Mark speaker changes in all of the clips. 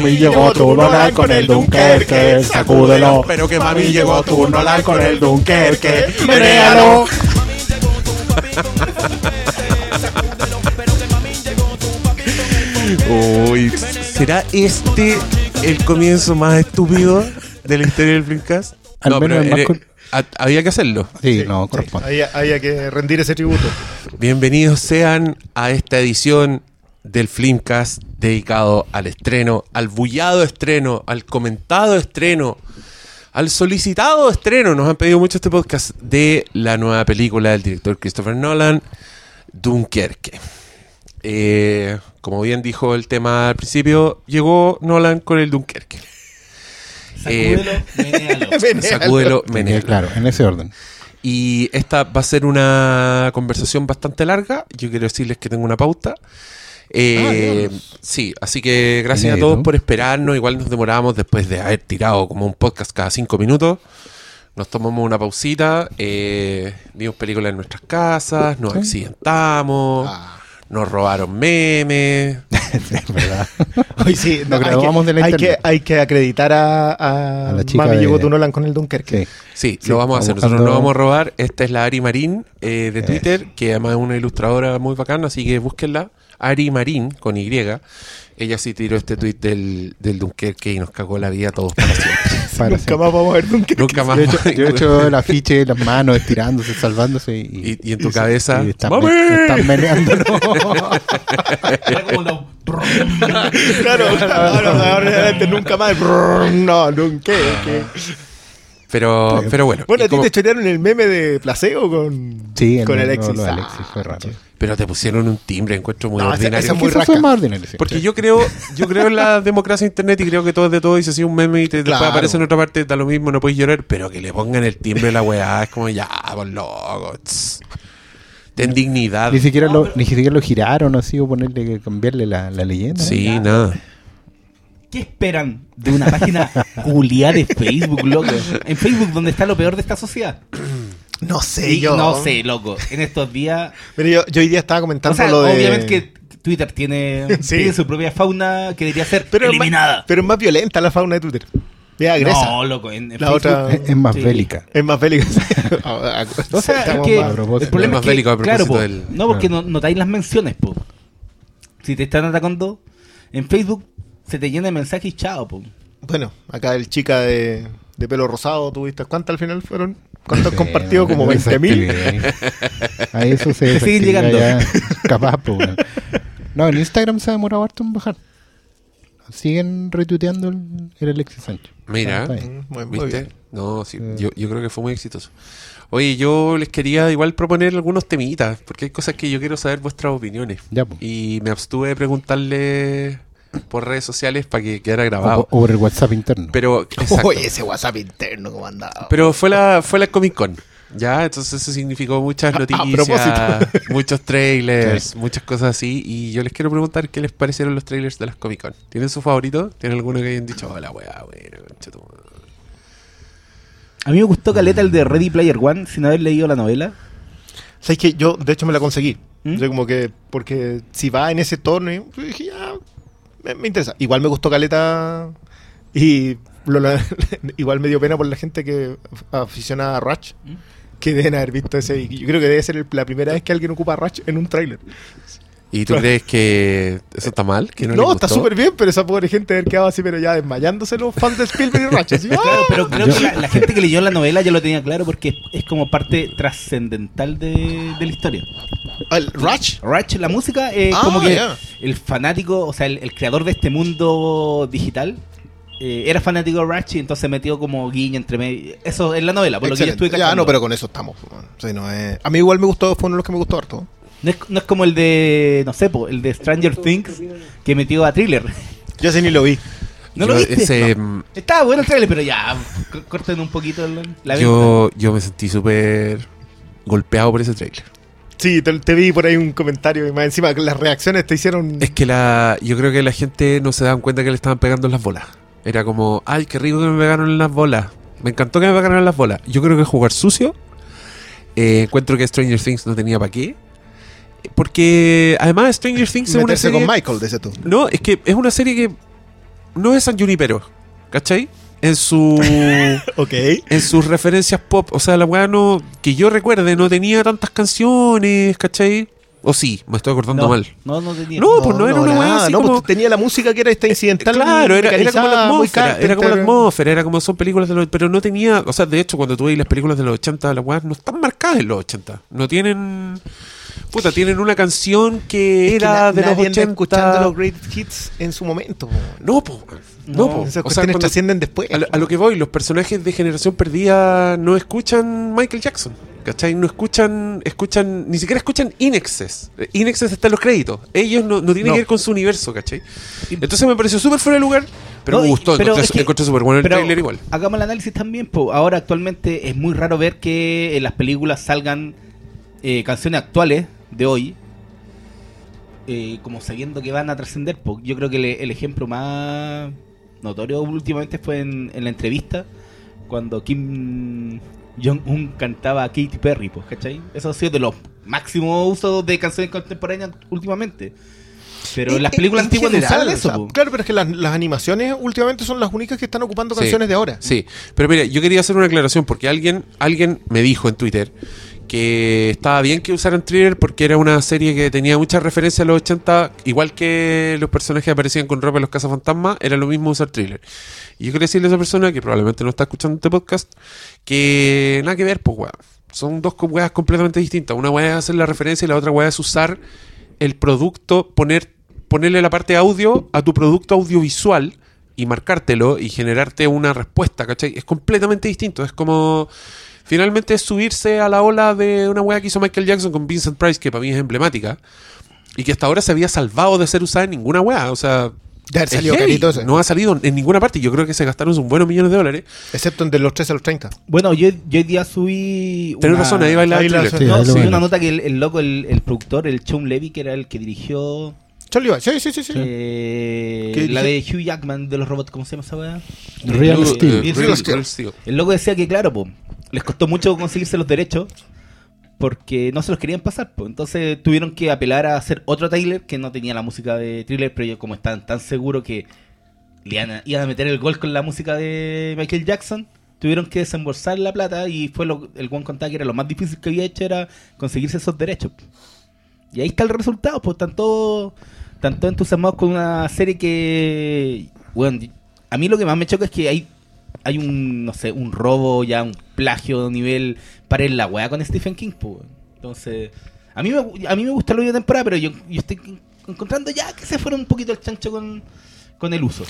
Speaker 1: Mami llegó tu Nolan con el Dunkerque, sacúdelo. Pero que mami llegó tu Nolan con el Dunkerque, menéalo.
Speaker 2: Uy, ¿será este el comienzo más estúpido de la historia del Flimcast?
Speaker 1: Al menos el más
Speaker 2: era-
Speaker 1: cor-
Speaker 2: ha- había que hacerlo.
Speaker 1: Sí, no, corresponde.
Speaker 3: Había, había que rendir ese tributo.
Speaker 2: Bienvenidos sean a esta edición del Flimcast dedicado al estreno, al bullado estreno, al comentado estreno, al solicitado estreno. Nos han pedido mucho este podcast de la nueva película del director Christopher Nolan, Dunkerque. Eh, como bien dijo el tema al principio, llegó Nolan con el Dunkerque.
Speaker 4: Sacúdelo, menéalo.
Speaker 2: Sacúdelo,
Speaker 1: Tenía
Speaker 2: menéalo.
Speaker 1: claro, en ese orden.
Speaker 2: Y esta va a ser una conversación bastante larga. Yo quiero decirles que tengo una pauta. Eh, sí, así que gracias
Speaker 1: Inédito.
Speaker 2: a todos por esperarnos. Igual nos demoramos después de haber tirado como un podcast cada cinco minutos. Nos tomamos una pausita, eh, vimos películas en nuestras casas, nos accidentamos,
Speaker 3: Ah.
Speaker 2: nos robaron memes.
Speaker 1: es verdad.
Speaker 3: Hoy sí,
Speaker 1: Nos
Speaker 3: que-
Speaker 1: de la
Speaker 3: hay
Speaker 1: internet.
Speaker 3: que, hay que acreditar a, a,
Speaker 1: A la chica
Speaker 3: Mami
Speaker 1: de-
Speaker 3: llegó tu Nolan con el Dunkerque.
Speaker 1: Sí.
Speaker 2: Sí, lo vamos a hacer. Nosotros no
Speaker 1: buscando-
Speaker 2: vamos a robar. Esta es la Ari Marín eh, de. Twitter, que además es una ilustradora muy bacana, así que búsquenla. Ari Marín, con Y. Ella sí tiró este tweet del, del Dunkerque y nos cagó la vida a todos para siempre.
Speaker 1: Para
Speaker 3: Nunca más vamos a ver Dunkerque.
Speaker 2: Nunca más.
Speaker 1: Yo he hecho, yo he hecho el afiche, las manos estirándose, salvándose y,
Speaker 2: Y- y en tu cabeza,
Speaker 1: y están,
Speaker 2: ¡Mami!
Speaker 1: me- están meneando.
Speaker 4: Era como los-
Speaker 3: Claro, ahora, nunca más. No, Dunkerque.
Speaker 2: Pero, pero bueno.
Speaker 3: Bueno,
Speaker 2: y
Speaker 3: a ti
Speaker 2: como-
Speaker 3: te chorearon el meme de placebo con,
Speaker 1: Sí,
Speaker 3: con
Speaker 1: el-
Speaker 3: Alexis.
Speaker 1: lo de
Speaker 3: Ah,
Speaker 1: Alexis fue raro.
Speaker 2: Pero te pusieron un timbre, encuentro muy
Speaker 3: No,
Speaker 2: ordinario.
Speaker 3: ese es muy rasca.
Speaker 1: más ordinario, sí.
Speaker 2: Porque yo creo, yo creo en la democracia de internet y creo que todo es de todo y si así un meme y te, después
Speaker 3: Claro.
Speaker 2: aparece en otra parte, da lo mismo, no puedes llorar, pero que le pongan el timbre a la weá, es como ya, por loco. tss. Ten dignidad.
Speaker 1: Ni siquiera, lo, ni siquiera lo giraron así o ponerle, cambiarle la, la leyenda.
Speaker 2: Sí, nada.
Speaker 4: ¿Qué esperan de una página culiada de Facebook, loco? En Facebook, donde está lo peor de esta sociedad.
Speaker 3: No sé,
Speaker 4: Y
Speaker 3: yo.
Speaker 4: No sé, loco. En estos días.
Speaker 3: Pero yo, yo hoy día estaba comentando
Speaker 4: O sea,
Speaker 3: lo de.
Speaker 4: obviamente que Twitter tiene,
Speaker 3: Sí.
Speaker 4: tiene su propia fauna que debería ser
Speaker 3: pero
Speaker 4: eliminada.
Speaker 3: más, pero es más violenta la fauna de Twitter. Agresa.
Speaker 4: no, loco. En, en
Speaker 3: La
Speaker 4: Facebook-
Speaker 3: otra-
Speaker 1: Es, más
Speaker 4: Sí.
Speaker 1: bélica.
Speaker 3: Es más bélica.
Speaker 4: O sea, es que
Speaker 1: propósito.
Speaker 4: el problema
Speaker 2: Es más bélico a
Speaker 4: claro,
Speaker 2: propósito
Speaker 4: po,
Speaker 2: del-
Speaker 4: no porque no notáis las menciones, po. Si te están atacando en Facebook, se te llena de mensajes y chao, po.
Speaker 3: Bueno, acá el chica de, de pelo rosado, ¿tuviste cuántas al final fueron? ¿Cuántos
Speaker 1: Sí,
Speaker 3: compartidos? Como
Speaker 1: esa
Speaker 3: 20.000.
Speaker 1: actividad ahí. A eso se
Speaker 4: siguen llegando.
Speaker 1: ya. Capaz, pues. No, en Instagram se ha demorado harto en bajar. Siguen retuiteando el, el Alexis Sánchez.
Speaker 2: Mira.
Speaker 3: Mm, muy- muy
Speaker 2: ¿Viste?
Speaker 3: bien.
Speaker 2: No, sí,
Speaker 1: Eh.
Speaker 2: yo, yo creo que fue muy exitoso. Oye, yo les quería igual proponer algunos temitas, porque hay cosas que yo quiero saber vuestras opiniones.
Speaker 1: Ya, pues.
Speaker 2: Y me abstuve de preguntarle por redes sociales para que quedara grabado.
Speaker 1: O, por el WhatsApp interno.
Speaker 2: Pero, exacto.
Speaker 3: Oye, ese WhatsApp interno, ¿cómo andaba?
Speaker 2: Pero fue la, fue la Comic Con. Ya, entonces eso significó muchas noticias,
Speaker 3: propósito.
Speaker 2: muchos trailers, muchas cosas así. Y yo les quiero preguntar qué les parecieron los trailers de las Comic Con. ¿Tienen su favorito? ¿Tienen alguno que hayan dicho, hola, weá, bueno, concha tu madre"?
Speaker 4: A mí me gustó caleta el de Ready Player One sin haber leído la novela.
Speaker 3: ¿Sabes que Yo, de hecho, me la conseguí.
Speaker 4: ¿Mm?
Speaker 3: Yo como que, porque si va en ese tono, yo dije, ya, me, me interesa. Igual me gustó Caleta y lo- lo- igual me dio pena por la gente que aficionada a Ratch,
Speaker 4: ¿Mm?
Speaker 3: que deben haber visto ese. y Yo creo que debe ser el- la primera vez que alguien ocupa Ratch en un tráiler.
Speaker 2: ¿Y tú crees que eso está mal? ¿Que no,
Speaker 3: está súper bien, pero esa pobre gente haber quedado así, pero ya desmayándose los fans de Spielberg y Ratch. así, ¡ah!
Speaker 4: Claro, pero creo
Speaker 1: Yo-
Speaker 4: que la, la gente que leyó la novela ya lo tenía claro porque es, es como parte trascendental de, de la historia.
Speaker 3: ¿El Ratch?
Speaker 4: Ratch, la música, es
Speaker 3: Ah,
Speaker 4: como que
Speaker 3: ya.
Speaker 4: el fanático, o sea, el, el creador de este mundo digital eh, era fanático de Ratch y entonces metió como guiño entre medio. Eso en la novela, por lo que yo estuve
Speaker 3: Ya,
Speaker 4: cachando.
Speaker 3: no, pero con eso estamos. bueno. Sí, no, eh, A mí igual me gustó, fue uno de los que me gustó harto.
Speaker 4: No es, no es como el de, no sé, po, el de Stranger Things que metió a Thriller.
Speaker 3: Yo ese ni lo vi.
Speaker 4: ¿No
Speaker 2: Yo
Speaker 4: lo viste?
Speaker 2: ese,
Speaker 4: No.
Speaker 2: mm,
Speaker 4: Estaba bueno el trailer, pero ya, c- corten un poquito la venta.
Speaker 2: yo, yo me sentí súper golpeado por ese trailer.
Speaker 3: Sí, te, te vi por ahí un comentario y más encima que las reacciones te hicieron.
Speaker 2: Es que la, yo creo que la gente no se daban cuenta que le estaban pegando en las bolas. Era como, ay, qué rico que me pegaron en las bolas. Me encantó que me pegaron en las bolas. Yo creo que jugar sucio. eh, encuentro que Stranger Things no tenía para qué. Porque además Stranger Things es una serie...
Speaker 3: con Michael, dice tú.
Speaker 2: No, es que es una serie que no es San Junipero, ¿cachai? En su
Speaker 3: Ok.
Speaker 2: en sus referencias pop, o sea, la weá no que yo recuerde no tenía tantas canciones, ¿cachai? O sí, me estoy acordando
Speaker 4: no,
Speaker 2: mal.
Speaker 4: No, no tenía.
Speaker 2: No, pues no era una weá así
Speaker 3: no,
Speaker 2: como-
Speaker 3: pues tenía la música que era esta incidental.
Speaker 2: Claro, era, era como la atmósfera, era como la atmósfera, era como son películas de los... Pero no tenía, o sea, de hecho, cuando tú veis las películas de los 80, las weas no están marcadas en los 80. No tienen... Puta, tienen una canción que era de los
Speaker 3: nadie anda
Speaker 2: 80.
Speaker 3: escuchando los great hits en su momento.
Speaker 2: No, po. No,
Speaker 4: No,
Speaker 2: po.
Speaker 3: Esas
Speaker 2: O sea, cuando-
Speaker 3: trascienden después.
Speaker 2: a, lo, a lo que voy, los personajes de Generación Perdida no escuchan Michael Jackson. ¿Cachai? No escuchan, escuchan, ni siquiera escuchan Inexes. Inexes está en los créditos. Ellos no, no tienen
Speaker 3: No.
Speaker 2: que ver con su universo, ¿cachai? Entonces me pareció súper fuera de lugar, pero
Speaker 4: No,
Speaker 2: me gustó.
Speaker 4: pero
Speaker 2: encontré
Speaker 4: es que-
Speaker 2: encontré súper bueno el trailer igual.
Speaker 4: Hagamos el análisis también. po. Ahora actualmente es muy raro ver que en las películas salgan eh, canciones actuales de hoy. eh, como sabiendo que van a trascender. Yo creo que le- el ejemplo más notorio últimamente fue en, en la entrevista cuando Kim Jong-un cantaba a Katy Perry, pues, ¿cachai? Eso ha sido de los máximos usos de canciones contemporáneas últimamente. Pero en las películas antiguas no
Speaker 3: o
Speaker 4: eso,
Speaker 3: sea. Claro, pero es que las, las animaciones últimamente son las únicas que están ocupando
Speaker 2: Sí,
Speaker 3: canciones de ahora.
Speaker 2: Sí, pero mira, yo quería hacer una aclaración porque alguien, alguien me dijo en Twitter que estaba bien que usaran Thriller porque era una serie que tenía muchas referencias a los 80, igual que los personajes que aparecían con ropa en los cazafantasmas, era lo mismo usar Thriller. Y yo quería decirle a esa persona que probablemente no está escuchando este podcast que nada que ver, pues weón. Son dos weas completamente distintas. Una wea es hacer la referencia y la otra wea es usar el producto, poner, ponerle la parte audio a tu producto audiovisual y marcártelo y generarte una respuesta, ¿cachai? Es completamente distinto. Es como. Finalmente es subirse a la ola de una wea que hizo Michael Jackson con Vincent Price, que para mí es emblemática, y que hasta ahora se había salvado de ser usada en ninguna wea. O sea.
Speaker 3: Carito ese.
Speaker 2: No ha salido en ninguna parte. Yo creo que se gastaron un buenos millones de dólares.
Speaker 3: Excepto en de los 13 a los 30.
Speaker 4: Bueno, yo, yo hoy día subí.
Speaker 2: Tenés
Speaker 4: una-
Speaker 2: razón, ahí baila
Speaker 3: ahí
Speaker 2: el
Speaker 3: la-.
Speaker 1: Sí,
Speaker 4: no, subí una nota que el, el loco, el, el productor, el Sean Levy, que era el que dirigió
Speaker 3: Charlie. Sí, sí, sí. sí.
Speaker 4: eh,
Speaker 3: ¿Qué
Speaker 4: la de Hugh Jackman de los robots, ¿cómo se llama esa weá?
Speaker 1: Real
Speaker 2: Eh,
Speaker 1: Steel.
Speaker 4: Real
Speaker 2: Real-
Speaker 3: Steel.
Speaker 2: Real Steel.
Speaker 4: El loco decía que, claro, po, les costó mucho conseguirse los derechos porque no se los querían pasar. po. Entonces tuvieron que apelar a hacer otro trailer que no tenía la música de thriller, pero ellos como estaban tan seguros que le iban a, meter el gol con la música de Michael Jackson, tuvieron que desembolsar la plata y fue lo, el Juan contaba que era lo más difícil que había hecho era conseguirse esos derechos. Y ahí está el resultado, pues están todos entusiasmados con una serie que, bueno, a mí lo que más me choca es que hay hay un, no sé, un robo, ya un plagio de nivel para en la weá con Stephen King, pues. Entonces, a mí me, a mí me gusta la última temporada, pero yo, yo estoy encontrando ya que se fueron un poquito el chancho con, con el uso.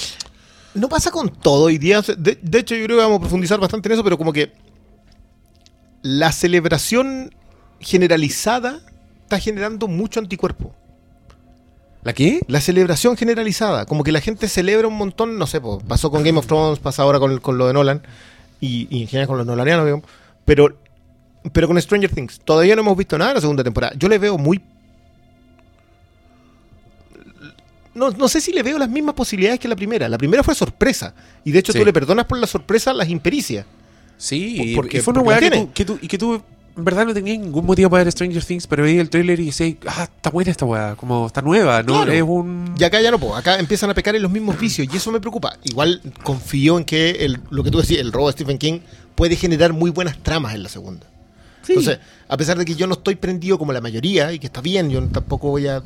Speaker 3: No pasa con todo hoy día. De, de hecho, yo creo que vamos a profundizar bastante en eso, pero como que la celebración generalizada está generando mucho anticuerpo.
Speaker 2: ¿La qué?
Speaker 3: La celebración generalizada, como que la gente celebra un montón, no sé, po, pasó con Game of Thrones, pasa ahora con, con lo de Nolan, y, y en general con los nolanianos, digamos, pero, pero con Stranger Things, todavía no hemos visto nada de la segunda temporada. Yo le veo muy... No, no sé si le veo las mismas posibilidades que la primera. La primera fue sorpresa, y de hecho
Speaker 2: Sí.
Speaker 3: tú le perdonas por la sorpresa las impericias.
Speaker 2: Sí,
Speaker 3: Porque-
Speaker 2: y fue una weá que que tú- y que tú en verdad no tenías ningún motivo para ver Stranger Things, pero veías el trailer y decías, ah, está buena esta weá, como está nueva, ¿no?
Speaker 3: Claro.
Speaker 2: Es un...
Speaker 3: Y acá ya no puedo, acá empiezan a pecar en los mismos vicios y eso me preocupa. Igual confío en que el- lo que tú decías, el robo de Stephen King puede generar muy buenas tramas en la segunda.
Speaker 4: Sí.
Speaker 3: Entonces, a pesar de que yo no estoy prendido como la mayoría y que está bien, yo tampoco voy a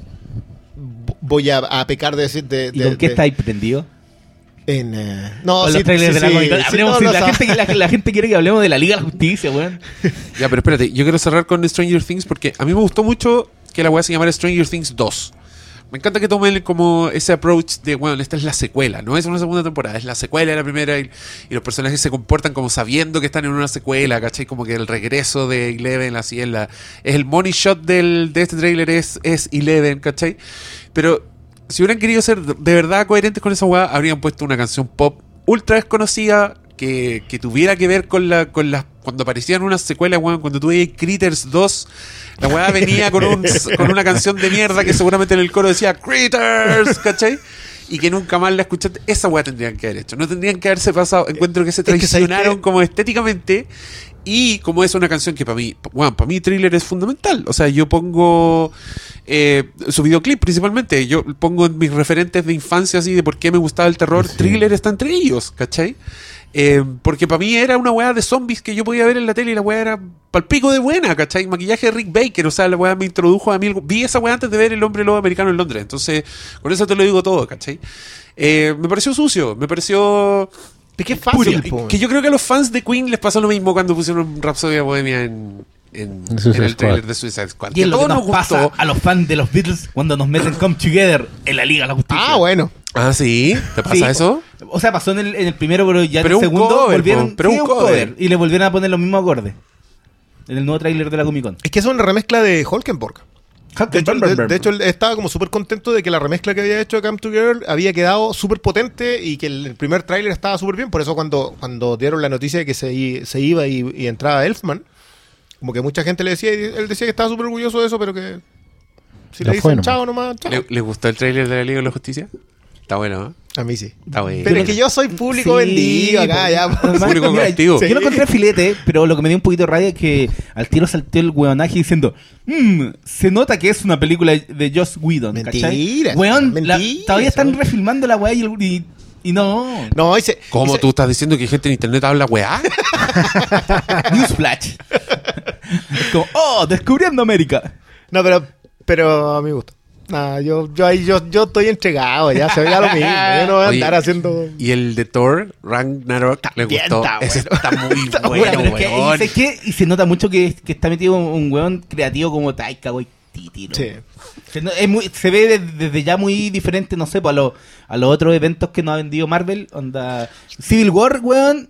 Speaker 3: voy a, a pecar de decir de,
Speaker 4: ¿Y
Speaker 3: de-
Speaker 4: con qué estáis prendido?
Speaker 3: En eh, no sí,
Speaker 4: los trailers
Speaker 3: sí,
Speaker 4: de la
Speaker 3: sí,
Speaker 4: Comic Con.
Speaker 3: sí,
Speaker 4: Hablemos,
Speaker 3: no,
Speaker 4: la, gente, la, la gente quiere que hablemos de la Liga de la Justicia, weón.
Speaker 2: Ya, pero espérate, yo quiero cerrar con Stranger Things porque a mí me gustó mucho que la weá se llamara Stranger Things 2. Me encanta que tomen como ese approach de, bueno, esta es la secuela, no es una segunda temporada, es la secuela de la primera y, y los personajes se comportan como sabiendo que están en una secuela, ¿cachai? Como que el regreso de Eleven, así es la... Es el money shot del, de este tráiler es, es Eleven, ¿cachai? Pero si hubieran querido ser de verdad coherentes con esa weá, habrían puesto una canción pop ultra desconocida que, que tuviera que ver con la con las cuando aparecían unas secuelas, weón, cuando veías Critters 2, la weá venía con, un, con una canción de mierda que seguramente en el coro decía Critters, ¿cachai? Y que nunca más la escuchaste. Esa weá tendrían que haber hecho. No tendrían que haberse pasado. Encuentro que se
Speaker 3: Es que, ¿sabes
Speaker 2: traicionaron como estéticamente Y como es una canción que para mí, bueno, para mí Thriller es fundamental. O sea, yo pongo eh, su videoclip principalmente. Yo pongo en mis referentes de infancia así de por qué me gustaba el terror.
Speaker 1: Sí.
Speaker 2: Thriller está entre ellos, ¿cachai? Eh, porque para mí era una weá de zombies que yo podía ver en la tele y la weá era palpico de buena, ¿cachai? Maquillaje de Rick Baker, o sea, la weá me introdujo a mí. Vi esa weá antes de ver El Hombre Lobo Americano en Londres, entonces con eso te lo digo todo, ¿cachai? Eh, me pareció sucio, me pareció...
Speaker 3: Es que es fácil, po.
Speaker 2: que yo creo que a los fans de Queen les pasó lo mismo cuando pusieron Rhapsody Bohemia en, en,
Speaker 1: En Suicide
Speaker 2: en el
Speaker 1: Squad.
Speaker 2: trailer de Suicide Squad.
Speaker 4: Y es lo que
Speaker 2: todo
Speaker 4: nos pasa a los fans de los Beatles cuando nos meten Come Together en la Liga de la Justicia.
Speaker 3: Ah, bueno.
Speaker 2: Ah, sí, ¿te pasa
Speaker 4: Sí.
Speaker 2: eso?
Speaker 4: O sea, pasó en el, en el primero, pero ya
Speaker 2: Pero
Speaker 4: en el
Speaker 2: un
Speaker 4: segundo
Speaker 2: cover,
Speaker 4: volvieron.
Speaker 2: pero
Speaker 4: sí,
Speaker 2: un cover.
Speaker 4: Y le volvieron a poner los mismos acordes. En el nuevo tráiler de la Comic Con.
Speaker 3: Es que es una remezcla de Hulkenborg. De hecho, de, de hecho, él estaba como súper contento de que la remezcla que había hecho de Come Together había quedado súper potente y que el, el primer tráiler estaba súper bien. Por eso cuando, cuando dieron la noticia de que se, se iba y, y entraba Elfman, como que mucha gente le decía, y él decía que estaba súper orgulloso de eso, pero que si
Speaker 1: Ya
Speaker 3: le dicen
Speaker 1: nomás.
Speaker 3: chao nomás, chao.
Speaker 2: ¿Le, le gustó el trailer de la Liga de la Justicia? Está bueno, ¿eh?
Speaker 3: A mí sí.
Speaker 2: Está.
Speaker 3: Pero es que yo soy público vendido acá, ya.
Speaker 4: Además,
Speaker 2: Público
Speaker 4: mira,
Speaker 2: cautivo.
Speaker 4: Yo lo encontré filete, pero lo que me dio un poquito de rabia es que al tiro saltó el weonaje diciendo: "Mm, Se nota que es una película de Joss Whedon. ¿cachai?
Speaker 3: Mentira,
Speaker 4: Weón, la-
Speaker 3: mentira,
Speaker 4: todavía están refilmando la weá y, el- y, y no.
Speaker 3: No.
Speaker 2: ¿Cómo tú estás diciendo que gente en internet habla weá?
Speaker 4: Newsflash. es como: ¡Oh! Descubriendo América.
Speaker 3: No, pero, pero a mi gusto. Nah, yo, yo ahí yo, yo estoy entregado, ya se veía lo mismo. Yo no voy a
Speaker 2: Oye,
Speaker 3: andar haciendo.
Speaker 2: Y el de Thor, Ragnarok, le gustó.
Speaker 3: está
Speaker 2: Ese
Speaker 3: bueno.
Speaker 2: está muy
Speaker 3: Está
Speaker 2: bueno,
Speaker 4: que- y, que- se nota mucho que, que está metido un, un weón creativo como Taika. ¿no?
Speaker 3: Sí.
Speaker 4: Se, no- es muy- se ve desde, desde ya muy diferente, no sé, pues, a, los a los otros eventos que nos ha vendido Marvel. Onda Civil War, weón.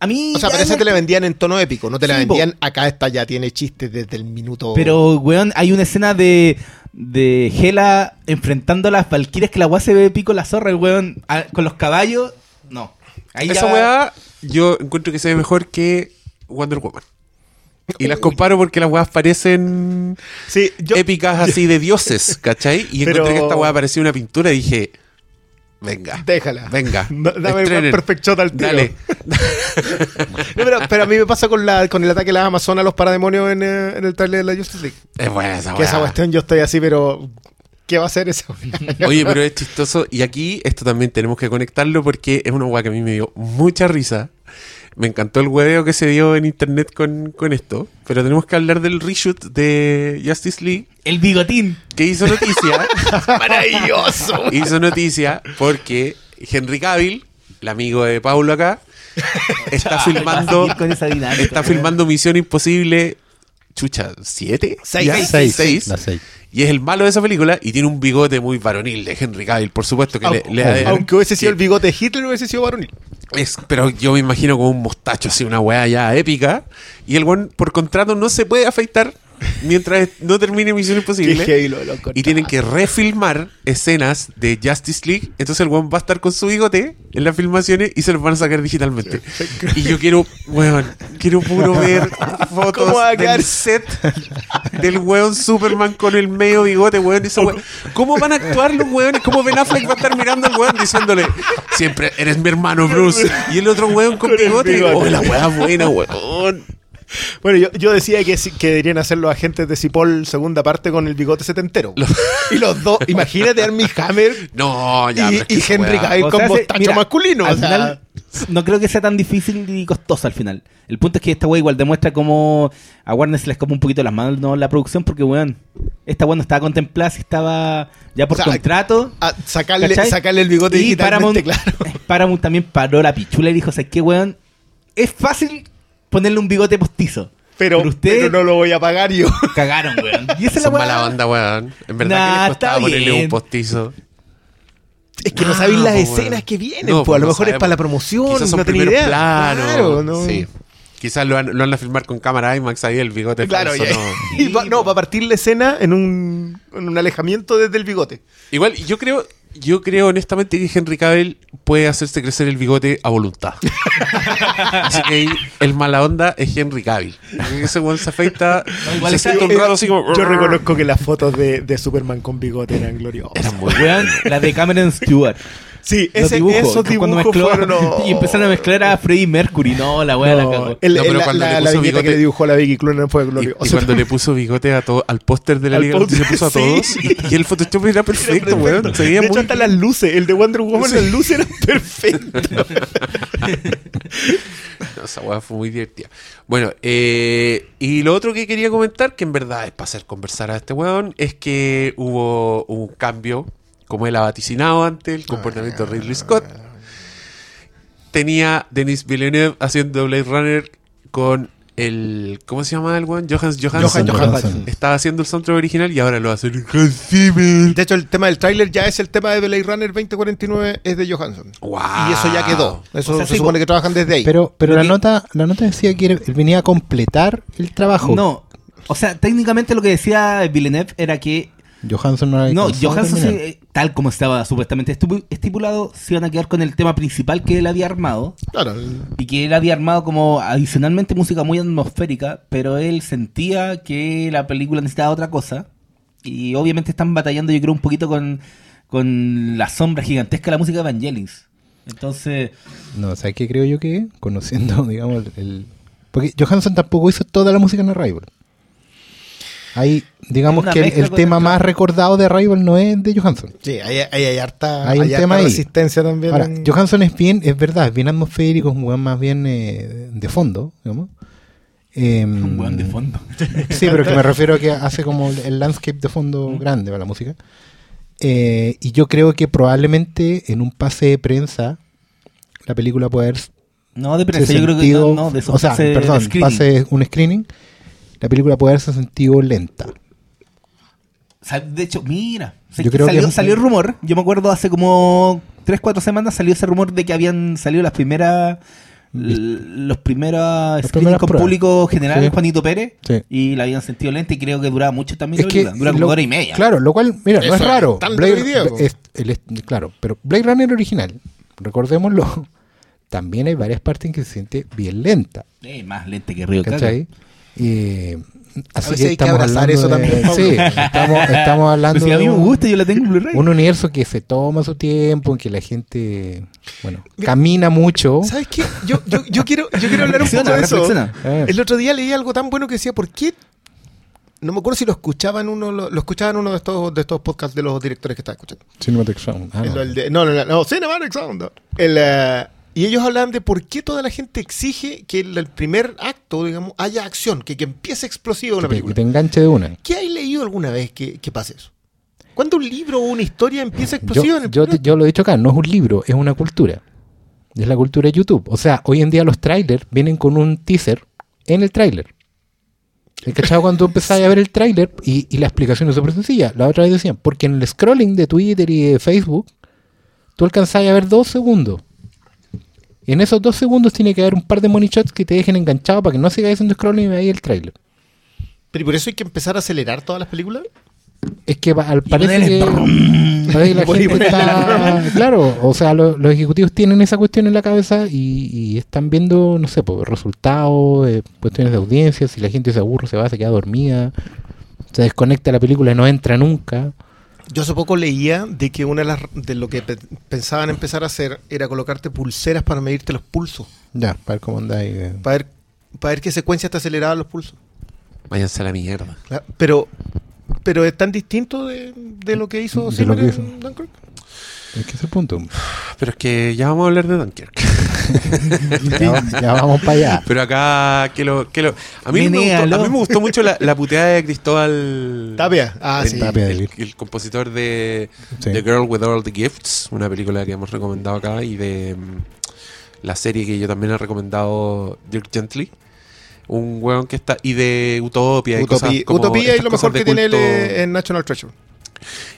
Speaker 4: A mí.
Speaker 3: O sea, pero ese
Speaker 4: no-
Speaker 3: te la vendían en tono épico, no te la
Speaker 4: Sí, po.
Speaker 3: vendían acá esta ya tiene chistes desde el minuto.
Speaker 4: Pero, weón, hay una escena de, de Hela enfrentando a las valquirias que la weá se ve pico la zorra, el weón, a- con los caballos. No. Ahí
Speaker 2: Esa
Speaker 4: ya-
Speaker 2: weá, yo encuentro que se ve mejor que Wonder Woman. Y las comparo porque las weas parecen
Speaker 3: Sí, yo,
Speaker 2: épicas así de dioses, ¿cachai? Y
Speaker 3: Pero-
Speaker 2: encontré que esta weá parecía una pintura y dije, venga,
Speaker 3: déjala.
Speaker 2: venga,
Speaker 3: No, dame el perfect shot al tiro.
Speaker 2: Dale.
Speaker 3: No, pero, pero a mí me pasa con, la, con el ataque de las Amazonas a los parademonios en, eh, en el trailer de la Justice League.
Speaker 2: Es buena esa
Speaker 3: Que esa cuestión yo estoy así, pero. ¿Qué va a hacer esa
Speaker 2: Oye, pero es chistoso. Y aquí esto también tenemos que conectarlo porque es una weá que a mí me dio mucha risa. Me encantó el hueveo que se dio en internet con, con esto. Pero tenemos que hablar del reshoot de Justice League
Speaker 4: El bigotín.
Speaker 2: que hizo noticia.
Speaker 3: Maravilloso.
Speaker 2: hizo noticia porque Henry Cavill, el amigo de Paulo acá, está filmando
Speaker 4: seguir con esa dinámica,
Speaker 2: está
Speaker 4: weón.
Speaker 2: filmando Misión Imposible chucha, ¿siete?
Speaker 3: Seis.
Speaker 2: ¿Ya?
Speaker 3: Seis.
Speaker 1: Seis. La seis.
Speaker 2: Y es el malo de esa película y tiene un bigote muy varonil de Henry Cavill, por supuesto que le, le da-
Speaker 3: Aunque hubiese sido el bigote de Hitler, hubiese sido varonil.
Speaker 2: es- pero yo me imagino como un mostacho así, una weá ya épica. Y el buen por contrato no se puede afeitar mientras no termine Misión Imposible.
Speaker 3: Qué lo
Speaker 2: Y tienen que refilmar escenas de Justice League. Entonces el weón va a estar con su bigote en las filmaciones y se los van a sacar digitalmente. Y yo quiero, weón, quiero puro ver fotos del set del weón Superman con el medio bigote, weón. esa weón. ¿Cómo van a actuar los weones? ¿Cómo Ben Affleck va a estar mirando al weón diciéndole, siempre eres mi hermano Bruce? Y el otro weón con, bigote.
Speaker 3: bigote.
Speaker 2: Oh, la weá buena, weón.
Speaker 3: Bueno, yo, yo decía que, sí- que deberían hacer los agentes de Cipoll segunda parte con el bigote setentero. Y los dos, imagínate Armie Hammer
Speaker 2: No, ya.
Speaker 3: y,
Speaker 2: pero es que
Speaker 3: y
Speaker 2: esa
Speaker 3: Henry Cavill con
Speaker 4: mira,
Speaker 3: masculino.
Speaker 4: Al
Speaker 3: o sea,
Speaker 4: final, no creo que sea tan difícil ni costoso al final. El punto es que esta weá igual demuestra cómo a Warner se le escapa un poquito las manos no, la producción, porque weón, esta weá no estaba contemplada, si estaba ya por
Speaker 3: O sea,
Speaker 4: contrato.
Speaker 3: a sacarle, sacarle el bigote
Speaker 4: y Paramount,
Speaker 3: claro.
Speaker 4: Paramount también paró la pichula y dijo, ¿sabes qué, weón? Es fácil ponerle un bigote postizo.
Speaker 3: Pero,
Speaker 4: Pero usted-
Speaker 3: pero no lo voy a pagar yo.
Speaker 4: Cagaron, weón. Y esa es la
Speaker 2: mala onda, weón. En verdad
Speaker 4: Nah,
Speaker 2: que les costaba ponerle un postizo.
Speaker 3: Es que no,
Speaker 2: No,
Speaker 3: sabéis las
Speaker 2: pues,
Speaker 3: escenas que vienen.
Speaker 2: No,
Speaker 3: pues, a lo
Speaker 2: no
Speaker 3: mejor es para la promoción.
Speaker 2: Quizás son
Speaker 3: no tenía
Speaker 2: primer
Speaker 3: idea.
Speaker 2: plano.
Speaker 3: Claro, no.
Speaker 2: Sí. Quizás lo van, lo van a filmar con cámara IMAX ahí el bigote.
Speaker 3: Claro,
Speaker 2: falso, no.
Speaker 3: y no, para partir la escena en un, en un alejamiento desde el bigote.
Speaker 2: Igual, yo creo, yo creo honestamente que Henry Cavill puede hacerse crecer el bigote a voluntad. así que ahí el mala onda es Henry Cavill. Ese weón se afeita,
Speaker 4: igual
Speaker 2: se un rato así como...
Speaker 3: Yo reconozco que las fotos de, de Superman con bigote eran gloriosas.
Speaker 2: Eran muy
Speaker 4: Weón, la de Cameron Stewart.
Speaker 3: Sí, ese,
Speaker 4: dibujos,
Speaker 3: esos
Speaker 4: cuando
Speaker 3: dibujos
Speaker 4: mezcló
Speaker 3: fueron... no.
Speaker 4: y empezaron a mezclar a Freddie Mercury. No, la weá la
Speaker 3: No,
Speaker 4: cagó.
Speaker 3: el-
Speaker 2: No, pero
Speaker 3: la,
Speaker 2: cuando
Speaker 3: la-
Speaker 2: le
Speaker 3: la
Speaker 2: puso
Speaker 3: que
Speaker 2: bigote-
Speaker 3: le dibujó la Vicky Cluner fue
Speaker 2: Y,
Speaker 3: glorioso.
Speaker 2: y cuando le puso bigote a todo, al póster de la
Speaker 3: Al
Speaker 2: Liga la Justicia,
Speaker 3: póster,
Speaker 2: puso a
Speaker 3: sí.
Speaker 2: todos. Y, y el Photoshop era perfecto, weón. Se veía
Speaker 3: de hecho,
Speaker 2: muy
Speaker 3: hasta
Speaker 2: bien.
Speaker 3: las luces, el de Wonder Woman, las luces eran perfectas.
Speaker 2: No, esa weá fue muy divertida. Bueno, eh, y lo otro que quería comentar, que en verdad es para hacer conversar a este weón, es que hubo un cambio, como él ha vaticinado ante el comportamiento de Ridley Scott. Tenía Denis Villeneuve haciendo Blade Runner con el. ¿Cómo se llama el weón? Johans Johansson.
Speaker 3: Johan Johansson.
Speaker 2: Estaba haciendo el soundtrack original y ahora lo Hans Zimmer.
Speaker 3: De hecho, el tema del tráiler ya es el tema de Blade Runner 2049, es de Johansson.
Speaker 2: Wow.
Speaker 3: Y eso ya quedó. Eso
Speaker 4: O sea,
Speaker 3: se
Speaker 4: sí,
Speaker 3: supone
Speaker 4: po.
Speaker 3: que trabajan desde ahí.
Speaker 1: Pero, pero la nota, la nota decía que él venía a completar el trabajo.
Speaker 4: No, o sea, técnicamente lo que decía Villeneuve era que
Speaker 1: Johansson no era
Speaker 4: no, Johansson,
Speaker 1: terminar.
Speaker 4: Tal como estaba supuestamente estipulado, se iban a quedar con el tema principal que él había armado.
Speaker 3: claro,
Speaker 4: Y que él había armado como adicionalmente música muy atmosférica, pero él sentía que la película necesitaba otra cosa. Y obviamente están batallando, yo creo, un poquito con, con la sombra gigantesca de la música de Evangelis. Entonces,
Speaker 1: No, ¿sabes qué creo yo que? Conociendo, digamos, el... Porque Johansson tampoco hizo toda la música en Arrival. Hay, digamos que el, tema
Speaker 4: el-
Speaker 1: más recordado de Arrival no es de Johansson.
Speaker 3: sí, hay, harta,
Speaker 1: Hay un
Speaker 3: harta
Speaker 1: tema ahí.
Speaker 3: resistencia también.
Speaker 1: Ahora,
Speaker 3: en-
Speaker 1: Johansson es bien, es verdad, es bien atmosférico, es un weón más bien eh, de fondo, digamos. Em,
Speaker 4: un weón de fondo.
Speaker 1: Sí, pero que me refiero a que hace como el- landscape de fondo
Speaker 4: Mm.
Speaker 1: grande para la música. Eh, y yo creo que probablemente en un pase de prensa la película puede haber
Speaker 4: No, de prensa, yo creo que no, no, de esos
Speaker 1: o sea,
Speaker 4: pase-
Speaker 1: perdón,
Speaker 4: screening.
Speaker 1: pase un screening, la película puede haberse sentido lenta.
Speaker 4: Sal- De hecho, mira,
Speaker 1: Yo creo
Speaker 4: salió,
Speaker 1: que-
Speaker 4: salió el rumor. Yo me acuerdo hace como 3, 4 semanas salió ese rumor de que habían salido las primeras. Los primeros
Speaker 1: primeras
Speaker 4: con
Speaker 1: pruebas.
Speaker 4: público general,
Speaker 1: Sí.
Speaker 4: Juanito Pérez,
Speaker 1: Sí.
Speaker 4: y la habían sentido lenta y creo que duraba mucho también
Speaker 1: Es que.
Speaker 4: Dura como
Speaker 1: lo-
Speaker 4: hora y media.
Speaker 1: Claro, lo cual, mira, no
Speaker 3: Eso
Speaker 1: es
Speaker 3: es
Speaker 1: raro. Blade, es- el claro, pero Blade Runner original, recordémoslo, también hay varias partes en que se siente bien lenta.
Speaker 4: Eh, más lenta que Río.
Speaker 1: ¿Cachai? Y, así
Speaker 3: veces
Speaker 1: que
Speaker 3: hay que
Speaker 1: estamos
Speaker 3: abrazar
Speaker 1: hablando
Speaker 3: eso
Speaker 1: de,
Speaker 3: también, Pablo.
Speaker 1: sí, estamos, estamos hablando
Speaker 4: Pues si a mí
Speaker 1: de
Speaker 4: me
Speaker 1: un,
Speaker 4: gusta, yo la tengo en Blu-ray.
Speaker 1: un universo que se toma su tiempo, en que la gente, bueno,
Speaker 3: Mira,
Speaker 1: camina mucho.
Speaker 3: ¿Sabes qué? Yo, yo, yo, quiero, yo quiero hablar un poco de eso.
Speaker 1: Eh,
Speaker 3: El otro día leí algo tan bueno que decía, ¿por qué? No me acuerdo si lo escuchaba en uno, lo, lo escuchaba en uno de estos, de estos podcasts de los directores que estaba escuchando.
Speaker 1: Cinematic Sound. Ah,
Speaker 3: El-
Speaker 1: no.
Speaker 3: el de- no, no, no, no, Cinematic Sound. El, eh, y ellos hablaban de por qué toda la gente exige que el, el primer acto, digamos, haya acción, que, que empiece explosiva una
Speaker 1: que, te, que
Speaker 3: película.
Speaker 1: te enganche de una.
Speaker 3: ¿Qué hay leído alguna vez que, que pase eso? ¿Cuándo un libro o una historia empieza
Speaker 1: Yo,
Speaker 3: explosiva en el
Speaker 1: yo, te- yo lo he dicho acá, no es un libro, es una cultura. Es la cultura de YouTube. O sea, hoy en día los trailers vienen con un teaser en el tráiler. ¿El cachado cuando empezáis a ver el tráiler? Y, y la explicación es súper sencilla. La otra vez decían, porque en el scrolling de Twitter y de Facebook, tú alcanzáis a ver dos segundos. En esos dos segundos tiene que haber un par de money shots que te dejen enganchado para que no sigas haciendo scrolling y veáis el tráiler.
Speaker 3: Pero ¿y por eso hay que empezar a acelerar todas las películas?
Speaker 1: Es que al parece
Speaker 4: ponerle
Speaker 1: que, parece que la gente está... Claro, o sea, lo- los ejecutivos tienen esa cuestión en la cabeza y, y están viendo, no sé, pues, resultados, eh, cuestiones de audiencia, si la gente se aburre, se va, se queda dormida, se desconecta de la película y no entra nunca.
Speaker 3: Yo hace poco leía de que una de las de lo que pe- pensaban empezar a hacer era colocarte pulseras para medirte los pulsos,
Speaker 1: Ya, para ver cómo andáis. eh.
Speaker 3: para ver, para ver qué secuencia te aceleraban los pulsos.
Speaker 2: Váyanse a la mierda.
Speaker 3: Claro, Pero, pero es tan distinto de, de lo que hizo
Speaker 1: De lo que
Speaker 3: en
Speaker 1: hizo.
Speaker 3: Dunkirk.
Speaker 1: Es que ese es el punto.
Speaker 2: Pero es que ya vamos a hablar de Dunkirk.
Speaker 1: Ya, va- ya vamos para allá.
Speaker 2: Pero acá, que lo, que lo, a, mí me gustó,
Speaker 4: Menéalo.
Speaker 2: a mí me gustó mucho la, la puteada de Cristóbal
Speaker 3: Tapia. Ah,
Speaker 2: el,
Speaker 3: sí.
Speaker 1: Tapia.
Speaker 2: el- el compositor de
Speaker 1: Sí.
Speaker 2: The Girl with All the Gifts, una película que hemos recomendado acá, y de mm, la serie que yo también he recomendado, Dirk Gently. Un weón que está. Y de Utopia. y cosas
Speaker 3: Utopía,
Speaker 2: como
Speaker 3: Utopía y
Speaker 2: estas
Speaker 3: lo mejor que tiene eh, en National Treasure.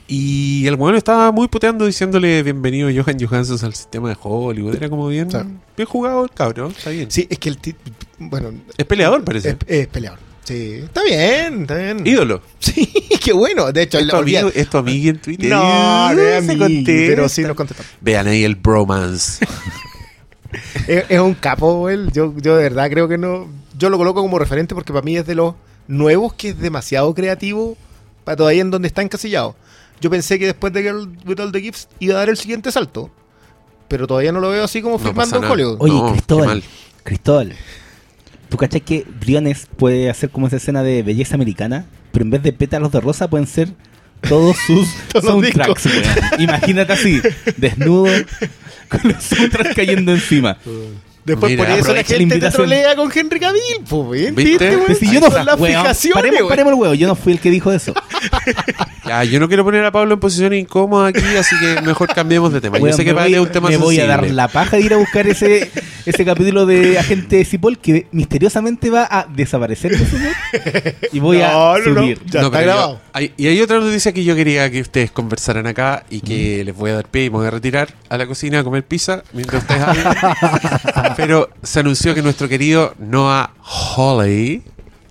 Speaker 2: Y el weón estaba muy puteando diciéndole bienvenido Johan Johansson al sistema de Hollywood. Era como bien, bien jugado el cabrón, está bien.
Speaker 3: Sí, es que el bueno,
Speaker 2: Es peleador, parece.
Speaker 3: es, es peleador. Sí, está bien, está bien.
Speaker 2: Ídolo.
Speaker 3: Sí, qué bueno. De hecho,
Speaker 2: Es
Speaker 3: el-
Speaker 2: tu amigo, es tu amigo en Twitter.
Speaker 3: No, no es amigo, pero sí nos contestamos.
Speaker 2: Vean ahí el bromance.
Speaker 3: es, es un capo él. Yo, yo de verdad creo que no. Yo lo coloco como referente porque para mí es de los nuevos que es demasiado creativo para todavía en donde está encasillado. Yo pensé que después de Girl with All the Gifts iba a dar el siguiente salto. pero todavía no lo veo así como
Speaker 2: No
Speaker 3: filmando
Speaker 2: pasa
Speaker 3: en. Hollywood.
Speaker 4: Oye,
Speaker 2: No,
Speaker 4: Cristóbal. Cristóbal. ¿Tú cachai que Briones puede hacer como esa escena de belleza americana? Pero en vez de pétalos de rosa pueden ser todos sus
Speaker 3: Todos
Speaker 4: soundtracks, weón. Imagínate así, desnudo, con los soundtracks cayendo encima.
Speaker 3: Después
Speaker 2: Mira,
Speaker 3: por eso la
Speaker 4: aprovecha la
Speaker 3: gente te trolea con Henry Cavill, pues, ¿ven?
Speaker 2: ¿Viste?
Speaker 3: ¿Viste?
Speaker 2: Pues
Speaker 4: si yo no
Speaker 3: las
Speaker 4: weón,
Speaker 3: fijaciones,
Speaker 4: paremos, paremos el huevo, yo no fui el que dijo eso.
Speaker 2: Ya, yo no quiero poner a Pablo en posición incómoda aquí, así que mejor cambiemos de tema. Yo sé que para
Speaker 4: voy,
Speaker 2: él es un tema
Speaker 4: me voy a dar la paja de ir a buscar ese, ese capítulo de Agente Cipoll que misteriosamente va a desaparecer y voy
Speaker 3: No,
Speaker 4: a
Speaker 3: no, no.
Speaker 4: subir.
Speaker 3: Ya está grabado.
Speaker 2: hay- y hay otra noticia que yo quería que ustedes conversaran acá y que
Speaker 3: Mm.
Speaker 2: les voy a dar pie y me voy a retirar a la cocina a comer pizza mientras ustedes hablan. pero se anunció que nuestro querido Noah Hawley,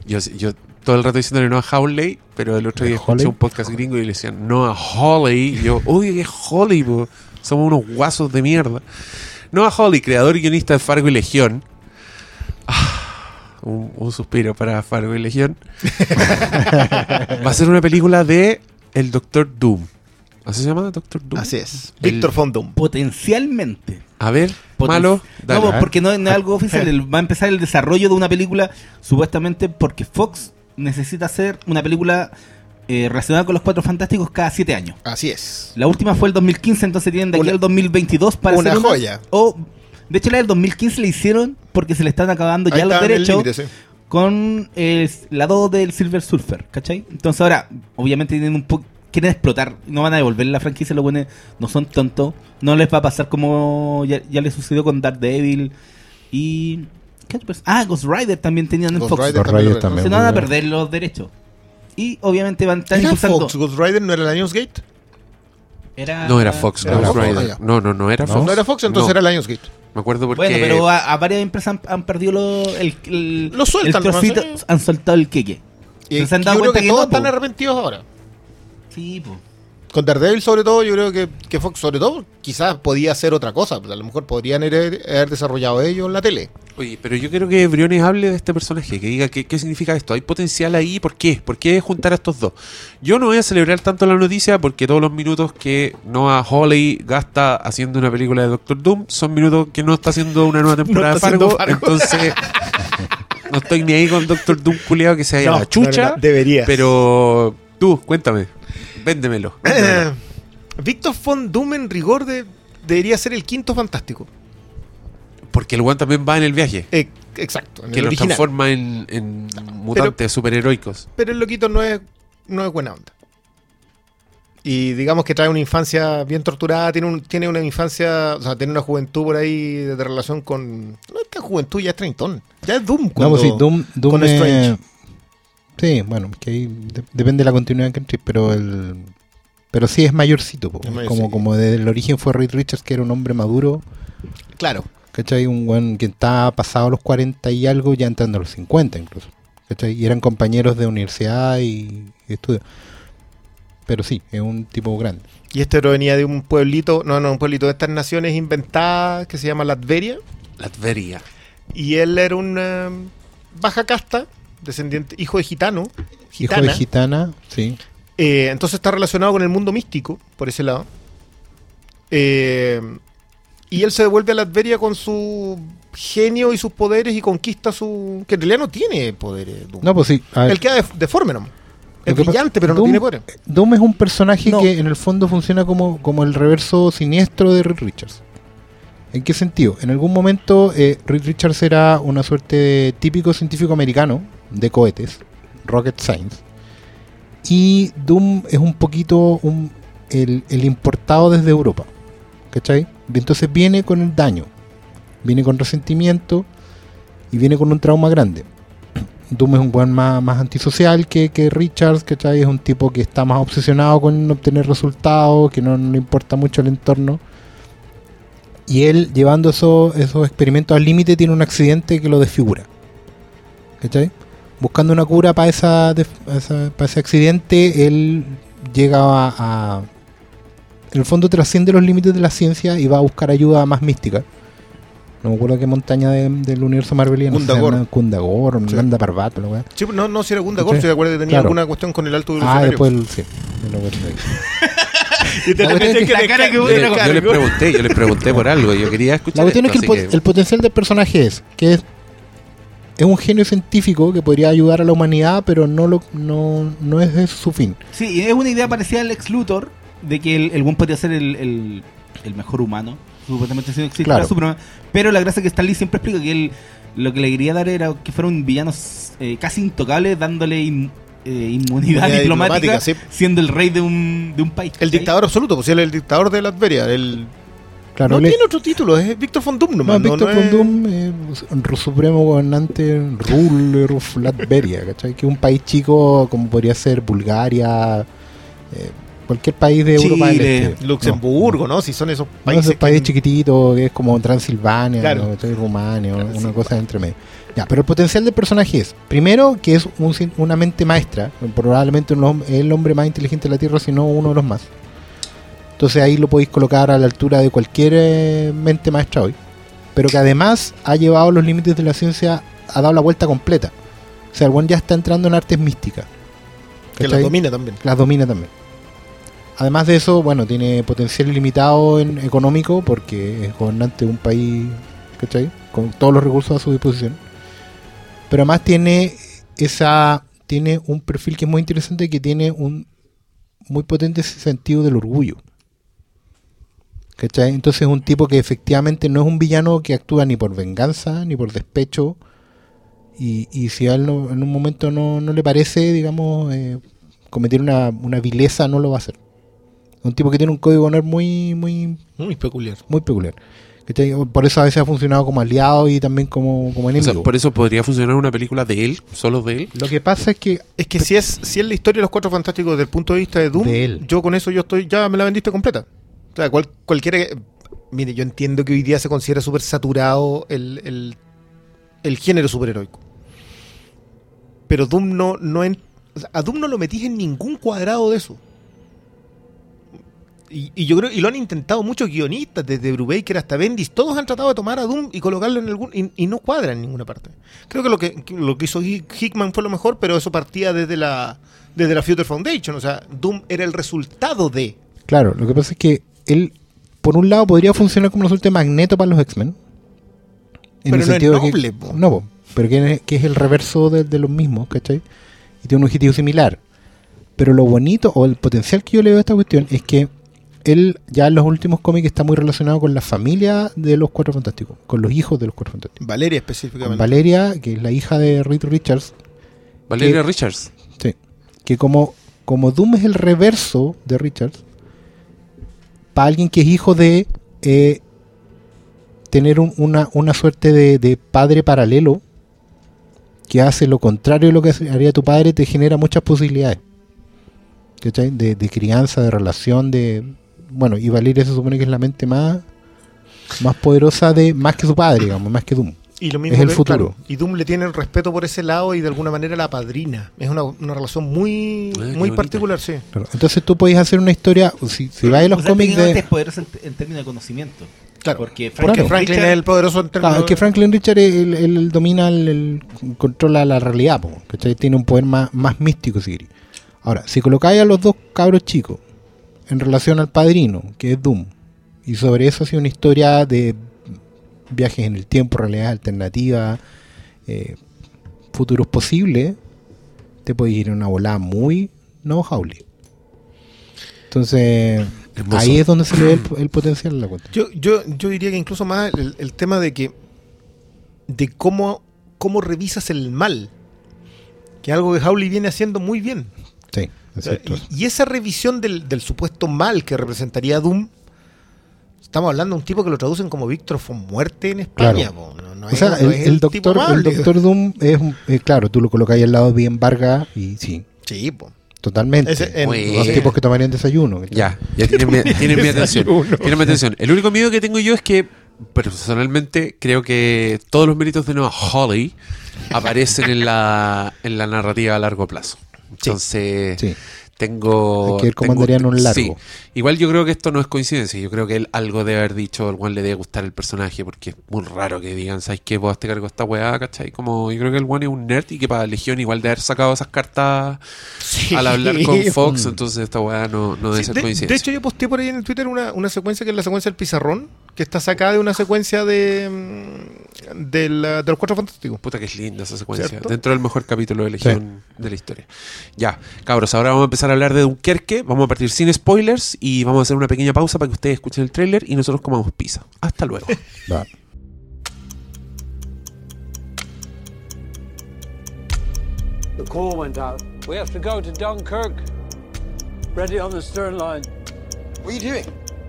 Speaker 2: yo, yo todo el rato diciéndole Noah Hawley, pero el otro día escuché un podcast gringo y le decían Noah Hawley. Y yo, uy, qué Hawley, po. somos unos guasos de mierda. Noah Hawley, creador y guionista de Fargo y Legión. Ah, un, un suspiro para Fargo y Legión. Va a ser una película de El Doctor Doom. ¿Así se llama Doctor Doom?
Speaker 3: Así es.
Speaker 2: El-
Speaker 3: Víctor Fondum.
Speaker 4: Potencialmente.
Speaker 2: A ver,
Speaker 4: Poten-
Speaker 2: malo. Dale.
Speaker 4: No, porque no, no es algo oficial. Va a empezar el desarrollo de una película, supuestamente porque Fox necesita hacer una película eh, relacionada con los Cuatro Fantásticos cada siete años.
Speaker 3: Así es.
Speaker 4: La última fue el 2015, entonces tienen de aquí
Speaker 3: Una-
Speaker 4: al 2022 para
Speaker 3: una
Speaker 4: hacer
Speaker 3: joya.
Speaker 4: O, de hecho, la del 2015 la hicieron porque se le están acabando
Speaker 3: Ahí
Speaker 4: ya los
Speaker 3: el
Speaker 4: derechos
Speaker 3: sí.
Speaker 4: con eh, la 2 del Silver Surfer, ¿cachai? Entonces ahora, obviamente tienen un poco... Quieren explotar, no van a devolver la franquicia, los buenos no son tontos, no les va a pasar como ya, ya les sucedió con Daredevil y... ¿Qué Ah, Ghost Rider también tenían en
Speaker 3: Ghost
Speaker 4: Fox.
Speaker 3: Rider
Speaker 1: Ghost
Speaker 3: también
Speaker 1: Rider también.
Speaker 4: No van a perder los derechos. Y obviamente van a estar
Speaker 3: ¿Era
Speaker 4: impulsando...
Speaker 3: Fox Ghost Rider? ¿No era Lionsgate?
Speaker 4: Era...
Speaker 2: No era Fox,
Speaker 3: Era
Speaker 2: Ghost
Speaker 3: Fox,
Speaker 2: Rider.
Speaker 3: ah.
Speaker 2: No, no, no era
Speaker 1: ¿No?
Speaker 2: Fox.
Speaker 3: No era Fox, entonces
Speaker 2: No.
Speaker 3: era Lionsgate.
Speaker 2: Me acuerdo porque.
Speaker 4: Bueno, pero a, a varias empresas han, han perdido lo, el, el,
Speaker 3: Lo sueltan,
Speaker 4: el trocito,
Speaker 3: nomás, ¿eh?
Speaker 4: han soltado el queque.
Speaker 3: Y
Speaker 4: ¿Se han dado cuenta
Speaker 3: que
Speaker 4: que
Speaker 3: todos
Speaker 4: no,
Speaker 3: están
Speaker 4: po?
Speaker 3: arrepentidos ahora.
Speaker 4: Sí, pues.
Speaker 3: Con Daredevil, sobre todo, yo creo que, que Fox, sobre todo, quizás podía hacer otra cosa. Pues a lo mejor podrían haber, haber desarrollado ellos en la tele.
Speaker 2: Oye, pero yo quiero que Briones hable de este personaje, que diga qué, qué significa esto. ¿Hay potencial ahí? ¿Por qué? ¿Por qué juntar a estos dos? Yo no voy a celebrar tanto la noticia porque todos los minutos que Noah Hawley gasta haciendo una película de Doctor Doom son minutos que no está haciendo una nueva temporada
Speaker 3: está
Speaker 2: de Fargo.
Speaker 3: haciendo Fargo.
Speaker 2: Entonces, no estoy ni ahí con Doctor Doom culiado que se vaya a la chucha.
Speaker 3: no, no, deberías.
Speaker 2: Pero tú, cuéntame. Véndemelo. véndemelo.
Speaker 3: Víctor Von Doom en rigor de- debería ser el quinto fantástico.
Speaker 2: Porque el one también va en el viaje.
Speaker 3: Eh, exacto, en
Speaker 2: Que
Speaker 3: el
Speaker 2: los transforma en, en mutantes superheroicos.
Speaker 3: Pero el loquito no es, no es buena onda. Y digamos que trae una infancia bien torturada, tiene, un, tiene una infancia, o sea, tiene una juventud por ahí de, de relación con... No es tan juventud, ya es treintón. Ya es Doom.
Speaker 1: No,
Speaker 3: cuando-
Speaker 1: pues sí, Doom, Doom
Speaker 3: con
Speaker 1: es-
Speaker 3: Strange.
Speaker 1: Sí, bueno, que ahí de- depende de la continuidad que entre, pero el pero sí es mayorcito, po.
Speaker 3: Es mayor,
Speaker 1: como
Speaker 3: sí.
Speaker 1: como desde el origen fue Reed Richards que era un hombre maduro,
Speaker 3: Claro.
Speaker 1: ¿cachai? Un buen que estaba pasado los 40 y algo, ya entrando a los 50 incluso, ¿cachai? Y eran compañeros de universidad y, y estudio. Pero sí, es un tipo grande.
Speaker 3: Y este provenía de un pueblito, no, no, un pueblito de estas naciones inventadas que se llama Latveria.
Speaker 2: Latveria.
Speaker 3: Y él era una baja casta, descendiente, hijo de gitano,
Speaker 1: Hijo
Speaker 3: gitana.
Speaker 1: de gitana, sí.
Speaker 3: Eh, entonces está relacionado con el mundo místico, por ese lado. Eh, y él se devuelve a Latveria con su genio y sus poderes y conquista su... que en realidad no tiene poderes. Doom.
Speaker 1: No, pues sí.
Speaker 3: él queda def- deforme, ¿no? Es brillante, pero no
Speaker 1: Doom-
Speaker 3: tiene poderes.
Speaker 1: Doom es un personaje
Speaker 4: No.
Speaker 1: que en el fondo funciona como, como el reverso siniestro de Reed Richards. ¿En qué sentido? En algún momento eh, Reed Richards era una suerte de típico científico americano de cohetes, rocket science, y Doom es un poquito un- el, importado desde Europa. ¿Cachai? Entonces viene con el daño, viene con resentimiento y viene con un trauma grande. Doom es un buen más, antisocial que, que Richards, ¿cachai? Es un tipo que está más obsesionado con obtener resultados, que no, no le importa mucho el entorno. Y él, llevando eso- esos experimentos al límite, tiene un accidente que lo desfigura. ¿Cachai? Buscando una cura para esa, esa- para ese accidente, él llega a, a- En el fondo trasciende los límites de la ciencia y va a buscar ayuda más mística. No me acuerdo qué montaña de- del universo marveliano. llama Gundagor,
Speaker 3: Sí.
Speaker 1: Weá.
Speaker 3: Sí, no, no, si era Gundagor,
Speaker 1: Sí,
Speaker 3: si te acuerdas que tenía
Speaker 1: claro.
Speaker 3: alguna cuestión con el alto
Speaker 1: Ah,
Speaker 3: evolucionario.
Speaker 1: después el- sí.
Speaker 4: Y te
Speaker 1: La cuestión es que-
Speaker 4: la cara que
Speaker 2: Yo,
Speaker 4: hubiera
Speaker 2: le- yo les pregunté, yo les pregunté por algo. Yo quería escuchar.
Speaker 1: La cuestión es que el,
Speaker 2: esto,
Speaker 1: po-
Speaker 2: así
Speaker 1: el potencial del personaje es que es, es un genio científico que podría ayudar a la humanidad, pero no lo no, no es ese su fin.
Speaker 4: Sí, es una idea parecida al ex Luthor de que el, el buen podría ser el, el, el mejor humano, supuestamente si no existiera
Speaker 1: Claro.
Speaker 4: Superman. Pero la gracia que Stan Lee siempre explica que él lo que le quería dar era que fuera un villano eh, casi intocable, dándole in- eh, inmunidad
Speaker 3: Inmunidad
Speaker 4: diplomática,
Speaker 3: diplomática, sí.
Speaker 4: siendo el rey de un, de un país.
Speaker 3: El dictador absoluto, pues él es el dictador de Latveria. El...
Speaker 1: Claro,
Speaker 3: no tiene otro título, es Víctor von Doom
Speaker 1: no,
Speaker 3: nomás. no-
Speaker 1: Víctor
Speaker 3: no
Speaker 1: von
Speaker 3: es-
Speaker 1: Doom, eh, supremo gobernante, ruler of Latveria, ¿cachai? Que es un país chico como podría ser Bulgaria, eh, cualquier país de Europa del Este.
Speaker 3: Luxemburgo, ¿no? Si son esos
Speaker 1: No, no
Speaker 3: países.
Speaker 1: es un país
Speaker 3: que-
Speaker 1: chiquitito, que es como Transilvania,
Speaker 3: Claro.
Speaker 1: ¿no? Rumania, una cosa entre medio. Ya, pero el potencial del personaje es, primero, que es un una mente maestra, probablemente un hom- el hombre más inteligente de la Tierra, si no uno de los más. Entonces ahí lo podéis colocar a la altura de cualquier eh, mente maestra hoy. Pero que además ha llevado los límites de la ciencia, ha dado la vuelta completa. O sea, el buen ya está entrando en artes místicas.
Speaker 3: que la
Speaker 1: ¿cachai?
Speaker 3: domina también.
Speaker 1: las domina también. Además de eso, bueno, tiene potencial ilimitado en económico porque es gobernante de un país, ¿cachai? Con todos los recursos a su disposición. Pero además tiene esa tiene un perfil que es muy interesante que tiene un muy potente sentido del orgullo. ¿Cachai? Entonces es un tipo que efectivamente no es un villano que actúa ni por venganza, ni por despecho. Y, y si a él no- en un momento no, no le parece, digamos, eh, cometer una, una vileza, no lo va a hacer. Un tipo que tiene un código de honor muy, muy,
Speaker 3: Muy peculiar.
Speaker 1: muy peculiar. ¿Cachai? Por eso a veces ha funcionado como aliado y también como, como
Speaker 2: O sea,
Speaker 1: enemigo.
Speaker 2: por eso podría funcionar una película de él, solo de él.
Speaker 1: Lo que pasa es que
Speaker 3: Es que si es, si es la historia de los cuatro fantásticos desde el punto de vista de Doom,
Speaker 1: De él.
Speaker 3: yo con eso yo estoy, ya me la vendiste completa. O sea, cual- cualquiera Mire, yo entiendo que hoy día se considera súper saturado el, el, el género superheroico. Pero Doom no, no en- a Doom no lo metís en ningún cuadrado de eso. Y, yo creo, y lo han intentado muchos guionistas, desde Brubaker hasta Bendis, todos han tratado de tomar a Doom y colocarlo en algún, y, y no cuadra en ninguna parte. Creo que lo que, lo que hizo Hick- Hickman fue lo mejor, pero eso partía desde la, desde la Future Foundation. O sea, Doom era el resultado de.
Speaker 1: Claro, lo que pasa es que él, por un lado, podría funcionar como una suerte de magneto para los X-Men. En
Speaker 3: Pero
Speaker 1: el
Speaker 3: no es
Speaker 1: sentido de que-
Speaker 3: noble, po.
Speaker 1: No, po, pero que, es- que es el reverso de, de los mismos, ¿cachai? Y tiene un objetivo similar. Pero lo bonito o el potencial que yo le veo a esta cuestión es que él ya en los últimos cómics está muy relacionado con la familia de los Cuatro Fantásticos, con los hijos de los Cuatro Fantásticos.
Speaker 3: Valeria
Speaker 1: Con
Speaker 3: específicamente.
Speaker 1: Valeria, que es la hija de Reed Richards,
Speaker 2: Valeria
Speaker 1: Que-
Speaker 2: Richards.
Speaker 1: Sí. Que como, como Doom es el reverso de Richards, para alguien que es hijo de eh, tener un- una, una suerte de, padre paralelo que hace lo contrario de lo que haría tu padre, te genera muchas posibilidades. De, de crianza, de relación, de... Bueno, y Valeria se supone que es la mente más, más poderosa de... Más que su padre, digamos, más que Doom.
Speaker 3: Y lo mismo
Speaker 1: Es el
Speaker 3: que-
Speaker 1: futuro.
Speaker 3: claro, y Doom le tiene el respeto por ese lado y de alguna manera la padrina. Es una, una relación muy,
Speaker 2: qué
Speaker 3: muy particular, sí.
Speaker 1: Claro. Entonces tú podés hacer una historia, si, si vais a los
Speaker 4: O sea,
Speaker 1: cómics de...
Speaker 4: es poderoso en, en términos de conocimiento.
Speaker 3: Claro.
Speaker 4: Porque.
Speaker 3: Franklin
Speaker 4: Richard-
Speaker 3: es el poderoso en términos
Speaker 1: Claro, es que Franklin Richard él, él- él domina el, el- controla la realidad, po, ¿cachai? tiene un poder más, más místico si queréis. Ahora, si colocáis a los dos cabros chicos en relación al padrino, que es Doom, y sobre eso hace una historia de viajes en el tiempo, realidades alternativas, eh, futuros posibles, te puedes ir en una volada muy no Howley. Entonces,
Speaker 2: Hermoso.
Speaker 1: ahí es donde se le ve el, el potencial de la cuenta.
Speaker 3: Yo, yo, yo diría que incluso más el, el tema de que de cómo, cómo revisas el mal. Que es algo que Howley viene haciendo muy bien.
Speaker 1: Sí, es cierto.
Speaker 3: Y, y esa revisión del, del supuesto mal que representaría Doom, estamos hablando de un tipo que lo traducen como Víctor von Muerte en España.
Speaker 1: Claro.
Speaker 3: po. No, no
Speaker 1: O
Speaker 3: es-
Speaker 1: sea,
Speaker 3: no
Speaker 1: el,
Speaker 3: es
Speaker 1: el
Speaker 3: tipo
Speaker 1: doctor, el doctor Doom es, un- eh, claro, tú lo colocas ahí al lado de Bien Vargas y sí,
Speaker 3: Sí, po.
Speaker 1: totalmente.
Speaker 3: En-
Speaker 1: Los
Speaker 2: bien.
Speaker 1: tipos que tomarían desayuno.
Speaker 2: Ya, ya tienen mi, tienen mi atención. Tienen mi atención. El único miedo que tengo yo es que, personalmente, creo que todos los méritos de Noah Hawley aparecen en la, en la narrativa a largo plazo. Entonces,
Speaker 1: Sí.
Speaker 2: Tengo.
Speaker 1: Hay que ver cómo
Speaker 2: tengo-
Speaker 1: andarían un largo.
Speaker 2: Sí. Igual yo creo que esto no es coincidencia. Yo creo que él algo debe haber dicho, al cual le debe gustar el personaje, porque es muy raro que digan, ¿sabes qué? Vos te cargo esta weá, ¿cachai? Como yo creo que el one es un nerd y que para Legión igual de haber sacado esas cartas al hablar con Fox, entonces esta weá no, no debe
Speaker 3: Sí,
Speaker 2: ser
Speaker 3: de,
Speaker 2: coincidencia.
Speaker 3: de hecho, yo posteé por ahí en el Twitter una, una secuencia que es la secuencia del pizarrón, que está sacada de una secuencia de, mm, de, la- de los Cuatro Fantásticos.
Speaker 2: Puta que es linda esa secuencia.
Speaker 3: ¿Cierto?
Speaker 2: Dentro del mejor capítulo de Legión de la historia. Ya, cabros, ahora vamos a empezar a hablar de Dunkerque. Vamos a partir sin spoilers y vamos a hacer una pequeña pausa para que ustedes escuchen el tráiler y nosotros comamos pizza. Hasta luego.
Speaker 1: Va.
Speaker 5: The call went out. We have to go to Dunkirk. Ready on the stern line.
Speaker 6: What are you doing?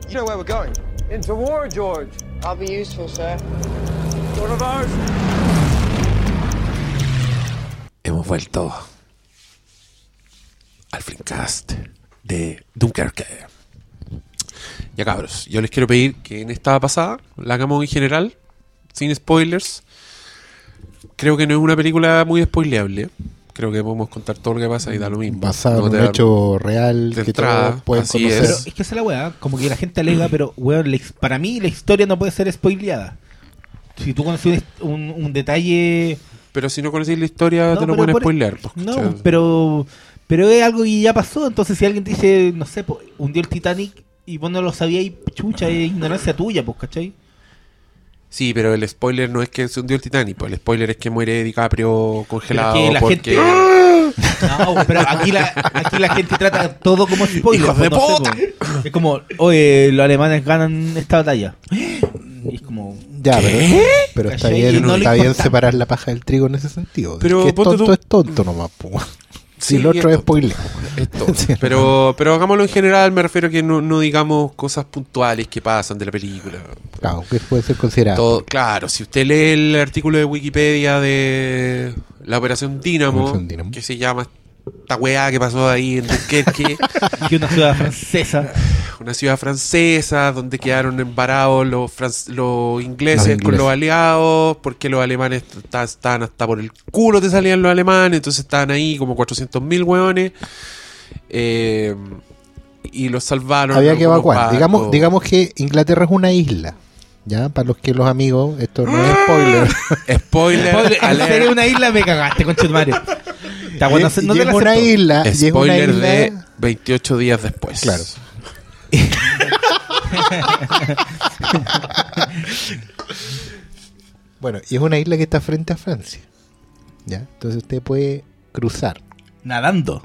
Speaker 6: You know where we're going.
Speaker 5: Into war, George.
Speaker 6: I'll be useful, sir.
Speaker 5: One of ours.
Speaker 2: Hemos vuelto al Flimcast de Dunkerque. Ya cabros, yo les quiero pedir que en esta pasada la hagamos en general, sin spoilers. Creo que no es una película muy spoileable. Creo que podemos contar todo lo que pasa y da lo mismo.
Speaker 1: Basado
Speaker 2: No
Speaker 1: en un hecho real
Speaker 2: de
Speaker 1: que
Speaker 2: entrada,
Speaker 1: todos pueden
Speaker 2: así
Speaker 1: conocer.
Speaker 2: es.
Speaker 4: Pero es que esa es la weá, como que la gente alega, pero weón, la para mí la historia no puede ser spoileada. Si tú conoces un, detalle.
Speaker 2: Pero si no conocéis la historia,
Speaker 4: No,
Speaker 2: te lo pueden
Speaker 4: por-
Speaker 2: spoilear. pues,
Speaker 4: No, pero pero es algo que ya pasó. Entonces, si alguien te dice, no sé, po, hundió el Titanic y vos no lo sabías, chucha, es ignorancia tuya, pues, ¿cachai?
Speaker 2: Sí, pero el spoiler no es que se hundió el Titanic, pues el spoiler es que muere DiCaprio congelado
Speaker 4: que la
Speaker 2: porque...
Speaker 4: No, pero aquí la, aquí la gente trata todo como spoiler.
Speaker 2: ¡Hijos de
Speaker 4: pues, sé,
Speaker 2: puta!
Speaker 4: es como, oye, los alemanes ganan esta batalla. Y es como,
Speaker 1: Ya, pero, pero está bien,
Speaker 4: no
Speaker 1: está bien separar la paja del trigo en ese sentido.
Speaker 2: Pero
Speaker 1: el que es tonto
Speaker 2: tú-
Speaker 1: es tonto nomás, po. Si
Speaker 2: Sí,
Speaker 1: el otro
Speaker 2: es
Speaker 1: spoiler.
Speaker 2: Esto. Pero, pero hagámoslo en general, me refiero a que no, no digamos cosas puntuales que pasan de la película.
Speaker 1: Claro, que puede ser considerado.
Speaker 2: Todo, claro, si usted lee el artículo de Wikipedia de la Operación Dínamo,
Speaker 1: Operación Dínamo.
Speaker 2: que se llama esta weá que pasó ahí en Dunkerque,
Speaker 4: que una ciudad francesa.
Speaker 2: una ciudad francesa donde quedaron embarados los, fran- los ingleses
Speaker 1: Los
Speaker 2: con los aliados, porque los alemanes estaban hasta por el culo te salían los alemanes, entonces estaban ahí como 400.000 hueones. eh, y los salvaron.
Speaker 1: Había que evacuar.
Speaker 2: barcos.
Speaker 1: Digamos, digamos que Inglaterra es una isla. Ya, para los que los amigos, esto no es spoiler.
Speaker 2: Spoiler,
Speaker 4: Spoiler, serio, una isla me cagaste, tu madre. Está bueno,
Speaker 1: Y-
Speaker 4: no
Speaker 1: y
Speaker 4: te
Speaker 1: es
Speaker 4: la
Speaker 1: una isla. es una
Speaker 2: Spoiler
Speaker 1: isla-
Speaker 2: de 28 días después.
Speaker 1: Claro. Bueno, y es una isla que está frente a Francia. ¿Ya? Entonces usted puede cruzar.
Speaker 4: Nadando.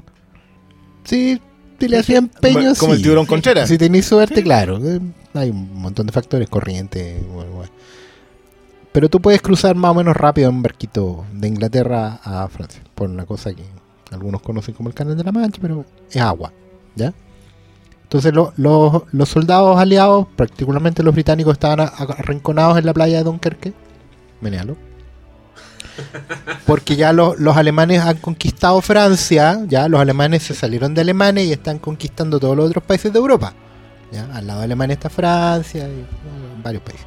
Speaker 1: Sí, si le hacía empeño,
Speaker 3: Como- como el
Speaker 1: sí.
Speaker 3: tiburón Contreras.
Speaker 1: Si tenéis suerte, claro. eh, Hay un montón de factores, corriente. bueno, bueno. Pero tú puedes cruzar más o menos rápido en barquito de Inglaterra a Francia. Por una cosa que algunos conocen como el Canal de la Mancha, pero es agua. ¿Ya? Entonces lo- los- soldados aliados, particularmente los británicos, estaban arrinconados en la playa de Dunkerque. Menealo. Porque ya lo- los alemanes han conquistado Francia, ya los alemanes se salieron de Alemania y están conquistando todos los otros países de Europa. ¿ya? Al lado de Alemania está Francia y varios países.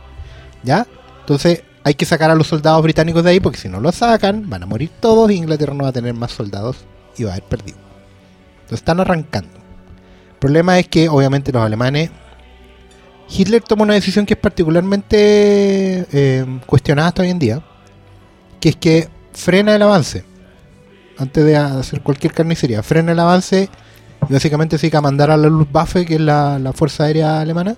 Speaker 1: ¿Ya? Entonces hay que sacar a los soldados británicos de ahí porque si no los sacan van a morir todos y Inglaterra no va a tener más soldados y va a haber perdido. Entonces están arrancando. El problema es que obviamente los alemanes... Hitler toma una decisión que es particularmente eh, cuestionada hasta hoy en día, que es que frena el avance. Antes de hacer cualquier carnicería, frena el avance y básicamente se dedica a mandar a la Luftwaffe, que es la, la Fuerza Aérea Alemana,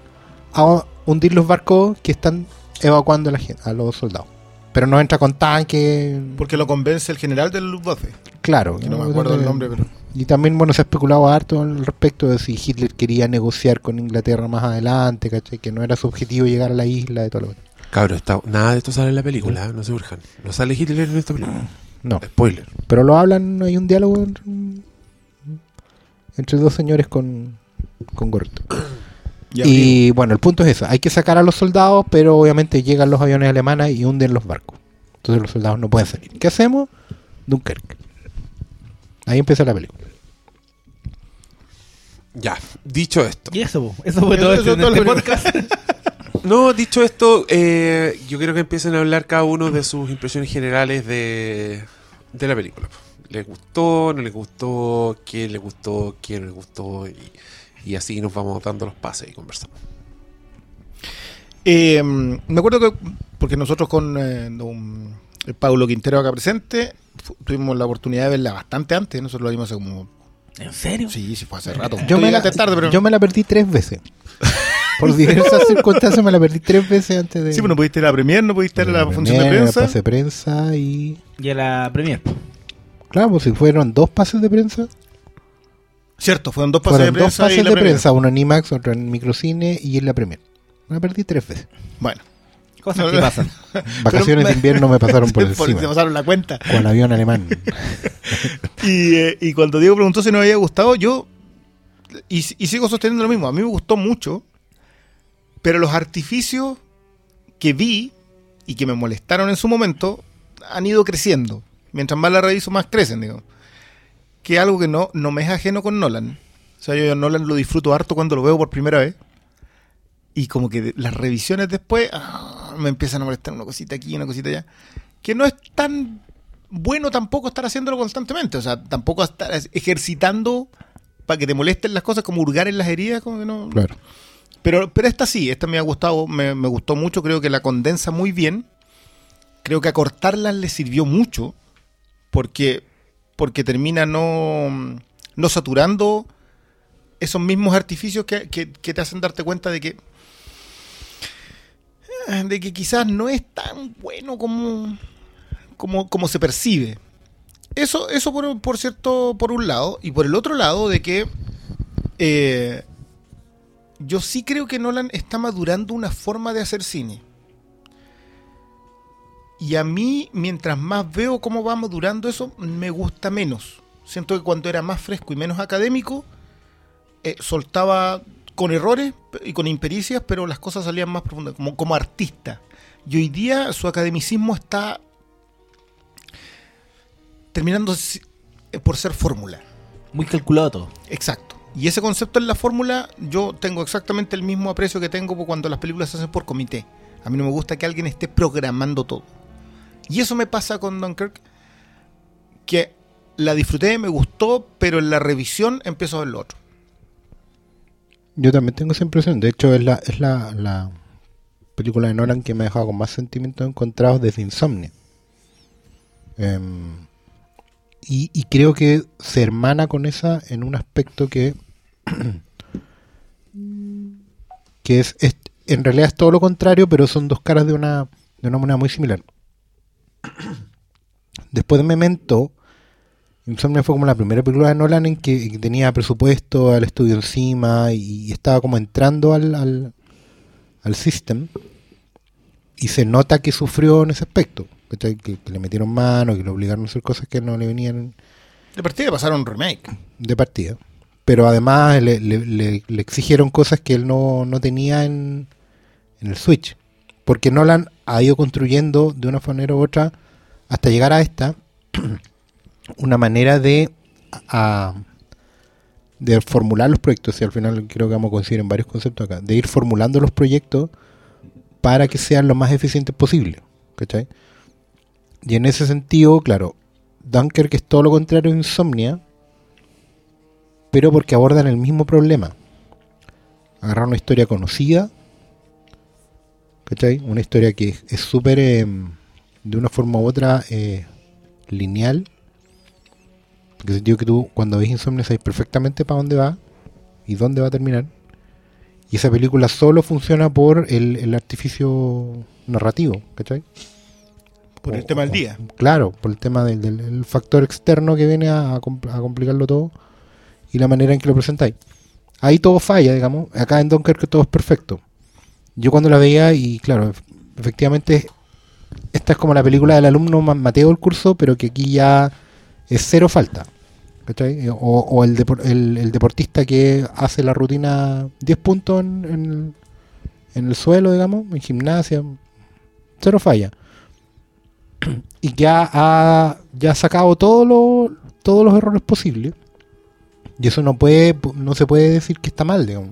Speaker 1: a hundir los barcos que están evacuando a, la gente, a los soldados. Pero no entra con tanque,
Speaker 3: Porque lo convence el general del Luftwaffe.
Speaker 1: claro.
Speaker 3: Que no me acuerdo el nombre, pero.
Speaker 1: Y también, bueno, se ha especulado harto al respecto de si Hitler quería negociar con Inglaterra más adelante, ¿cachai? Que no era su objetivo llegar a la isla de todo lo
Speaker 2: Cabros, está- nada de esto sale en la película, ¿eh? no se urjan. No sale Hitler en esta película.
Speaker 1: No,
Speaker 2: Spoiler.
Speaker 1: pero lo hablan, hay un diálogo entre, entre dos señores con, con Y bueno, el punto es eso, hay que sacar a los soldados, pero obviamente llegan los aviones alemanes y hunden los barcos. Entonces los soldados no pueden salir. ¿Qué hacemos? Dunkerque. Ahí empieza la película.
Speaker 2: Ya, dicho esto.
Speaker 4: Y eso, po. eso fue todo
Speaker 3: Eso- eso todo
Speaker 4: este podcast.
Speaker 2: No, dicho esto, eh, yo quiero que empiecen a hablar cada uno de sus impresiones generales de, de la película. le gustó, no le gustó, qué le gustó, quién no le gustó, y, y así nos vamos dando los pases y conversamos.
Speaker 3: Eh, me acuerdo que, porque nosotros con eh, Pablo Quintero acá presente, tuvimos la oportunidad de verla bastante antes, nosotros la vimos hace como...
Speaker 4: ¿En serio?
Speaker 3: Sí, sí, fue hace rato.
Speaker 1: Yo me, la,
Speaker 3: Llegaste tarde, pero...
Speaker 1: yo me la perdí tres veces. Por diversas circunstancias me la perdí tres veces antes de...
Speaker 3: Sí, pero no pudiste ir a la premier, no pudiste ir a la,
Speaker 1: premier,
Speaker 3: función de
Speaker 1: a la
Speaker 3: prensa.
Speaker 1: pase de prensa y...
Speaker 4: Y a la Premier.
Speaker 1: Claro, pues si fueron dos pases de prensa.
Speaker 3: Cierto, fueron dos pases
Speaker 1: Fueron
Speaker 3: de
Speaker 1: dos
Speaker 3: prensa
Speaker 1: pases
Speaker 3: y la
Speaker 1: de
Speaker 3: premier.
Speaker 1: prensa, uno en IMAX, otro en Microcine y en la Premier. Me la perdí tres veces.
Speaker 3: Bueno.
Speaker 4: Cosas que pasan.
Speaker 1: Vacaciones de invierno me pasaron por
Speaker 3: Por-
Speaker 1: encima.
Speaker 3: Te pasaron la cuenta.
Speaker 1: Con avión alemán.
Speaker 3: Y, eh, y cuando Diego preguntó si nos había gustado, yo. Y, y sigo sosteniendo lo mismo. A mí me gustó mucho. Pero los artificios que vi y que me molestaron en su momento han ido creciendo. Mientras más la reviso, más crecen, digo. Que es algo que no, no me es ajeno con Nolan. O sea, yo a Nolan lo disfruto harto cuando lo veo por primera vez. Y como que las revisiones después ah, me empiezan a molestar una cosita aquí, una cosita allá. Que no es tan bueno tampoco estar haciéndolo constantemente. O sea, tampoco estar ejercitando para que te molesten las cosas, como hurgar en las heridas. Como que no,
Speaker 1: Claro.
Speaker 3: pero, pero esta sí, esta me ha gustado, me, me gustó mucho, creo que la condensa muy bien. Creo que acortarlas le sirvió mucho, porque, porque termina no, no saturando esos mismos artificios que, que- te hacen darte cuenta de que de que quizás no es tan bueno como, como, como se percibe. Eso, eso por, por cierto, por un lado, y por el otro lado, de que eh, yo sí creo que Nolan está madurando una forma de hacer cine. Y a mí, mientras más veo cómo va madurando eso, me gusta menos. Siento que cuando era más fresco y menos académico, eh, soltaba con errores y con impericias, pero las cosas salían más profundas, como, como artista. Y hoy día su academicismo está terminando eh, por ser fórmula.
Speaker 4: Muy calculado todo.
Speaker 3: Exacto. Y ese concepto en la fórmula, yo tengo exactamente el mismo aprecio que tengo cuando las películas se hacen por comité. A mí no me gusta que alguien esté programando todo. Y eso me pasa con Dunkirk, que la disfruté, me gustó, pero en la revisión empiezo a ver lo otro.
Speaker 1: Yo también tengo esa impresión. De hecho, es la, es la, la película de Nolan que me ha dejado con más sentimientos encontrados desde Insomnia. Em, y, creo que se hermana con esa en un aspecto que que es, es- en realidad es todo lo contrario, pero son dos caras de una de una moneda muy similar. Después de Memento, Insomnia fue como la primera película de Nolan en que, que tenía presupuesto al estudio encima y, y estaba como entrando al, al, al system y se nota que sufrió en ese aspecto. Que, que le metieron mano, que le obligaron a hacer cosas que no le venían
Speaker 3: De partida pasaron un remake.
Speaker 1: de partida. Pero además le, le- le- le exigieron cosas que él no, no tenía en, en el Switch. Porque Nolan ha ido construyendo de una manera u otra hasta llegar a esta una manera de, de formular los proyectos. Y al final creo que vamos a coincidir en varios conceptos acá. De ir formulando los proyectos para que sean lo más eficientes posible. ¿cachai? Y en ese sentido, claro, Dunkirk es todo lo contrario a Insomnia, pero porque abordan el mismo problema. Agarrar una historia conocida, ¿cachai? Una historia que es- súper, em, de una forma u otra, eh, lineal. En el sentido que tú, cuando ves Insomnia, sabes perfectamente para dónde va y dónde va a terminar. Y esa película solo funciona por el, el artificio narrativo, ¿cachai?
Speaker 3: Por el tema del día.
Speaker 1: Claro, por el tema del, del- el factor externo que viene a, a complicarlo todo y la manera en que lo presentáis. Ahí todo falla, digamos. Acá en Dunkirk todo es perfecto. Yo cuando la veía, y claro, ef- efectivamente, esta es como la película del alumno ma- Mateo del curso, pero que aquí ya es cero falta. ¿cachai? O, o el, depor- el, deportista que hace la rutina 10 puntos en, el suelo, digamos, en gimnasia, cero falla y que ha, ya ha sacado todos los errores posibles y eso no puede no se puede decir que está mal digamos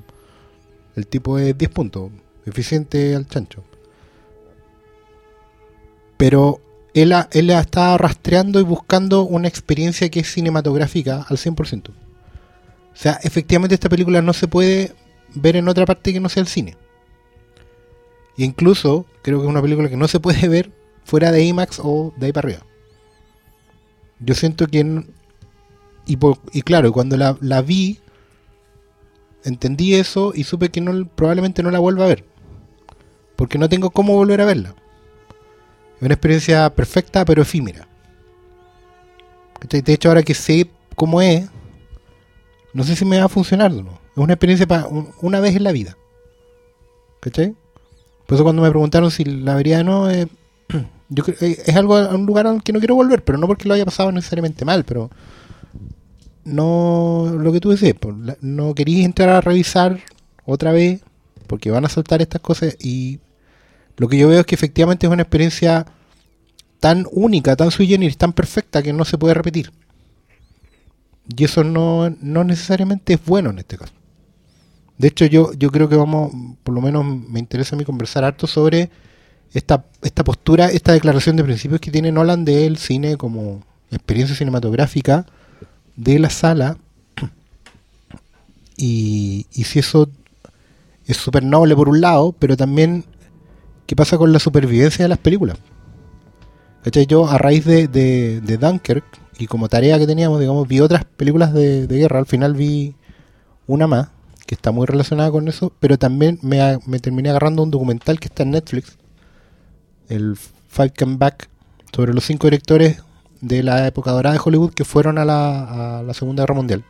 Speaker 1: el tipo es 10 puntos eficiente al chancho pero él, la- él está rastreando y buscando una experiencia que es cinematográfica al 100%. O sea, efectivamente esta película no se puede ver en otra parte que no sea el cine. E incluso creo que es una película que no se puede ver fuera de IMAX o de ahí para arriba. Yo siento que... Y, por- y claro, cuando la, la vi, entendí eso y supe que no, probablemente no la vuelva a ver. Porque no tengo cómo volver a verla. Es una experiencia perfecta pero efímera. De hecho, ahora que sé cómo es, no sé si me va a funcionar o no. Es una experiencia para una vez en la vida. ¿Cachai? Por eso cuando me preguntaron si la vería o no, eh, yo eh, es algo un lugar al que no quiero volver, pero no porque lo haya pasado necesariamente mal, pero no lo que tú la- no quería entrar a revisar otra vez porque van a saltar estas cosas y lo que yo veo es que efectivamente es una experiencia tan única, tan sui generis, tan perfecta que no se puede repetir. Y eso no, no necesariamente es bueno en este caso. De hecho, yo, yo creo que vamos, por lo menos me interesa a mí conversar harto sobre esta, esta postura, esta declaración de principios que tiene Nolan del cine como experiencia cinematográfica de la sala. Y, y si eso es súper noble por un lado, pero también qué pasa con la supervivencia de las películas. ¿Cachai? Yo a raíz de, de, Dunkirk y como tarea que teníamos, digamos, vi otras películas de, guerra. Al final vi una más que está muy relacionada con eso, pero también me, me terminé agarrando un documental que está en Netflix, el Five Come Back, sobre los cinco directores de la época dorada de Hollywood que fueron a la Segunda Guerra Mundial.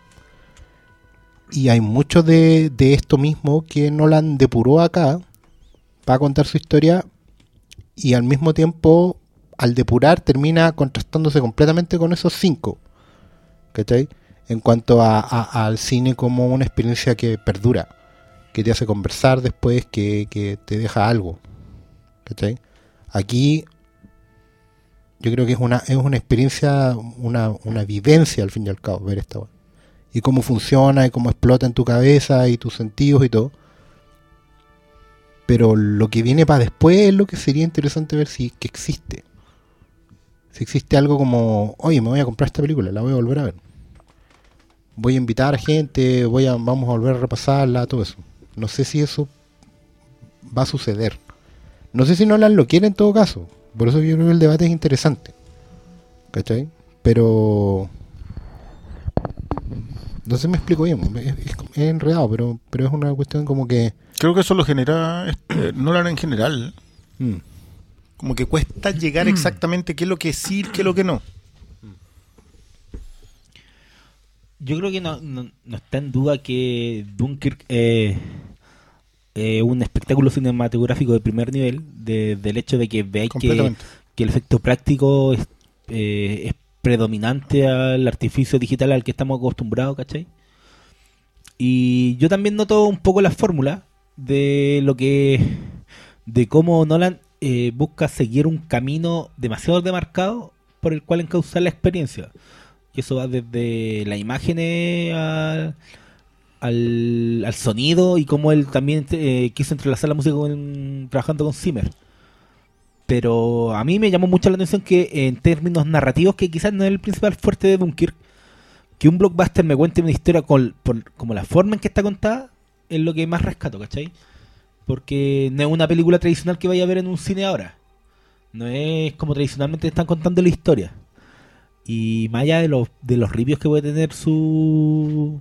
Speaker 1: Y hay mucho de, de esto mismo que Nolan depuró acá para contar su historia y al mismo tiempo al depurar termina contrastándose completamente con esos cinco. ¿Cachai? En cuanto a, al cine como una experiencia que perdura, que te hace conversar después, que, que te deja algo. ¿Cachai? Aquí yo creo que es una, es una experiencia, una, una vivencia al fin y al cabo, ver esta. Y cómo funciona y cómo explota en tu cabeza y tus sentidos y todo. Pero lo que viene para después es lo que sería interesante ver si que existe. Si existe algo como, oye, me voy a comprar esta película, la voy a volver a ver. Voy a invitar a gente, voy a, vamos a volver a repasarla, todo eso. No sé si eso va a suceder. No sé si Nolan lo quiere en todo caso. Por eso yo creo que el debate es interesante. ¿Cachai? Pero... No sé si me explico bien. Es, es- es enredado, pero, pero es una cuestión como que...
Speaker 7: Creo que eso lo genera este, Nolan en general.
Speaker 1: mm,
Speaker 7: Como que cuesta llegar exactamente qué es lo que sí, qué es lo que no.
Speaker 4: Yo creo que no, no, no está en duda que Dunkirk es eh, un espectáculo cinematográfico de primer nivel, de- del hecho de que veáis que, que el efecto práctico es, eh, es predominante al artificio digital al que estamos acostumbrados, ¿cachai? Y yo también noto un poco la fórmula de lo que. de cómo Nolan eh, busca seguir un camino demasiado demarcado por el cual encauzar la experiencia. Y eso va desde las imágenes al, al, al sonido y cómo él también eh, quiso entrelazar la música con- trabajando con Zimmer. Pero a mí me llamó mucho la atención que en términos narrativos, que quizás no es el principal fuerte de Dunkirk, que un blockbuster me cuente una historia con, por- como la forma en que está contada, es lo que más rescato, ¿cachai? Porque no es una película tradicional que vaya a ver en un cine ahora. No es como tradicionalmente están contando la historia. Y más allá de los, de los reviews que puede tener su,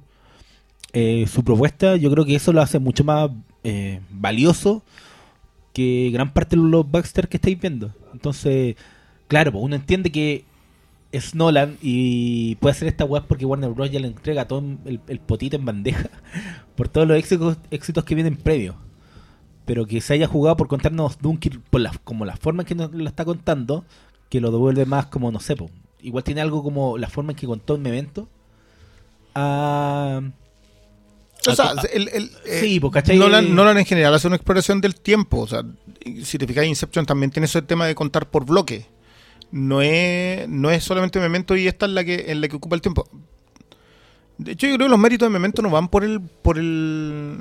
Speaker 4: eh, su propuesta, yo creo que eso lo hace mucho más eh, valioso que gran parte de los Baxter que estáis viendo. Entonces, claro, pues uno entiende que es Nolan y puede hacer esta web porque Warner Bros. ya le entrega todo el, el potito en bandeja por todos los éxitos, que vienen previos. Pero que se haya jugado por contarnos Dunkirk por la, como la forma en que nos la está contando, que lo devuelve más como, no sé, igual tiene algo como la forma en que contó un evento. Ah,
Speaker 7: O sea,
Speaker 4: ah,
Speaker 7: el, el, eh,
Speaker 4: sí, ¿cachai?
Speaker 7: Nolan, Nolan en general hace una exploración del tiempo. O sea, si te fijas, Inception también tiene ese tema de contar por bloque. No es, no es solamente Memento y esta es la que, en la que ocupa el tiempo. De hecho, yo creo que los méritos de Memento no van por el, por el,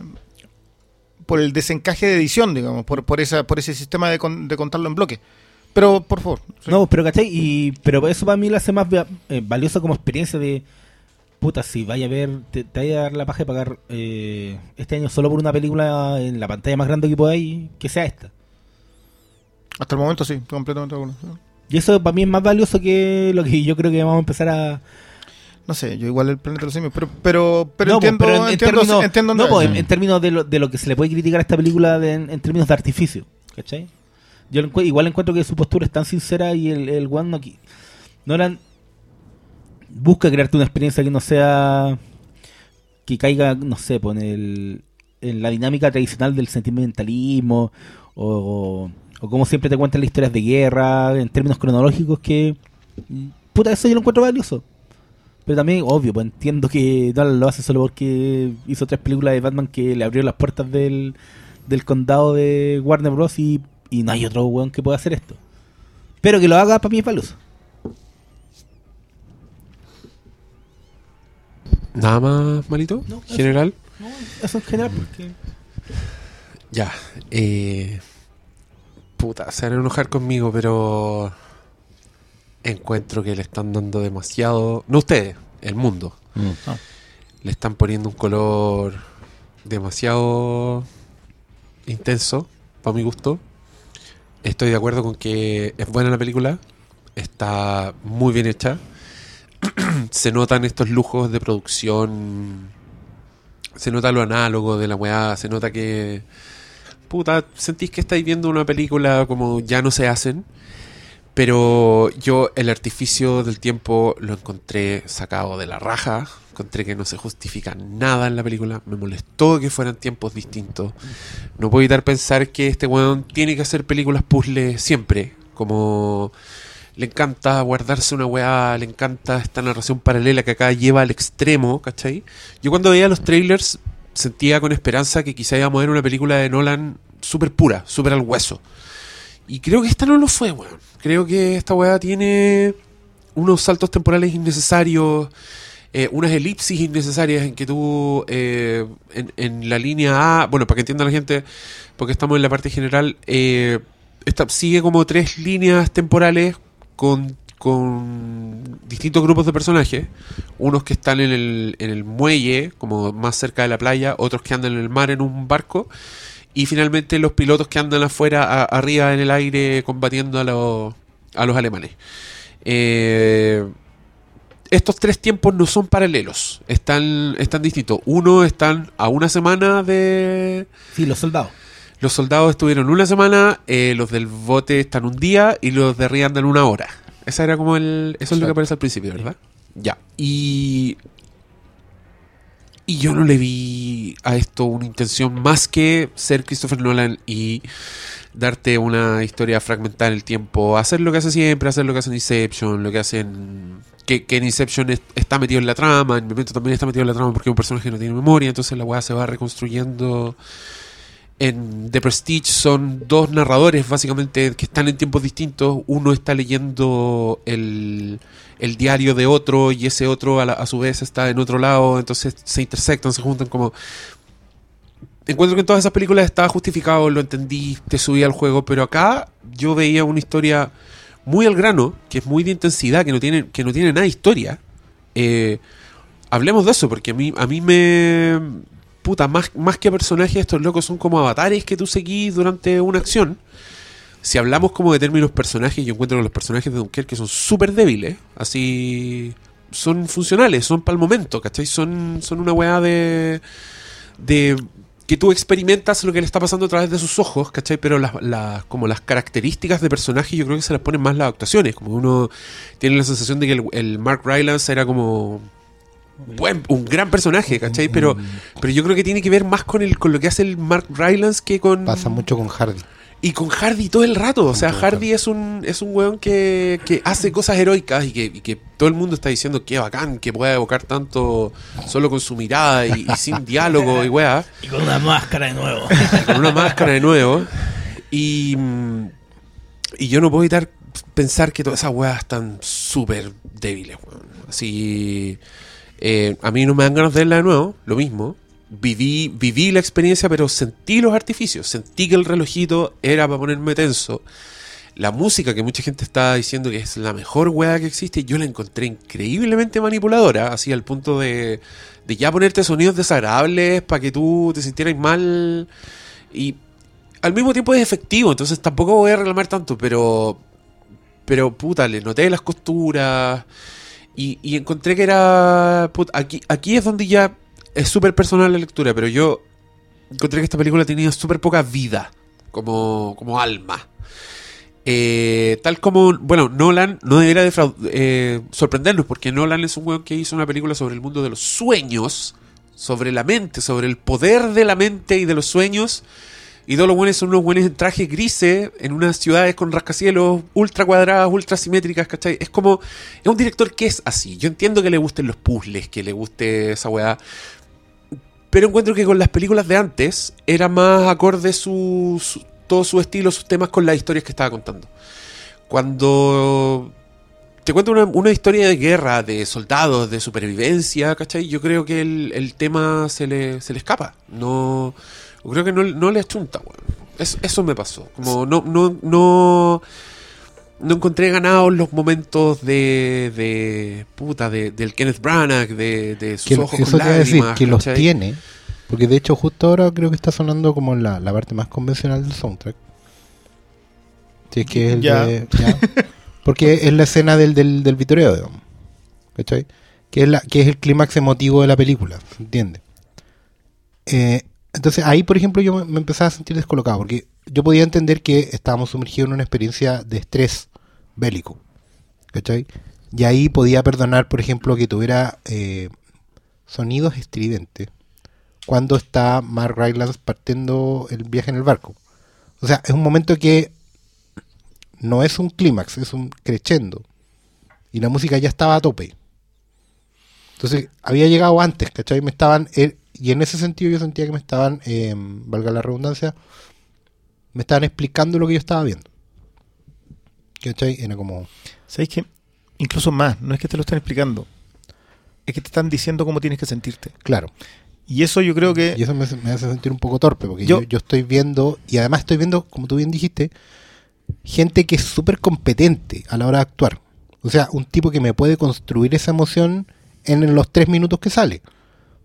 Speaker 7: por el desencaje de edición, digamos, por, por esa, por ese sistema de, con- de contarlo en bloque. Pero, por favor. sí.
Speaker 4: No, pero ¿cachai? Y, pero eso para mí lo hace más eh, valioso como experiencia de. Puta, si vaya a ver, te, te vaya a dar la paja de pagar eh, este año solo por una película en la pantalla más grande que podáis, que sea esta.
Speaker 7: Hasta el momento sí, completamente de acuerdo.
Speaker 4: Y eso para mí es más valioso que lo que yo creo que vamos a empezar a.
Speaker 7: No sé, yo igual el planeta de los simios, pero, pero, pero
Speaker 4: No,
Speaker 7: entiendo,
Speaker 4: pues, pero en, en
Speaker 7: entiendo,
Speaker 4: términos,
Speaker 7: entiendo
Speaker 4: no, pues, en, en términos de lo, de lo que se le puede criticar a esta película de- en, en términos de artificio. ¿Cachai? Yo igual encuentro que su postura es tan sincera y el, el one no, qui- Nolan busca crearte una experiencia que no sea. que caiga, no sé, pues, en, el, en la dinámica tradicional del sentimentalismo o, o como siempre te cuentan las historias de guerra en términos cronológicos que. Puta, eso yo lo encuentro valioso. Pero también, obvio, pues entiendo que Nolan lo hace solo porque hizo tres películas de Batman que le abrieron las puertas del, del condado de Warner Bros. Y, y no hay otro weón que pueda hacer esto. Pero que lo haga para mí es valioso.
Speaker 2: ¿Nada más, malito?
Speaker 4: No, eso.
Speaker 2: General.
Speaker 4: Eso en general, porque.
Speaker 2: Ya. Eh, puta, se van a enojar conmigo, pero encuentro que le están dando demasiado. No ustedes, el mundo.
Speaker 7: Ah.
Speaker 2: Le están poniendo un color demasiado intenso, para mi gusto. Estoy de acuerdo con que es buena la película. Está muy bien hecha. se notan estos lujos de producción. Se nota lo análogo de la weá. Se nota que. Puta, sentís que estáis viendo una película como ya no se hacen. Pero yo el artificio del tiempo lo encontré sacado de la raja. Encontré que no se justifica nada en la película. Me molestó que fueran tiempos distintos. No puedo evitar pensar que este weón tiene que hacer películas puzzle siempre. Como le encanta guardarse una weá, le encanta esta narración paralela que acá lleva al extremo, ¿cachai? Yo cuando veía los trailers sentía con esperanza que quizá íbamos a ver una película de Nolan súper pura, súper al hueso. Y creo que esta no lo fue, weón. Creo que esta weá tiene unos saltos temporales innecesarios, eh, unas elipsis innecesarias en que tú, eh, en, la línea A, bueno, para que entienda la gente, porque estamos en la parte general, eh, esta, sigue como tres líneas temporales con, con distintos grupos de personajes. Unos que están en el, en el muelle, como más cerca de la playa, otros que andan en el mar en un barco. Y finalmente los pilotos que andan afuera, arriba en el aire, combatiendo a, los a los alemanes. Eh, estos tres tiempos no son paralelos, están, están distintos. Uno están a una semana de...
Speaker 4: Sí, los soldados.
Speaker 2: Los soldados estuvieron una semana, eh, los del bote están un día y los de arriba andan una hora. Esa era como el... Eso es lo que aparece al principio, ¿verdad? Ya. Y... Y yo no le vi a esto una intención más que ser Christopher Nolan y darte una historia fragmentada en el tiempo, hacer lo que hace siempre, hacer lo que hace en Inception, lo que hacen que, que en Inception es- está metido en la trama, en Memento también está metido en la trama porque un personaje no tiene memoria, entonces la weá se va reconstruyendo. En The Prestige son dos narradores básicamente que están en tiempos distintos, uno está leyendo el, el diario de otro y ese otro a, la- a su vez está en otro lado, entonces se intersectan, se juntan como encuentro que en todas esas películas estaba justificado, lo entendí, te subí al juego, pero acá yo veía una historia muy al grano, que es muy de intensidad, que no tiene, que no tiene nada de historia. Eh, hablemos de eso, porque a mí, a mí me. Puta, más, más que personajes, estos locos son como avatares que tú seguís durante una acción. Si hablamos como de términos personajes, yo encuentro los personajes de Dunkerque son súper débiles, así. Son funcionales, son para el momento, ¿cachai? Son, son una weá de de que tú experimentas lo que le está pasando a través de sus ojos, ¿cachai? Pero las, las- como las características de personaje yo creo que se las ponen más las actuaciones, como uno tiene la sensación de que el Mark Rylance era como buen- un gran personaje, ¿cachai? Pero, pero yo creo que tiene que ver más con el con lo que hace el Mark Rylance que con
Speaker 1: Pasa mucho con Hardy.
Speaker 2: y con Hardy todo el rato. O sea, Hardy es un, es un weón que, que hace cosas heroicas y que, y que todo el mundo está diciendo que bacán, que pueda evocar tanto solo con su mirada y, y sin diálogo y weá,
Speaker 4: Y con una máscara de nuevo.
Speaker 2: con una máscara de nuevo. Y, mm, y yo no puedo evitar pensar que todas esas weas están súper débiles, weón. Así. Eh, a mí no me dan ganas de verla de nuevo, lo mismo. Viví, viví la experiencia, pero sentí los artificios. Sentí que el relojito era para ponerme tenso. La música que mucha gente está diciendo que es la mejor weá que existe, yo la encontré increíblemente manipuladora, así al punto de, de ya ponerte sonidos desagradables para que tú te sintieras mal. Y al mismo tiempo es efectivo, entonces tampoco voy a reclamar tanto, pero. Pero puta, le noté las costuras. Y, y encontré que era. puta, aquí, aquí es donde ya es súper personal la lectura, pero yo encontré que esta película tenía súper poca vida como, como alma. Eh, tal como, bueno, Nolan no debería eh, sorprendernos, porque Nolan es un weón que hizo una película sobre el mundo de los sueños, sobre la mente, sobre el poder de la mente y de los sueños. Y todos los buenos son unos buenos en trajes grises, en unas ciudades con rascacielos ultra cuadradas, ultra simétricas, ¿cachai? Es como, es un director que es así. Yo entiendo que le gusten los puzzles, que le guste esa weá. Pero encuentro que con las películas de antes era más acorde su, su- todo su estilo, sus temas con las historias que estaba contando. Cuando te cuento una, una historia de guerra, de soldados, de supervivencia, ¿cachai? Yo creo que el, el tema se le, se le escapa. No, yo creo que no, no le achunta, weón. Eso, eso me pasó. Como no, no, no, no encontré ganados los momentos de, de puta, de, del Kenneth Branagh, de, de sus
Speaker 1: Que,
Speaker 2: ojos
Speaker 1: eso
Speaker 2: con
Speaker 1: te a decir,
Speaker 2: lágrimas,
Speaker 1: que los tiene. Porque de hecho justo ahora creo que está sonando como la, la parte más convencional del soundtrack. Si es que es el
Speaker 3: Ya.
Speaker 1: de... ya. Porque es la escena del, del, del vitoreo, digamos. ¿Cachai? Que es, la, que es el clímax emotivo de la película, ¿se entiende? Eh, entonces ahí, por ejemplo, yo me, empezaba a sentir descolocado, porque yo podía entender que estábamos sumergidos en una experiencia de estrés bélico. ¿Cachai? Y ahí podía perdonar, por ejemplo, que tuviera eh, sonidos estridentes cuando está Mark Rylance partiendo el viaje en el barco. O sea, es un momento que no es un clímax, es un crescendo. Y la música ya estaba a tope. Entonces, había llegado antes, ¿cachai? Me estaban. eh, y en ese sentido yo sentía que me estaban, eh, valga la redundancia, me estaban explicando lo que yo estaba viendo. ¿Cachai? Era como.
Speaker 3: ¿Sabéis qué? Incluso más, no es que te lo estén explicando, es que te están diciendo cómo tienes que sentirte.
Speaker 1: Claro.
Speaker 3: Y eso yo creo que
Speaker 1: Y eso me, hace- me hace sentir un poco torpe, porque yo,
Speaker 3: Yo-
Speaker 1: yo estoy viendo, y además estoy viendo, como tú bien dijiste, gente que es súper competente a la hora de actuar. O sea, un tipo que me puede construir esa emoción en los tres minutos que sale.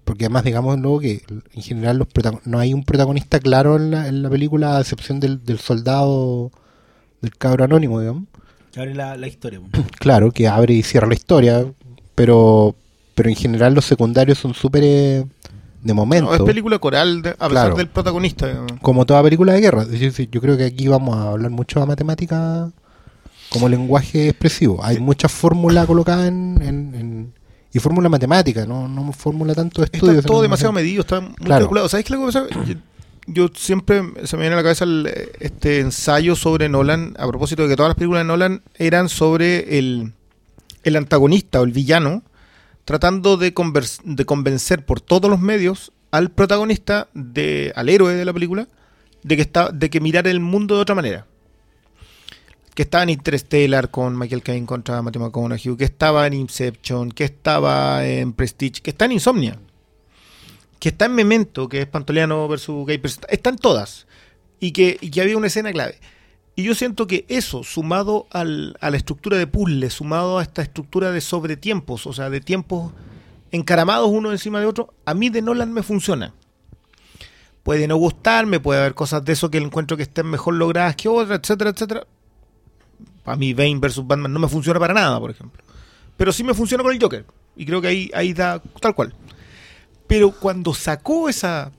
Speaker 1: Porque además, digamos luego que en general los protagon- no hay un protagonista claro en la, en la película, a excepción del, del soldado, del cabro anónimo, digamos.
Speaker 4: Que abre la, la historia. po.
Speaker 1: Claro, que abre y cierra la historia, pero, pero en general los secundarios son súper eh, de momento.
Speaker 3: no, es película coral de- a pesar
Speaker 1: Claro.
Speaker 3: del protagonista. digamos.
Speaker 1: como toda película de guerra. Es decir, yo creo que aquí vamos a hablar mucho de matemática como lenguaje expresivo. Hay muchas fórmulas colocadas en, en- en- y fórmula matemática, no, no fórmula tanto de estudios.
Speaker 3: Está todo demasiado medido, está muy
Speaker 1: Claro.
Speaker 3: calculado. ¿Sabes qué es lo que pasa? Yo, yo siempre se me viene a la cabeza el, este ensayo sobre Nolan, a propósito de que todas las películas de Nolan eran sobre el, el antagonista o el villano, tratando de, convers- de convencer por todos los medios al protagonista, de, al héroe de la película, de que, está, de que mirara el mundo de otra manera. Que estaba en Interstellar con Michael Caine contra Matthew McConaughey, que estaba en Inception, que estaba en Prestige, que está en Insomnia que está en Memento, que es Pantoliano versus Gay están todas. Y que, y que había una escena clave. Y yo siento que eso, sumado al- a la estructura de puzzle, sumado a esta estructura de sobretiempos, o sea, de tiempos encaramados uno encima de otro, a mí de Nolan me funciona. Puede no gustarme, puede haber cosas de eso que encuentro que estén mejor logradas que otras, etcétera, etcétera. Para mí, Bane versus Batman no me funciona para nada, por ejemplo. Pero sí me funciona con el Joker. Y creo que ahí, ahí da tal cual. Pero cuando sacó esa.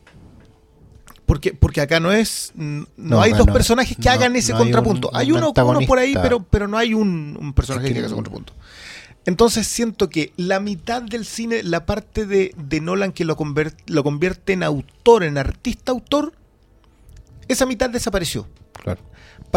Speaker 3: Porque, porque acá no es. No,
Speaker 1: No,
Speaker 3: hay dos
Speaker 1: no-
Speaker 3: personajes que hagan ese
Speaker 1: hay
Speaker 3: contrapunto.
Speaker 1: un-
Speaker 3: hay
Speaker 1: un
Speaker 3: uno, uno por ahí, pero, pero no hay un, un personaje
Speaker 1: Es
Speaker 3: que,
Speaker 1: que
Speaker 3: haga ese contrapunto. Entonces siento que la mitad del cine, la parte de, de Nolan que lo, lo convierte en autor, en artista-autor, esa mitad desapareció
Speaker 1: Claro.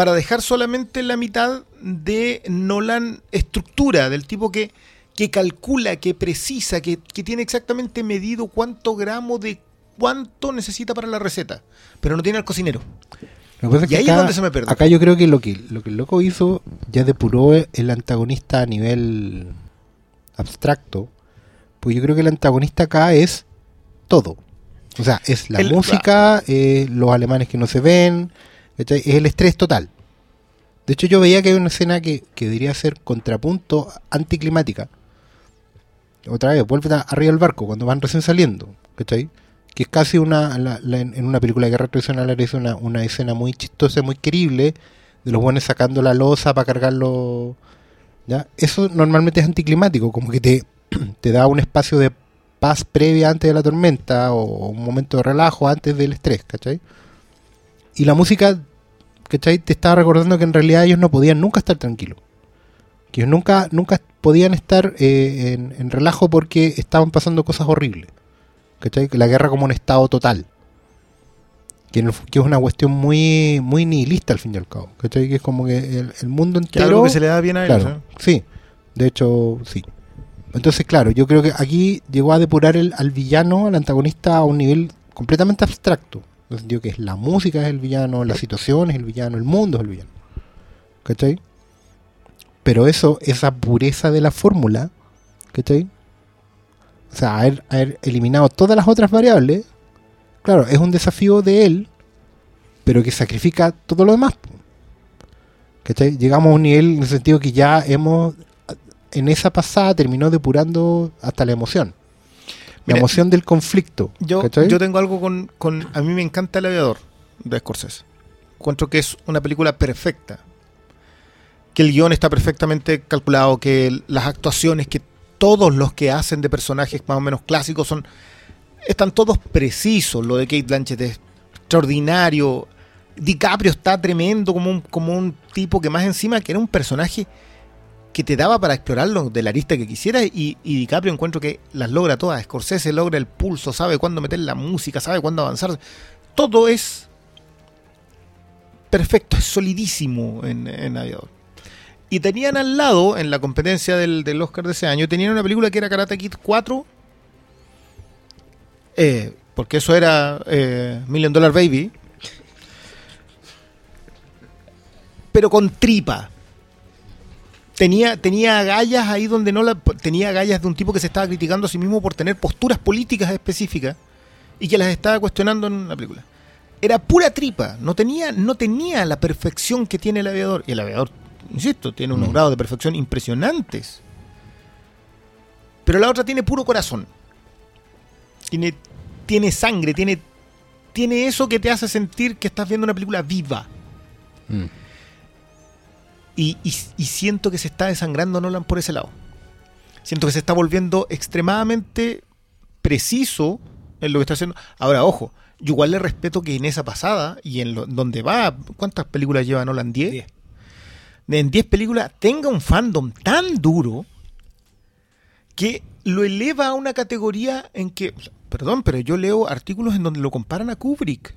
Speaker 3: Para dejar solamente la mitad de Nolan estructura, del tipo que, que calcula, que precisa, que, que tiene exactamente medido cuánto gramo de cuánto necesita para la receta, pero no tiene al cocinero.
Speaker 1: Lo que pasa es
Speaker 3: Y
Speaker 1: que
Speaker 3: ahí es donde se me pierde.
Speaker 1: acá yo creo que lo que lo que el loco hizo ya depuró el antagonista a nivel abstracto. Pues yo creo que el antagonista acá es todo. O sea, es la
Speaker 3: El-
Speaker 1: música, eh, los alemanes que no se ven, ¿cachai? es el estrés total. De hecho, yo veía que hay una escena que, que debería ser contrapunto anticlimática. Otra vez, vuelve arriba del barco cuando van recién saliendo. ¿Cachai? Que es casi una. en una película de guerra tradicional es una, una escena muy chistosa, muy querible. De los buenos sacando la losa para cargarlo. ¿ya? Eso normalmente es anticlimático, como que te, te da un espacio de paz previa antes de la tormenta o un momento de relajo antes del estrés, ¿cachai? Y la música, ¿cachai? Te estaba recordando que en realidad ellos no podían nunca estar tranquilos. Que ellos nunca, nunca podían estar eh, en, en relajo porque estaban pasando cosas horribles. ¿Cachai? Que La guerra como un estado total. Que, el que es una cuestión muy, muy nihilista al fin y al cabo. ¿Cachai? Que es como que el, el mundo
Speaker 3: Que
Speaker 1: entero...
Speaker 3: algo que se le da bien a ellos.
Speaker 1: Claro,
Speaker 3: ¿eh?
Speaker 1: sí. De hecho, sí. Entonces, claro, yo creo que aquí llegó a depurar el, al villano, al antagonista, a un nivel completamente abstracto. En el sentido que es la música es el villano, la situación es el villano, el mundo es el villano. ¿Cachai? Pero eso, esa pureza de la fórmula, ¿cachai? O sea, haber, eliminado todas las otras variables, claro, es un desafío de él, pero que sacrifica todo lo demás. ¿Cachai? Llegamos a un nivel en el sentido que ya hemos, en esa pasada terminó depurando hasta la emoción. La
Speaker 3: Mira,
Speaker 1: emoción del conflicto.
Speaker 3: Yo,
Speaker 1: ¿cachai?
Speaker 3: yo tengo algo con, con- A mí me encanta El Aviador de Scorsese. Encuentro que es una película perfecta. Que el guion está perfectamente calculado, que las actuaciones, que todos los que hacen de personajes más o menos clásicos son. Están todos precisos. Lo de Kate Blanchett es extraordinario. DiCaprio está tremendo como un, como un tipo que más encima que era un personaje que te daba para explorarlo de la arista que quisieras y, y DiCaprio encuentro que las logra todas. Scorsese logra el pulso, sabe cuándo meter la música, sabe cuándo avanzar. Todo es perfecto, es solidísimo en, en Aviador. Y tenían al lado, en la competencia del, del Oscar de ese año, tenían una película que era Karate Kid 4. eh, porque eso era eh, Million Dollar Baby. Pero con tripa tenía, tenía agallas ahí donde no la. Tenía agallas de un tipo que se estaba criticando a sí mismo por tener posturas políticas específicas y que las estaba cuestionando en la película. Era pura tripa, no tenía, no tenía la perfección que tiene el aviador. Y el aviador, insisto, tiene unos
Speaker 1: Mm.
Speaker 3: grados de perfección impresionantes. Pero la otra tiene puro corazón. Tiene, tiene sangre, tiene, tiene eso que te hace sentir que estás viendo una película viva.
Speaker 1: Mm.
Speaker 3: Y, y- y siento que se está desangrando Nolan por ese lado. Siento que se está volviendo extremadamente preciso en lo que está haciendo. Ahora, ojo, yo igual le respeto que en esa pasada y en lo- donde va, ¿cuántas películas lleva Nolan? ¿10?
Speaker 4: Diez.
Speaker 3: En 10 películas tenga un fandom tan duro que lo eleva a una categoría en que, perdón, pero yo leo artículos en donde lo comparan a Kubrick.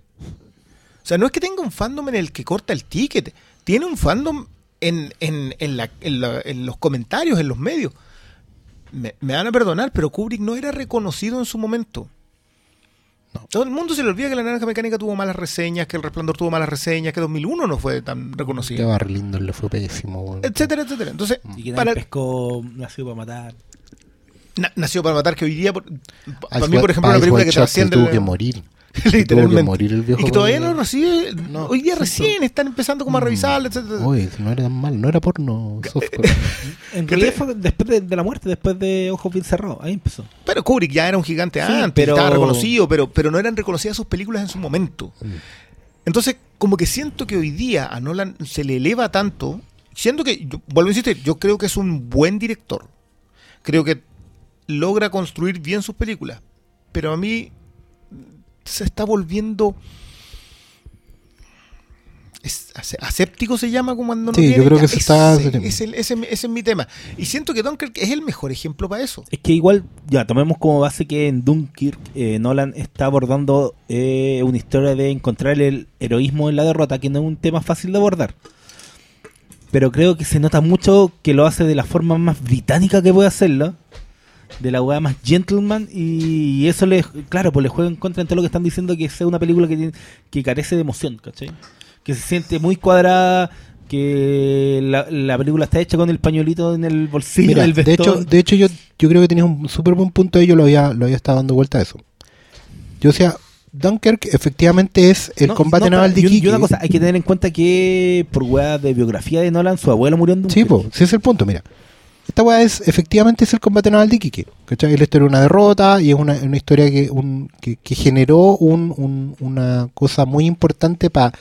Speaker 3: O sea, no es que tenga un fandom en el que corta el ticket, tiene un fandom en, en- en la- en la- en los comentarios, en los medios. Me, me van a perdonar, pero Kubrick no era reconocido en su momento. Todo el mundo se le olvida que la naranja mecánica tuvo malas reseñas, que el resplandor tuvo malas reseñas, que 2001 no fue tan
Speaker 1: Que
Speaker 3: reconocido,
Speaker 1: Barry Lyndon le fue pésimo.
Speaker 3: etcétera, etcétera. Entonces,
Speaker 4: Y que
Speaker 3: para,
Speaker 4: pescó nació para matar.
Speaker 3: na- nació para matar que hoy día, por- para mí, por ejemplo, una película que trasciende...
Speaker 1: tuvo
Speaker 3: el-
Speaker 1: que morir. Tuvo que
Speaker 3: literalmente.
Speaker 1: morir el viejo.
Speaker 3: y que todavía no recibe,
Speaker 1: No,
Speaker 3: hoy día
Speaker 1: sí,
Speaker 3: recién están empezando como a revisarla, etcétera.
Speaker 1: Uy, no era tan mal, no era porno softcore.
Speaker 4: En
Speaker 3: ¿Qué
Speaker 4: realidad fue después de, de la muerte, después de Ojos Bien Cerrados. Ahí empezó.
Speaker 3: Pero Kubrick ya era un gigante
Speaker 4: Sí,
Speaker 3: antes,
Speaker 4: pero-
Speaker 3: estaba reconocido, pero, pero no eran reconocidas sus películas en su momento.
Speaker 1: Mm.
Speaker 3: Entonces, como que siento que hoy día a Nolan se le eleva tanto, siento que, yo- vuelvo a insistir, yo creo que es un buen director. Creo que logra construir bien sus películas, pero a mí se está volviendo... es- aséptico se llama como cuando no
Speaker 1: Sí, yo creo
Speaker 3: ya-
Speaker 1: que se está-
Speaker 3: ese, ese, ese- ese es mi tema. Y siento que Dunkirk es el mejor ejemplo para eso.
Speaker 4: Es que igual, ya, tomemos como base que en Dunkirk eh, Nolan está abordando eh, una historia de encontrar el heroísmo en la derrota, que no es un tema fácil de abordar. Pero creo que se nota mucho que lo hace de la forma más británica que puede hacerlo, de la weá más gentleman, y eso le, claro, pues le juega en contra en todo lo que están diciendo que sea una película que, tiene- que carece de emoción, ¿cachai? Que se siente muy cuadrada, que la, la película está hecha con el pañuelito en el bolsillo
Speaker 1: Mira,
Speaker 4: del
Speaker 1: de hecho, de hecho yo, yo creo que tenías un súper buen punto y yo lo había, lo había estado dando vuelta a eso. Yo decía, Dunkirk efectivamente es el
Speaker 4: No,
Speaker 1: combate
Speaker 4: no,
Speaker 1: naval de Iquique.
Speaker 4: Y una cosa, hay que tener en cuenta que por weá de biografía de Nolan, su abuelo murió en
Speaker 1: Sí,
Speaker 4: Dunkirk.
Speaker 1: po, ese es el punto, mira. Esta weá es, efectivamente, es el combate naval de Iquique. ¿cachai? Es la historia de una derrota y es una, historia que, generó un- un- una cosa muy importante para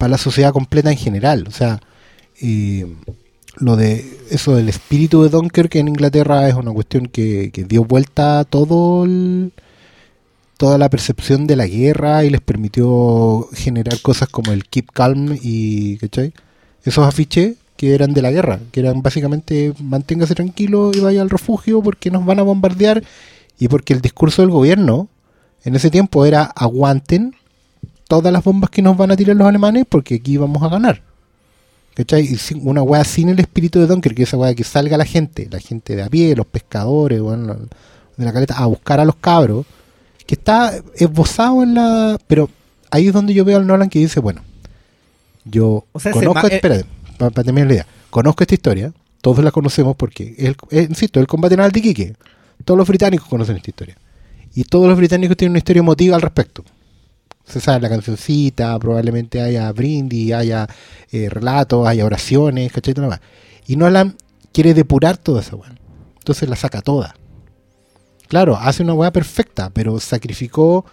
Speaker 1: la sociedad completa en general. O sea, eh, lo de eso del espíritu de Dunkirk en Inglaterra es una cuestión que, dio vuelta a toda la percepción de la guerra y les permitió generar cosas como el Keep Calm y ¿cachai? esos afiches que eran de la guerra, que eran básicamente manténgase tranquilo y vaya al refugio porque nos van a bombardear y porque el discurso del gobierno en ese tiempo era aguanten todas las bombas que nos van a tirar los alemanes porque aquí vamos a ganar. ¿Cachai? Y sin- una weá sin el espíritu de Dunkirk, que esa weá que salga la gente, la gente de a pie, los pescadores, bueno, de la caleta, a buscar a los cabros, que está esbozado en la... Pero ahí es donde yo veo al Nolan que dice, bueno, yo
Speaker 4: O sea,
Speaker 1: conozco,
Speaker 4: eh,
Speaker 1: para terminar la idea, conozco esta historia, todos la conocemos porque, es, es- insisto, el combate naval de todos los británicos conocen esta historia. Y todos los británicos tienen una historia emotiva al respecto. Se sabe la cancioncita, probablemente haya brindis, haya eh, relatos, haya oraciones, ¿cachai? Demás. Y Nolan quiere depurar toda esa weá. Entonces la saca toda. Claro, hace una weá perfecta, pero sacrificó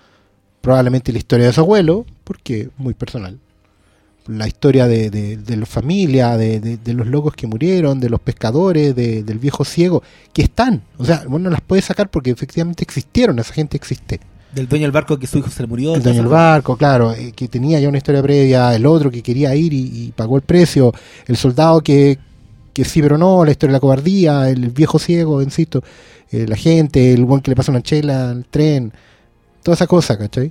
Speaker 1: probablemente la historia de su abuelo, porque muy personal. La historia de, de, de la familia, de, de- los locos que murieron, de los pescadores, de- del viejo ciego, que están. O sea, bueno, las puede sacar porque efectivamente existieron, esa gente existe.
Speaker 4: Del dueño del barco que su hijo se le murió.
Speaker 1: El dueño del barco, claro, eh, que tenía ya una historia previa, el otro que quería ir y, y pagó el precio, el soldado que, que sí pero no, la historia de la cobardía, el viejo ciego, insisto, eh, la gente, el buen que le pasa una chela al tren, toda esa cosa, ¿cachai?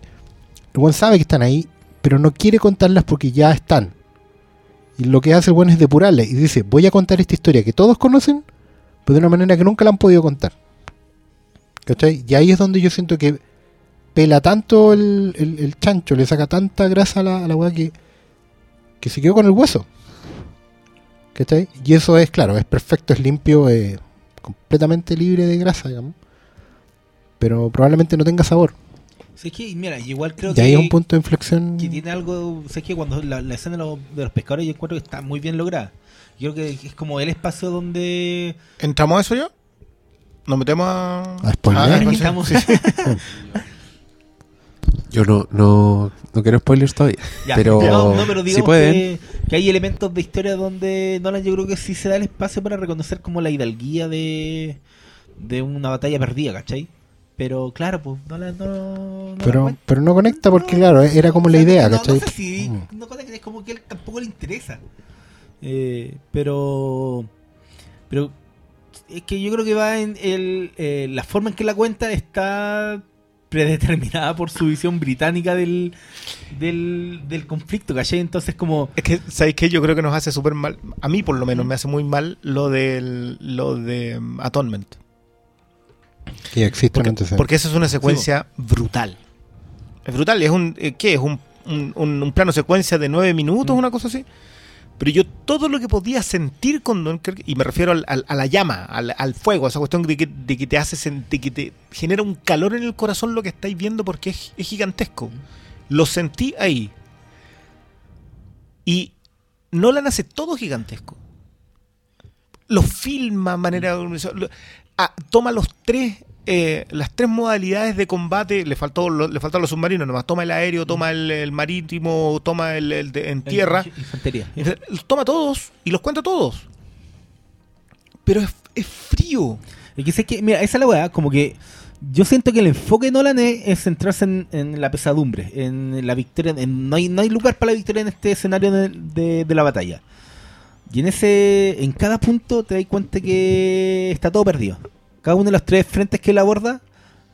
Speaker 1: El buen sabe que están ahí, pero no quiere contarlas porque ya están. Y lo que hace el buen es depurarlas y dice, voy a contar esta historia que todos conocen, pero de una manera que nunca la han podido contar. ¿Cachai? Y ahí es donde yo siento que pela tanto el, el- el chancho, le saca tanta grasa a la, a weá que, que se quedó con el hueso. ¿Cachai? Y eso es, claro, es perfecto, es limpio, eh, completamente libre de grasa, digamos. Pero probablemente no tenga sabor.
Speaker 4: Sí, es que, mira, igual creo
Speaker 1: y
Speaker 4: que.
Speaker 1: ahí es un punto de inflexión.
Speaker 4: que tiene algo, sé que cuando la, la escena de los, de los pescadores yo encuentro que está muy bien lograda. Yo creo que es como el espacio donde
Speaker 3: ¿Entramos a eso ya? ¿Nos metemos a...?
Speaker 1: A.
Speaker 3: Ah,
Speaker 4: estamos-
Speaker 3: sí, sí.
Speaker 2: Yo no, no, no quiero spoilers todavía.
Speaker 4: Ya,
Speaker 2: pero,
Speaker 4: no, no, pero
Speaker 2: pueden.
Speaker 4: que, que hay elementos de historia donde Nolan yo creo que sí se da el espacio para reconocer como la hidalguía de, de una batalla perdida, ¿cachai? Pero claro, pues no, no la
Speaker 1: pero,
Speaker 4: cuenta.
Speaker 1: pero no conecta porque,
Speaker 4: No,
Speaker 1: claro, era como la idea,
Speaker 4: no,
Speaker 1: ¿cachai?
Speaker 4: No sé si,
Speaker 1: Mm.
Speaker 4: no conecta, es como que él tampoco le interesa. Eh, pero, pero es que yo creo que va en el, eh, la forma en que la cuenta está predeterminada por su visión británica del, del, del conflicto, ¿cachai? Entonces como...
Speaker 3: Es que, ¿sabéis qué? Yo creo que nos hace súper mal. A mí, por lo menos, me hace muy mal lo del lo de um, Atonement.
Speaker 1: Ya existe
Speaker 3: Porque,
Speaker 1: antecedente.
Speaker 3: porque esa es una secuencia brutal. Es brutal. Es un, eh, ¿Qué? Es un, un, plano secuencia de nueve minutos, una cosa así. Pero yo todo lo que podía sentir con Dunkirk, y me refiero al- al- a la llama, al, al fuego, a esa cuestión de que, de que te hace sentir, que te genera un calor en el corazón lo que estáis viendo porque es, es gigantesco. Lo sentí ahí. Y Nolan hace todo gigantesco. Lo filma de manera. Ah, toma los tres. eh, las tres modalidades de combate. Le faltó lo- le faltaron los submarinos nomás. Toma el aéreo, toma el, el marítimo, toma el, el de- en tierra.
Speaker 4: Infantería.
Speaker 3: Toma todos y los cuenta todos. Pero es, es frío.
Speaker 4: Y que sé que, mira, esa es la weá, como que yo siento que el enfoque de Nolan es, es centrarse en, en la pesadumbre, en la victoria, en- no, hay, no hay lugar para la victoria en este escenario de, de- de la batalla. Y en ese, en cada punto te das cuenta que está todo perdido. Cada uno de los tres frentes que él aborda,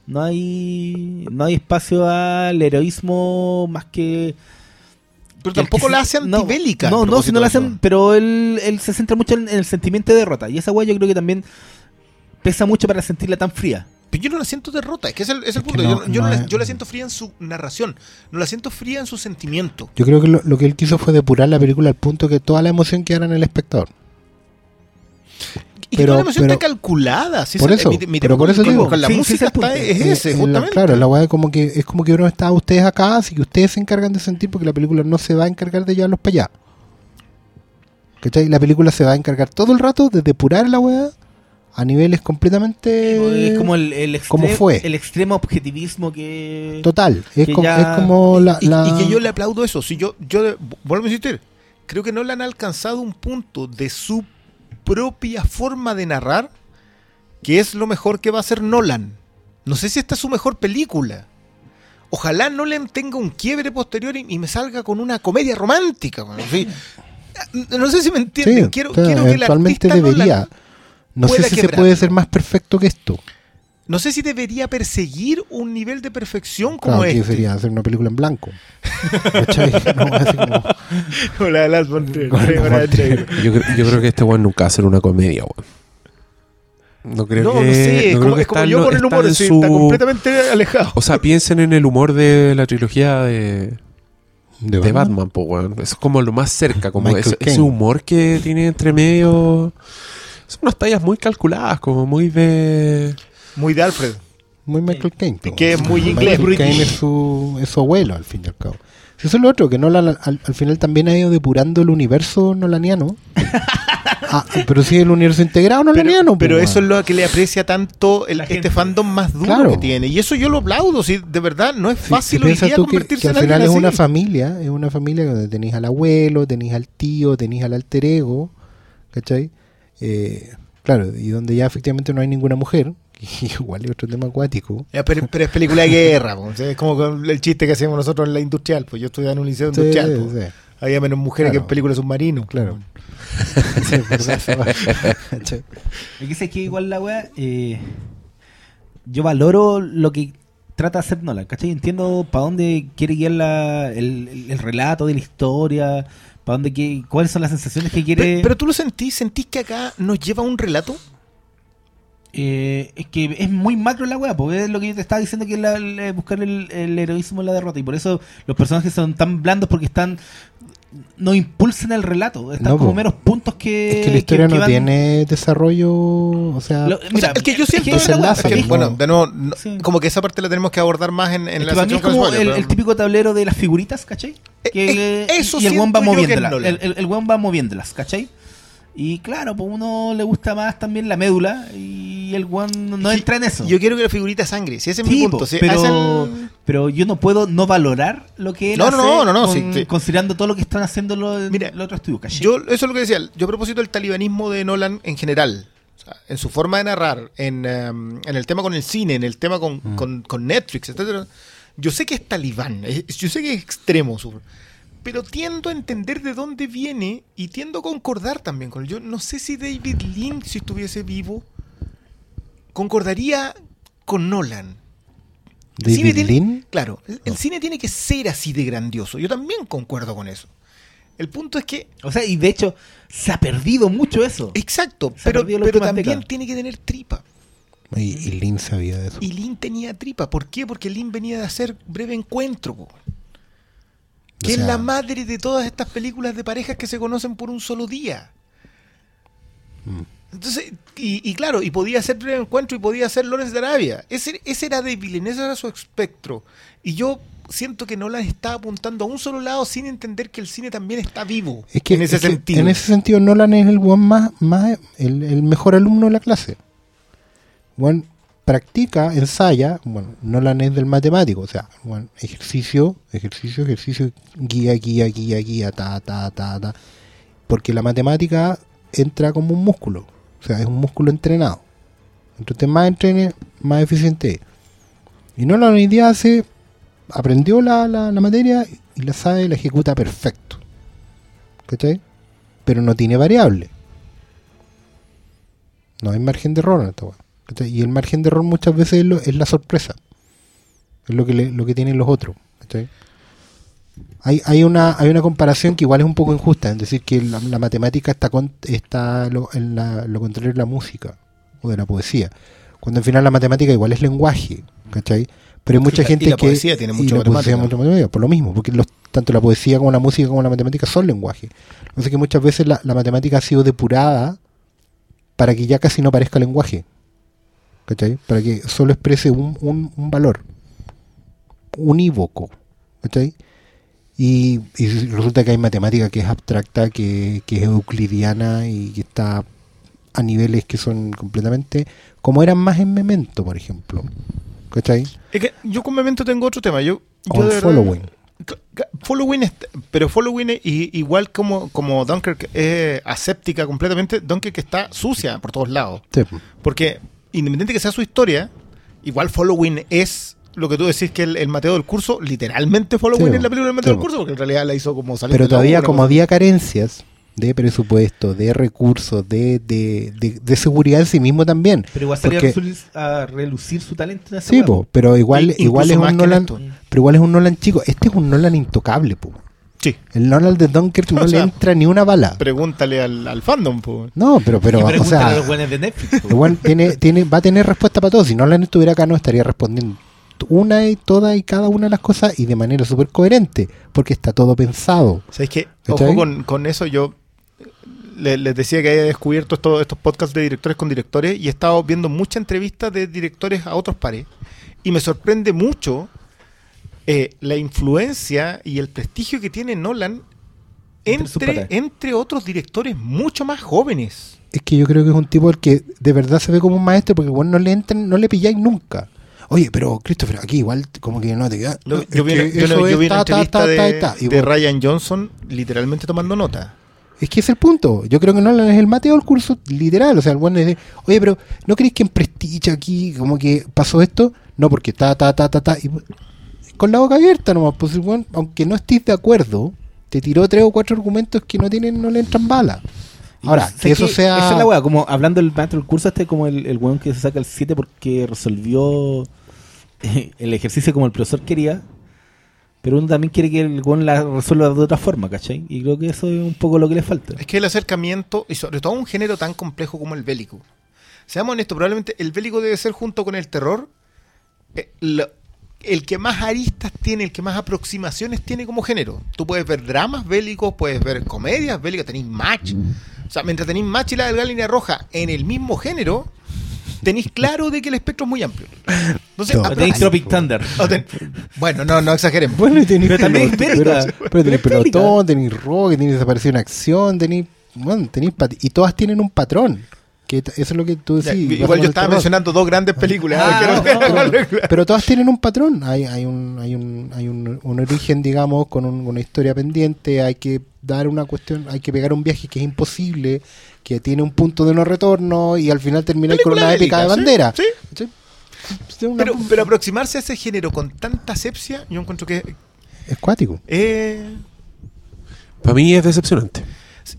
Speaker 4: no hay, no hay espacio al heroísmo más que
Speaker 3: Pero tampoco la hace antibélica.
Speaker 4: No, no, si no la hacen, pero él, él se centra mucho en, en el sentimiento de derrota. Y esa weá yo creo que también pesa mucho para sentirla tan fría.
Speaker 3: Pero yo no la siento derrota, es que es el, es el
Speaker 1: Es que
Speaker 3: punto.
Speaker 1: no,
Speaker 3: yo, yo
Speaker 1: no
Speaker 3: la, yo la siento fría en su narración, no la siento fría en su sentimiento.
Speaker 1: Yo creo que lo, lo que él quiso fue depurar la película al punto que toda la emoción quedara en el espectador.
Speaker 3: y que
Speaker 1: Pero-
Speaker 3: toda la emoción
Speaker 1: pero-
Speaker 3: está calculada. si
Speaker 1: por eso,
Speaker 3: mi- mi
Speaker 1: pero por eso digo.
Speaker 3: Con la
Speaker 4: Sí,
Speaker 3: música está, es
Speaker 1: Eh,
Speaker 3: ese,
Speaker 1: eh,
Speaker 3: justamente.
Speaker 1: claro, la weá como que es como que uno está ustedes acá, así que ustedes se encargan de sentir porque la película no se va a encargar de llevarlos para allá. ¿Cachai? La película se va a encargar todo el rato de depurar la weá a niveles completamente
Speaker 4: es como el, el,
Speaker 1: ¿cómo
Speaker 4: extre-
Speaker 1: fue?
Speaker 4: el extremo objetivismo que...
Speaker 1: total. Es
Speaker 4: que ya-
Speaker 1: es como la,
Speaker 3: Y,
Speaker 1: la-
Speaker 3: y que yo le aplaudo eso. Si yo, yo vuelvo a insistir, creo que no le han alcanzado un punto de su propia forma de narrar que es lo mejor que va a hacer Nolan. No sé si esta es su mejor película. Ojalá Nolan tenga un quiebre posterior y, y me salga con una comedia romántica. bueno, sí. No sé si me entienden.
Speaker 1: Sí,
Speaker 3: quiero, quiero que el
Speaker 1: eventualmente
Speaker 3: artista Nolan-
Speaker 1: debería. No sé si se puede ser más perfecto que esto.
Speaker 3: no sé si debería perseguir un nivel de perfección como
Speaker 1: Claro, que
Speaker 3: este.
Speaker 1: sería hacer una película en blanco. No, así como-
Speaker 3: la de Lars von Trier,
Speaker 1: Con
Speaker 3: con la de
Speaker 1: Von Trier.
Speaker 3: Trier.
Speaker 2: Yo, creo- yo creo que este weón nunca va a hacer una comedia, weón. No creo
Speaker 3: No,
Speaker 2: que.
Speaker 3: no sé,
Speaker 2: no
Speaker 3: como,
Speaker 2: creo que
Speaker 3: es como
Speaker 2: está
Speaker 3: yo con el humor,
Speaker 2: su-
Speaker 3: está completamente alejado.
Speaker 2: O sea, piensen en el humor de la trilogía de,
Speaker 1: ¿De
Speaker 2: de
Speaker 1: Batman?
Speaker 2: Batman, po, weón. Es como lo más cerca, como ese, ese humor que tiene entre medio. Son unas tallas muy calculadas, como muy de.
Speaker 3: Muy de Alfred.
Speaker 1: Muy Michael Caine.
Speaker 3: Y
Speaker 1: po.
Speaker 3: que es muy inglés,
Speaker 1: Michael. Caine es su, es su abuelo, al fin y al cabo. Si eso es lo otro, que Nolan al, al- al final también ha ido depurando el universo nolaniano. Ah, pero sí el universo integrado nolaniano.
Speaker 3: Pero, pero
Speaker 1: po,
Speaker 3: eso es lo que le aprecia tanto el-
Speaker 4: La
Speaker 3: este fandom más duro
Speaker 1: Claro.
Speaker 3: que tiene. Y eso yo lo aplaudo. Si de verdad no es fácil hoy día
Speaker 1: tú que,
Speaker 3: convertirse
Speaker 1: que al
Speaker 3: en
Speaker 1: final es una familia, es una familia donde tenéis al abuelo, tenéis al tío, tenéis al alter ego, ¿cachai? Eh, claro, y donde ya efectivamente no hay ninguna mujer, igual es otro tema acuático.
Speaker 3: Ya, pero, pero es película de guerra. po. O sea, es como con el chiste que hacemos nosotros en la industrial. Pues yo estudiaba en un liceo
Speaker 1: Sí,
Speaker 3: industrial. po.
Speaker 1: sí.
Speaker 3: Había menos mujeres
Speaker 1: Claro.
Speaker 3: que en películas submarinos.
Speaker 1: Claro. Es
Speaker 4: que sé que igual la weá, eh, yo valoro lo que trata de hacer Nolan, ¿cachai? Entiendo para dónde quiere guiar la- el relato de la historia, para dónde que, cuáles son las sensaciones que quiere.
Speaker 3: Pero, pero tú lo sentís, sentís que acá nos lleva un relato.
Speaker 4: Eh, es que es muy macro la weá, porque es lo que yo te estaba diciendo que es la- la- buscar el, el heroísmo en la derrota. Y por eso los personajes son tan blandos porque están. No impulsan el relato, están
Speaker 1: No,
Speaker 4: como
Speaker 1: po.
Speaker 4: meros puntos que.
Speaker 1: Es que la historia
Speaker 4: que
Speaker 1: no
Speaker 4: van-
Speaker 1: tiene desarrollo, o sea,
Speaker 4: Lo-
Speaker 3: O
Speaker 4: mira,
Speaker 3: sea, el que yo
Speaker 4: es
Speaker 3: siento
Speaker 4: que
Speaker 3: es es que,
Speaker 1: ¿no?
Speaker 3: bueno, de nuevo, no-
Speaker 4: Sí.
Speaker 3: como que esa parte la tenemos que abordar más en, en
Speaker 4: Es
Speaker 3: la
Speaker 4: que para mí
Speaker 3: sección
Speaker 4: es como
Speaker 3: con
Speaker 4: el,
Speaker 3: pero-
Speaker 4: el típico tablero de las figuritas, ¿cachai?
Speaker 3: Eh,
Speaker 4: Que,
Speaker 3: eh, eso
Speaker 4: y el
Speaker 3: siento
Speaker 4: va
Speaker 3: es
Speaker 4: moviéndolas.
Speaker 3: Nolan.
Speaker 4: El, el, va moviéndolas, ¿cachai? Y claro, pues uno le gusta más también la médula y el weón no
Speaker 3: Y-
Speaker 4: entra en eso.
Speaker 3: Yo quiero que la figurita sangre, si ese es mi
Speaker 4: Sí,
Speaker 3: punto.
Speaker 4: po,
Speaker 3: si
Speaker 4: pero, pero yo no puedo no valorar lo que él
Speaker 3: No,
Speaker 4: hace
Speaker 3: no, no, no,
Speaker 4: con-
Speaker 3: sí, sí.
Speaker 4: considerando todo lo que están haciendo los,
Speaker 3: Mira,
Speaker 4: los otros estudios.
Speaker 3: Yo, eso es lo que decía. Yo a propósito del talibanismo de Nolan en general, o sea, en su forma de narrar, en, em, en el tema con el cine, en el tema con, con- con Netflix, etcétera. Yo sé que es talibán, es- yo sé que es extremo, su- pero tiendo a entender de dónde viene y tiendo a concordar también con él. Yo no sé si David Lynch, si estuviese vivo, concordaría con Nolan. El
Speaker 1: David
Speaker 3: cine tiene-
Speaker 1: Lean,
Speaker 3: Claro, el, el cine tiene que ser así de grandioso. Yo también concuerdo con eso. El punto es que
Speaker 4: O sea, y de hecho, se ha perdido mucho eso.
Speaker 3: Exacto,
Speaker 4: Se
Speaker 3: pero, pero también tiene que tener tripa.
Speaker 1: y, y Lin sabía de eso.
Speaker 3: Y Lin tenía tripa. ¿Por qué? Porque Lin venía de hacer breve encuentro. po. Que
Speaker 1: O sea-
Speaker 3: es la madre de todas estas películas de parejas que se conocen por un solo día.
Speaker 1: Mm.
Speaker 3: Entonces, y, y claro, y podía hacer breve encuentro y podía hacer Lawrence de Arabia. Ese, ese era David ese era su espectro. Y yo siento que Nolan está apuntando a un solo lado sin entender que el cine también está vivo.
Speaker 1: Es que,
Speaker 3: en ese
Speaker 1: es que
Speaker 3: sentido.
Speaker 1: en ese sentido Nolan es el weón más, más el, el mejor alumno de la clase. Weón practica, ensaya, bueno, Nolan es del matemático, o sea, weón, ejercicio, ejercicio, ejercicio, guía, guía, guía, guía, ta, ta, ta, ta. Porque la matemática entra como un músculo, o sea, es un músculo entrenado. Entonces más entrene, más eficiente es. Y Nolan hoy día hace, aprendió la, la, la materia y la sabe y la ejecuta perfecto. ¿Cachai? Pero no tiene variable. No hay margen de error en esta ¿cachai? Y el margen de error muchas veces es, la sorpresa. Es lo que, lo que tienen los otros. ¿cachai? Hay, hay, una, hay una comparación que igual es un poco injusta, es decir, que la, la matemática está, con, está lo, en la- lo contrario de la música o de la poesía. Cuando al final la matemática igual es lenguaje, ¿cachai? Pero hay mucha
Speaker 3: Y la-
Speaker 1: gente
Speaker 3: y la
Speaker 1: que...
Speaker 3: poesía tiene
Speaker 1: y
Speaker 3: mucha
Speaker 1: la poesía
Speaker 3: matemática.
Speaker 1: mucha matemática, por lo mismo, porque los, tanto la poesía como la música como la matemática son lenguaje. Entonces que muchas veces la, la matemática ha sido depurada para que ya casi no parezca lenguaje. ¿Cachai? Para que solo exprese un, un- un valor. Unívoco. ¿Cachai? Y, y resulta que hay matemática que es abstracta, que, que es euclidiana y que está a niveles que son completamente como eran más en Memento, por ejemplo. ¿Cachai?
Speaker 3: Es que yo con Memento tengo otro tema. Yo, yo de
Speaker 1: Following.
Speaker 3: Following, es- pero Following, es- y- igual como, como Dunkirk es aséptica completamente, Dunkirk está sucia por todos lados.
Speaker 1: Sí.
Speaker 3: Porque independiente que sea su historia, igual Following es lo que tú decís que el, el Mateo del curso, literalmente Following
Speaker 1: Sí,
Speaker 3: es la película del Mateo
Speaker 1: sí.
Speaker 3: del curso, porque en realidad la hizo como salir
Speaker 1: Pero todavía como había carencias de presupuesto, de recursos, de, de, de, de seguridad en sí mismo también.
Speaker 4: Pero igual salía a,
Speaker 1: Porque-
Speaker 4: relucir, a relucir su talento en
Speaker 1: Sí, po, pero igual,
Speaker 3: Y-
Speaker 1: igual es un
Speaker 3: en
Speaker 1: Nolan, pero igual es un Nolan chico. Este es un Nolan intocable, po.
Speaker 3: Sí,
Speaker 1: El Nolan de Dunkirk no
Speaker 3: O
Speaker 1: le
Speaker 3: sea,
Speaker 1: entra ni una bala.
Speaker 3: pregúntale al, al fandom. po.
Speaker 1: No, pero, pero,
Speaker 4: y
Speaker 1: o
Speaker 4: pregúntale a
Speaker 1: sea,
Speaker 4: los buenos de Netflix. po.
Speaker 1: igual tiene, tiene, va a tener respuesta para todo. Si Nolan estuviera acá, no estaría respondiendo una y toda y cada una de las cosas y de manera súper coherente, porque está todo pensado.
Speaker 3: ¿Sabes qué? Ojo con, con eso, yo le- les decía que había descubierto esto- estos podcasts de directores con directores y he estado viendo muchas entrevistas de directores a otros pares y me sorprende mucho eh, la influencia y el prestigio que tiene Nolan
Speaker 4: Entre
Speaker 3: entre otros directores mucho más jóvenes.
Speaker 1: Es que yo creo que es un tipo al que de verdad se ve como un maestro, porque bueno, no le entran, no le pilláis nunca. Oye, pero Christopher, aquí igual como que no te queda. No,
Speaker 3: yo, vi, yo
Speaker 1: eso
Speaker 3: no- yo
Speaker 1: es
Speaker 3: vi una
Speaker 1: ta, ta,
Speaker 3: entrevista
Speaker 1: ta,
Speaker 3: de,
Speaker 1: ta, ta. Y
Speaker 3: de
Speaker 1: vos-
Speaker 3: Ryan Johnson literalmente tomando nota.
Speaker 1: Es que es el punto. Yo creo que Nolan es el Mateo del curso literal. O sea, el bueno es de, oye, pero ¿no creéis que en Prestige aquí como que pasó esto? No, porque ta, ta, ta, ta, ta. Y, con la boca abierta nomás. Pues el weón, aunque no estés de acuerdo, te tiró tres o cuatro argumentos que no tienen, no le entran balas. Ahora,
Speaker 4: ¿Sabes
Speaker 1: que eso sea...
Speaker 4: Esa es la weá, como hablando del maestro del curso, este es como el, el weón que se saca el 7 porque resolvió el ejercicio como el profesor quería. Pero uno también quiere que el weón la resuelva de otra forma, ¿cachai? Y creo que eso es un poco lo que le falta.
Speaker 3: Es que el acercamiento, y sobre todo un género tan complejo como el bélico. Seamos honestos, probablemente el bélico debe ser junto con el terror eh, lo- el que más aristas tiene, el que más aproximaciones tiene como género. Tú puedes ver dramas bélicos, puedes ver comedias bélicas, tenéis match. O sea, mientras tenéis match y la delgada línea roja en el mismo género, tenéis claro de que el espectro es muy amplio. Entonces,
Speaker 1: No.
Speaker 4: Tenéis Tropic Thunder.
Speaker 3: ten- bueno, no, no exageremos.
Speaker 1: Bueno, tenéis
Speaker 4: Pero también
Speaker 1: pero, tenéis pelotón, tenéis rock, tenéis desaparición en acción, tenéis... Bueno, tenéis pat- y todas tienen un patrón. Que eso es lo que tú
Speaker 3: Ya,
Speaker 1: decís. pasa
Speaker 3: igual yo estaba
Speaker 1: terror.
Speaker 3: mencionando dos grandes películas.
Speaker 4: Ah,
Speaker 3: quiero-
Speaker 4: no,
Speaker 1: pero, pero todas tienen un patrón. Hay, hay, un, hay, un, hay un, un origen, digamos, con un- una historia pendiente. Hay que dar una cuestión, hay que pegar un viaje que es imposible, que tiene un punto de no retorno y al final termináis con una épica de
Speaker 3: sí,
Speaker 1: bandera.
Speaker 3: sí.
Speaker 1: ¿Sí? Una-
Speaker 3: Pero, pero aproximarse a ese género con tanta asepsia, yo encuentro que
Speaker 1: es cuático.
Speaker 3: eh,
Speaker 2: Para mí es decepcionante.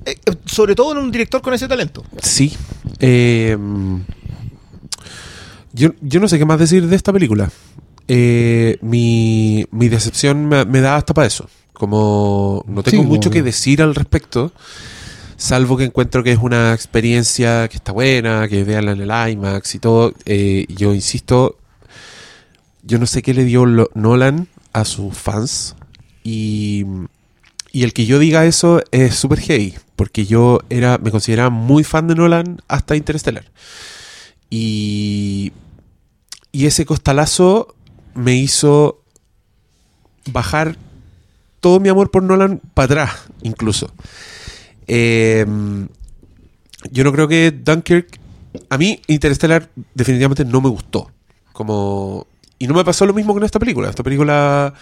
Speaker 3: Eh, eh, sobre todo en un director con ese talento.
Speaker 2: Sí. Eh, yo, yo no sé qué más decir de esta película. Eh, mi, mi decepción me, me da hasta para eso. Como no tengo
Speaker 1: Sí,
Speaker 2: mucho que decir al respecto, salvo que encuentro que es una experiencia que está buena, que veanla en el IMAX y todo. Yo insisto, yo no sé qué le dio Nolan a sus fans y, y el que yo diga eso es súper heavy, porque yo era me consideraba muy fan de Nolan hasta Interstellar. Y, y ese costalazo me hizo bajar todo mi amor por Nolan para atrás, incluso. Eh, yo no creo que Dunkirk. A mí, Interstellar definitivamente no me gustó. Como. Y no me pasó lo mismo con esta película. Esta película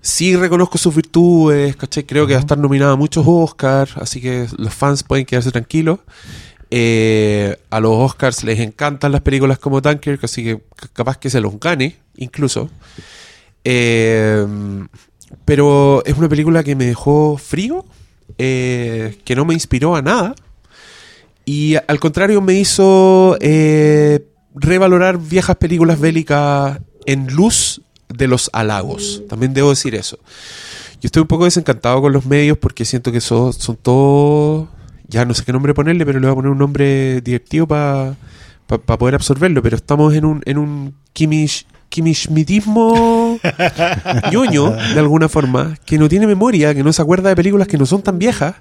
Speaker 2: sí reconozco sus virtudes, ¿cachai? Creo que va a estar nominada a muchos Oscars, así que los fans pueden quedarse tranquilos. Eh, a los Oscars les encantan las películas como Dunkirk, así que capaz que se los gane, incluso. Eh, pero es una película que me dejó frío, eh, que no me inspiró a nada. Y al contrario me hizo revalorar viejas películas bélicas en luz de los halagos. También debo decir eso. Yo estoy un poco desencantado con los medios porque siento que son, son todos... Ya no sé qué nombre ponerle, pero le voy a poner un nombre directivo para poder absorberlo. Pero estamos en un, en un Kimish, Kimishmitismo ñoño, de alguna forma, que no tiene memoria, que no se acuerda de películas que no son tan viejas,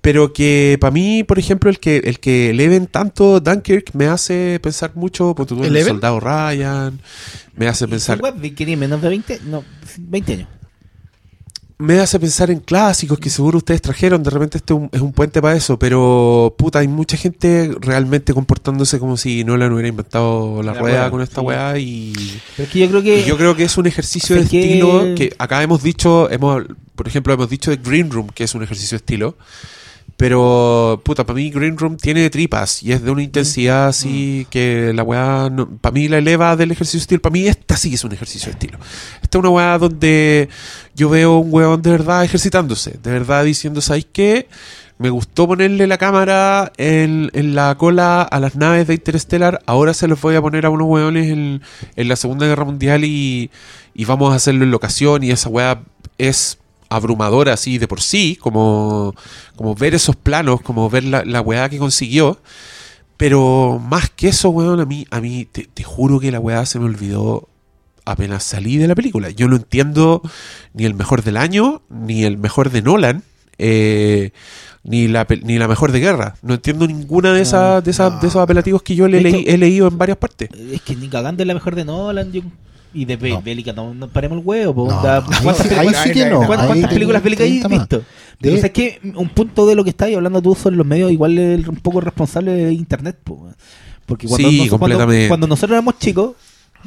Speaker 2: pero que para mí, por ejemplo, el que el que eleven tanto Dunkirk me hace pensar mucho, por el
Speaker 3: ¿Eleven?
Speaker 2: soldado Ryan, me hace pensar
Speaker 4: ¿Qué menos de 20? No, 20 años.
Speaker 2: me hace pensar en clásicos que seguro ustedes trajeron. De repente este es un, puente para eso. Pero, puta, hay mucha gente realmente comportándose como si Nolan hubiera inventado la,
Speaker 4: La
Speaker 2: rueda
Speaker 4: rueda,
Speaker 2: con esta
Speaker 4: sí.
Speaker 2: weá. Y,
Speaker 4: Pero es que yo creo que.
Speaker 2: yo creo que es un ejercicio de
Speaker 4: Es que-
Speaker 2: estilo que acá hemos dicho, hemos, por ejemplo, hemos dicho de Green Room, que es un ejercicio de estilo. Pero, puta, para mí Green Room tiene tripas y es de una intensidad así que la weá, para mí la eleva del ejercicio de estilo. Para mí esta sí es un ejercicio de estilo. Esta es una weá donde yo veo un weón de verdad ejercitándose, de verdad diciendo, ¿sabéis qué? Me gustó ponerle la cámara en, en la cola a las naves de Interstellar, ahora se los voy a poner a unos weones en, en la Segunda Guerra Mundial y, y vamos a hacerlo en locación y esa weá es abrumadora así de por sí, como, como ver esos planos, como ver la, la weá que consiguió. Pero más que eso, weón, a mí, a mí te, te juro que la weá se me olvidó apenas salí de la película. Yo no entiendo ni el mejor del año, ni el mejor de Nolan, eh, ni, la, ni la mejor de guerra. No entiendo ninguna de, esas, de, esas, de esos apelativos que yo le leí- he leído en varias partes.
Speaker 4: Es que ni cagando es la mejor de Nolan. yo- Y de
Speaker 7: No.
Speaker 4: Bélica, no, no paremos el huevo. po.
Speaker 7: No,
Speaker 4: Da-
Speaker 7: ahí
Speaker 4: ¿Cuántas, peli-
Speaker 7: ahí sí que no.
Speaker 4: cuántas- cuántas películas bélicas hay
Speaker 7: 30 más.
Speaker 4: visto?
Speaker 7: De-
Speaker 4: Pero ¿sabes qué? Un punto de lo que estáis hablando tú sobre los medios, igual es un poco responsable de Internet. po. Porque cuando,
Speaker 2: Sí,
Speaker 4: nos- cuando-
Speaker 2: completamente.
Speaker 4: cuando nosotros éramos chicos,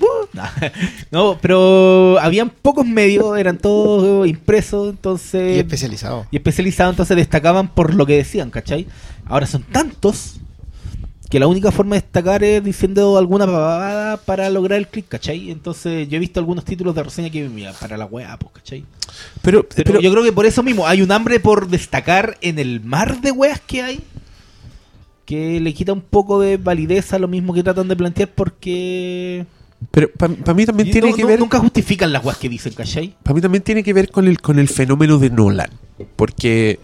Speaker 4: ¡uh! no, pero habían pocos medios, eran todos impresos, entonces
Speaker 3: Y especializado.
Speaker 4: y especializados, entonces destacaban por lo que decían, ¿cachai? Ahora son tantos que la única forma de destacar es diciendo alguna pavada para lograr el click, ¿cachai? Entonces yo he visto algunos títulos de reseña que, mira, para la weá, pues, ¿cachai?
Speaker 2: Pero,
Speaker 4: Pero,
Speaker 2: pero-
Speaker 4: yo creo que por eso mismo hay un hambre por destacar en el mar de weas que hay que le quita un poco de validez a lo mismo que tratan de plantear porque
Speaker 2: pero para mí también
Speaker 4: y
Speaker 2: tiene
Speaker 4: no-
Speaker 2: que
Speaker 4: no-
Speaker 2: ver...
Speaker 4: nunca justifican las weas que dicen, ¿cachai?
Speaker 2: Para mí también tiene que ver con el, con el fenómeno de Nolan. Porque,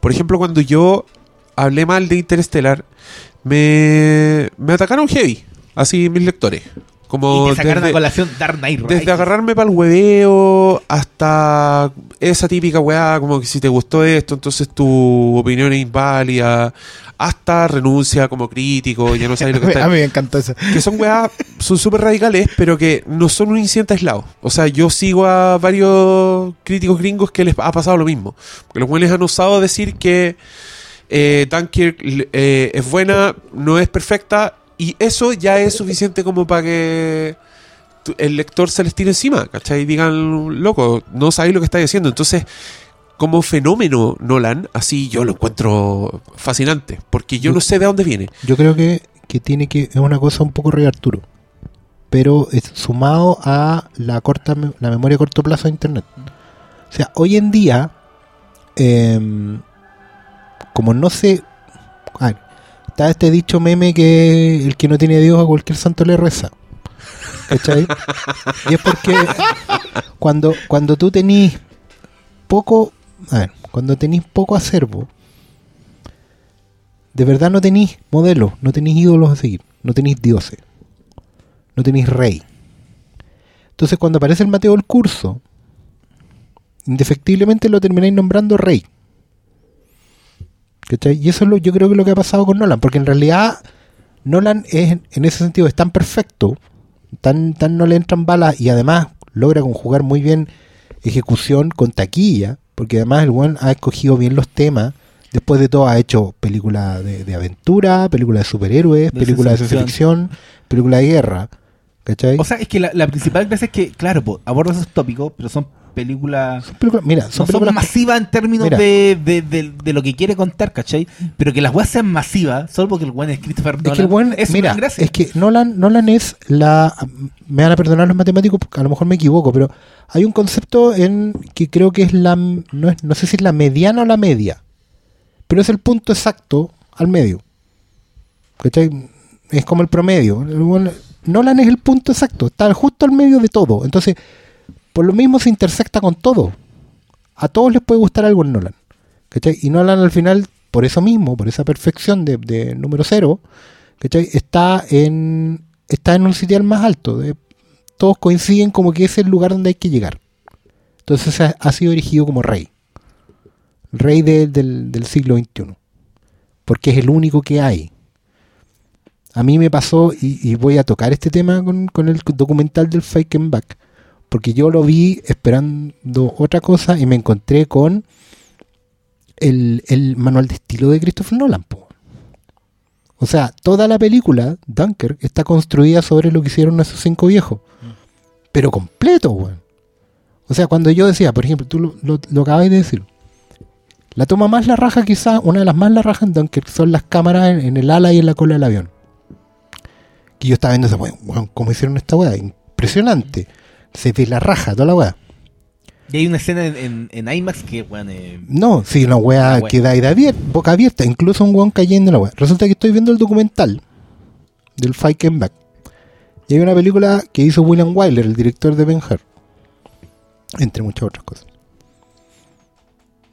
Speaker 2: por ejemplo, cuando yo hablé mal de Interstellar, me, me atacaron heavy, así mis lectores. Como
Speaker 4: y te
Speaker 2: desde-
Speaker 4: colación Dark Knight
Speaker 2: desde
Speaker 4: Rises.
Speaker 2: agarrarme para el hueveo hasta esa típica weá, como que si te gustó esto, entonces tu opinión es inválida, hasta renuncia como crítico, ya no sabes lo que está
Speaker 7: a mí me encantó eso.
Speaker 2: que son weas, son súper radicales, pero que no son un incidente aislado. O sea, yo sigo a varios críticos gringos que les ha pasado lo mismo. Porque los buenos han osado decir que eh, Dunkirk eh, es buena, no es perfecta, y eso ya es suficiente como para que el lector se les tire encima, ¿cachai? Y digan, loco, no sabéis lo que estáis haciendo. Entonces, como fenómeno Nolan, así yo lo encuentro fascinante, porque yo no sé de dónde viene.
Speaker 1: Yo creo que, que tiene que es una cosa un poco Rey Arturo, pero es sumado a la corta la memoria a corto plazo de internet. O sea, hoy en día, em, como no sé, a ver, está este dicho meme que el que no tiene Dios a cualquier santo le reza. ¿Cachai? y es porque cuando, cuando tú tenís poco, a ver, cuando tenís poco acervo, de verdad no tenéis modelos, no tenéis ídolos a seguir, no tenéis dioses, no tenéis rey. Entonces cuando aparece el Mateo del curso, indefectiblemente lo termináis nombrando rey. ¿Cachai? Y eso es lo, yo creo que es lo que ha pasado con Nolan, porque en realidad Nolan es, en ese sentido es tan perfecto, tan, tan no le entran balas y además logra conjugar muy bien ejecución con taquilla, porque además el buen ha escogido bien los temas. Después de todo ha hecho películas de, de aventura, películas de superhéroes, películas de
Speaker 4: ciencia
Speaker 1: ficción, películas de guerra. ¿Cachai?
Speaker 4: O sea, es que la, la principal gracia es que, claro, aborda esos tópicos, pero son películas...
Speaker 1: son películas, mira, son
Speaker 4: no son
Speaker 1: películas
Speaker 4: masivas en términos
Speaker 1: Mira.
Speaker 4: de, de, de- de lo que quiere contar, ¿cachai? Pero que las weas sean masivas, solo porque el weón es Christopher
Speaker 1: Es
Speaker 4: Nolan,
Speaker 1: que el buen,
Speaker 4: es
Speaker 1: mira,
Speaker 4: una gracia.
Speaker 1: es que Nolan, Nolan es la, me van a perdonar los matemáticos porque a lo mejor me equivoco, pero hay un concepto en que creo que es la, no, es, no sé si es la mediana o la media, pero es el punto exacto al medio. ¿Cachai? Es como el promedio. El buen- Nolan es el punto exacto, está justo al medio de todo. Entonces, por lo mismo se intersecta con todo. A todos les puede gustar algo en Nolan. Y Nolan al final, por eso mismo, por esa perfección de, número cero, ¿cachai? está en está en un sitial más alto. todos coinciden como que es el lugar donde hay que llegar. Entonces ha, sido erigido como rey. rey de- del, del siglo XXI. Porque es el único que hay. A mí me pasó, y, voy a tocar este tema con, con el documental del Fake Back, porque yo lo vi esperando otra cosa y me encontré con el, el manual de estilo de Christopher Nolan. po. O sea, toda la película, Dunker, está construida sobre lo que hicieron esos cinco viejos. Pero completo, weón. O sea, cuando yo decía, por ejemplo, tú lo, lo, lo acabas de decir, la toma más la raja, quizá, una de las más la raja en Dunker, son las cámaras en, en el ala y en la cola del avión. Que yo estaba viendo esa weón, weón, ¿cómo hicieron esta weá? Impresionante. Se ve la raja, toda la weá.
Speaker 4: Y hay una escena en, en, en IMAX que, weón, eh,
Speaker 1: No, sí, una weá queda ahí de abier- boca abierta, incluso un weón cayendo en la weá. Resulta que estoy viendo el documental del Fight and Back. Y hay una película que hizo William Wyler, el director de Ben Hur, entre muchas otras cosas.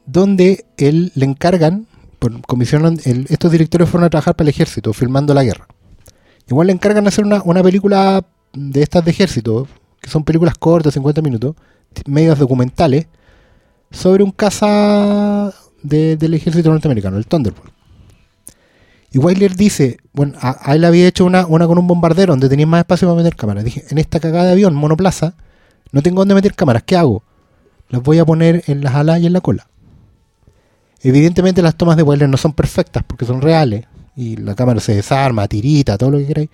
Speaker 1: Donde él le encargan, por comisionan, el- estos directores fueron a trabajar para el ejército, filmando la guerra. Igual le encargan hacer una, una película de estas de ejército, que son películas cortas, 50 minutos, medios documentales, sobre un caza de- del ejército norteamericano, el Thunderbolt. Y Wyler dice, bueno, a, a él había hecho una, una con un bombardero donde tenía más espacio para meter cámaras. Dije, en esta cagada de avión, monoplaza, no tengo dónde meter cámaras, ¿qué hago? Las voy a poner en las alas y en la cola. Evidentemente las tomas de Wyler no son perfectas porque son reales y la cámara se desarma, tirita, todo lo que queráis,